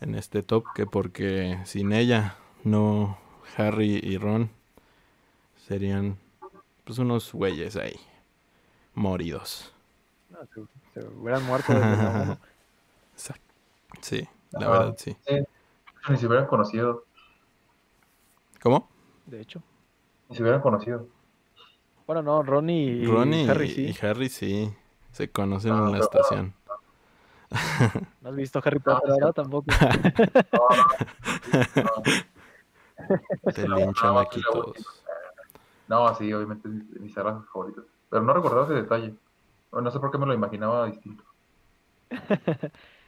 en este top, que porque sin ella no Harry y Ron serían pues unos güeyes ahí moridos. No, se, se hubieran muerto desde. Sí, la Ajá. verdad, sí. Sí, ni se hubieran conocido, ¿Cómo? De hecho. ni se hubieran conocido. Bueno, no, Ronnie y Ronnie Harry y, sí. y Harry sí. Se conocen Ah, en la estación. ¿No has visto Harry Potter ahora tampoco? Te linchan no, aquí todos. No, sí, obviamente es mi, mi saga favorita. Pero no recordaba ese detalle. No sé por qué me lo imaginaba distinto.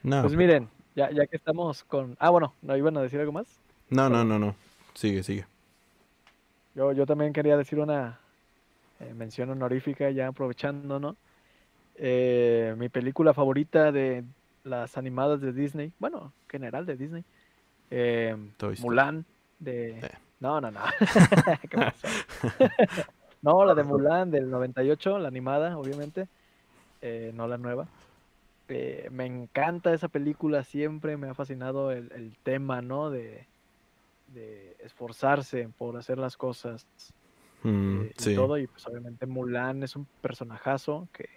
No, Pues miren, ya, ya que estamos con... Ah, bueno, ¿no iban a decir algo más? no, no, no, no. Sigue, sigue. Yo, yo también quería decir una eh, mención honorífica, ya aprovechando, ¿no? Eh, mi película favorita de las animadas de Disney, bueno, general de Disney, eh. Mulan, de... Eh. No, no, no. No, la de Mulan del 98, la animada, obviamente, eh, no la nueva. Eh, me encanta esa película, siempre me ha fascinado el, el tema, ¿no? De, de esforzarse por hacer las cosas Mm, eh, y todo, y pues obviamente Mulan es un personajazo que,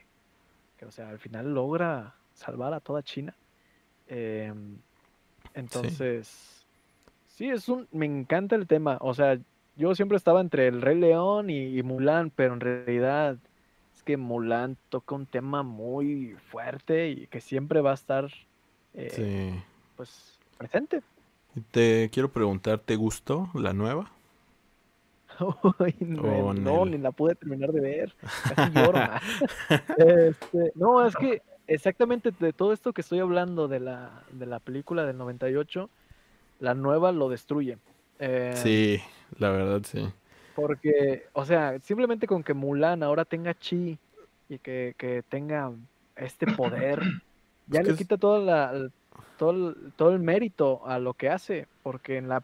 que, o sea, al final logra salvar a toda China. Em, entonces, sí. es un, me encanta el tema, o sea, yo siempre estaba entre el Rey León y, y Mulan, pero en realidad es que Mulan toca un tema muy fuerte y que siempre va a estar, eh, sí. pues, presente. Te quiero preguntar, ¿te gustó la nueva? No, Oh, no, ni la pude terminar de ver. Casi lloro. Este, no, es que exactamente de todo esto que estoy hablando de la, de la película del 98, la nueva lo destruye. Eh, Sí, la verdad, sí. Porque, o sea, simplemente con que Mulan ahora tenga chi y que, que tenga este poder, ya le es- quita toda la, todo, el, todo el mérito a lo que hace, porque en la,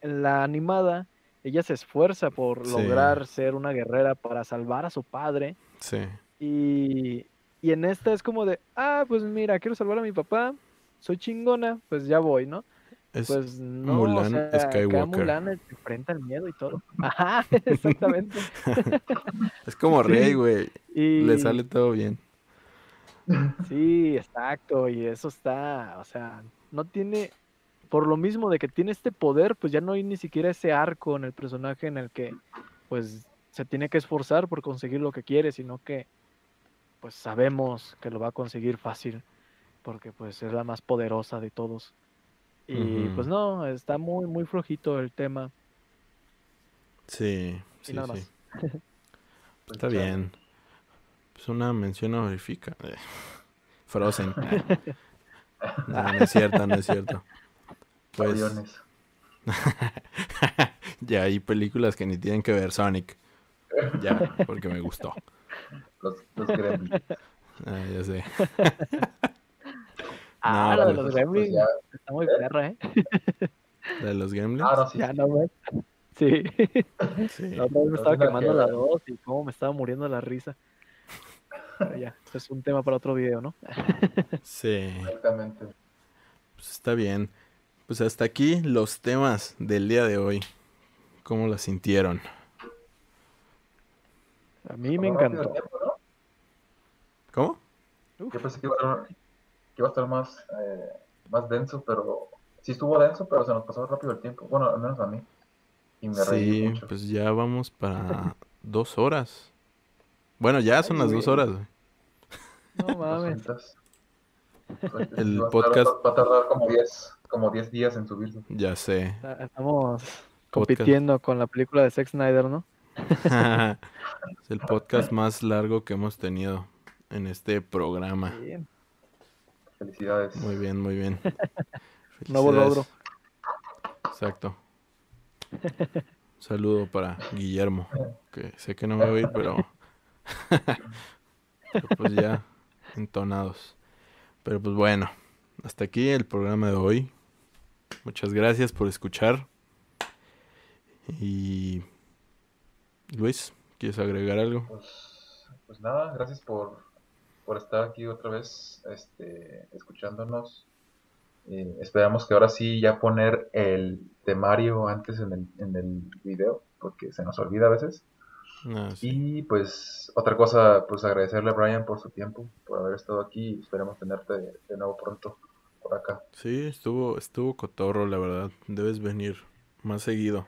en la animada ella se esfuerza por Sí. lograr ser una guerrera para salvar a su padre Sí. y, y en esta es como de, ah, pues mira, quiero salvar a mi papá, soy chingona, pues ya voy, ¿no? Es, Pues no, Mulan o sea, Skywalker. Mulan enfrenta el miedo y todo. Ajá, exactamente. es como. Rey, güey. Y Le sale todo bien. sí, exacto, y eso está, o sea, no tiene, por lo mismo de que tiene este poder, pues ya no hay ni siquiera ese arco en el personaje en el que, pues, se tiene que esforzar por conseguir lo que quiere, sino que, pues, sabemos que lo va a conseguir fácil, porque, pues, es la más poderosa de todos. Y, pues, no, está muy, muy flojito el tema. Sí, Y sí, nada sí. más. Pues, Está bien. Pues una mención honorífica. Frozen. no, no es cierto, no es cierto. Pues Aviones. ya hay películas que ni tienen que ver Sonic. Ya, porque me gustó. Los, los gremlins. Ah, ya sé. Ah, No, la de pues- los Pues Gremlins ya- está muy perra, ¿eh? ¿La de los Gremlins? Ah, no, sí. Ya sí. no ves. Sí. Sí. La otra vez me estaba quemando que la dos y cómo me estaba muriendo la risa. Pero ya, ese es un tema para otro video, ¿no? Sí. Exactamente. Pues está bien. Pues hasta aquí los temas del día de hoy. ¿Cómo la sintieron? A mí me encantó. ¿Cómo? Yo pensé que iba a estar, que iba a estar más, eh, más denso, pero sí estuvo denso, pero se nos pasó rápido el tiempo. Bueno, al menos a mí. Y me reí Sí, mucho. pues ya vamos para dos horas. Bueno, ya son Ay, las güey. dos horas. güey. no mames. El podcast- va a tardar como 10 como 10 días en subirse. Ya sé. Estamos compitiendo con la película de Zack Snyder, ¿no? es el podcast más largo que hemos tenido en este programa. Bien. Felicidades. Muy bien, muy bien. Nuevo logro. Exacto. Un saludo para Guillermo, que sé que no me va a oír, pero... pero pues ya entonados. Pero pues bueno, hasta aquí el programa de hoy. Muchas gracias por escuchar. Y Luis, ¿quieres agregar algo? Pues, pues nada, gracias por, por estar aquí otra vez este, escuchándonos. Eh, esperamos que ahora sí ya poner el temario antes en el, en el video, porque se nos olvida a veces. Ah, sí. Y pues otra cosa, pues agradecerle a Brian por su tiempo, por haber estado aquí y esperemos tenerte de nuevo pronto. Por acá. Sí, estuvo, estuvo cotorro, la verdad. Debes venir más seguido.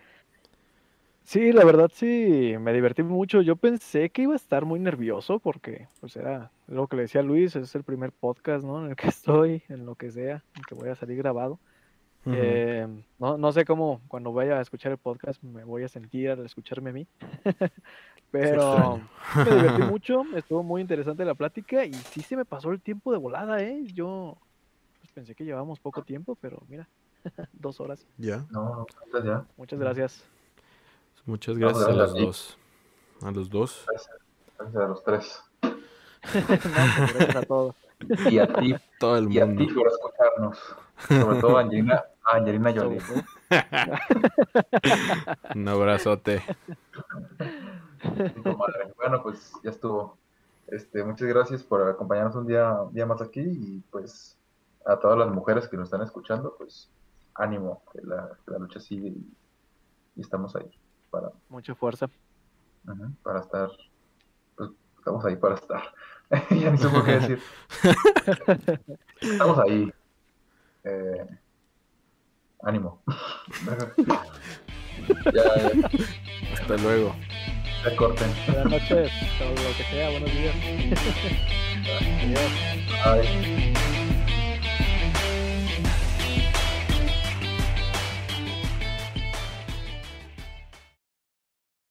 Sí, la verdad sí, me divertí mucho. Yo pensé que iba a estar muy nervioso porque, pues era lo que le decía a Luis, es el primer podcast, ¿no? En el que estoy, en lo que sea, en que voy a salir grabado. Eh, no, no sé cómo cuando vaya a escuchar el podcast me voy a sentir al escucharme a mí. Pero me divertí mucho, estuvo muy interesante la plática y sí se me pasó el tiempo de volada, ¿eh? Yo pensé que llevábamos poco tiempo, pero mira, dos horas. Ya. No, ya. Muchas gracias. Muchas gracias a los dos. A los dos. Gracias, a los tres. No, pues, gracias a todos. Y a ti, Todo el y a mundo. ti por escucharnos. Sobre todo a Angelina, a Angelina Jolie. Un abrazote. Bueno, pues ya estuvo. Este, muchas gracias por acompañarnos un día, un día más aquí y pues a todas las mujeres que nos están escuchando, pues ánimo, que la, que la lucha sigue y, y estamos ahí para, Mucha fuerza. para estar, pues estamos ahí para estar. ya ni sé por qué decir. Estamos ahí. Eh, ánimo. ya, ya, Hasta luego. ya corten. Buenas noches, o lo que sea, buenos días. Adiós. Bye.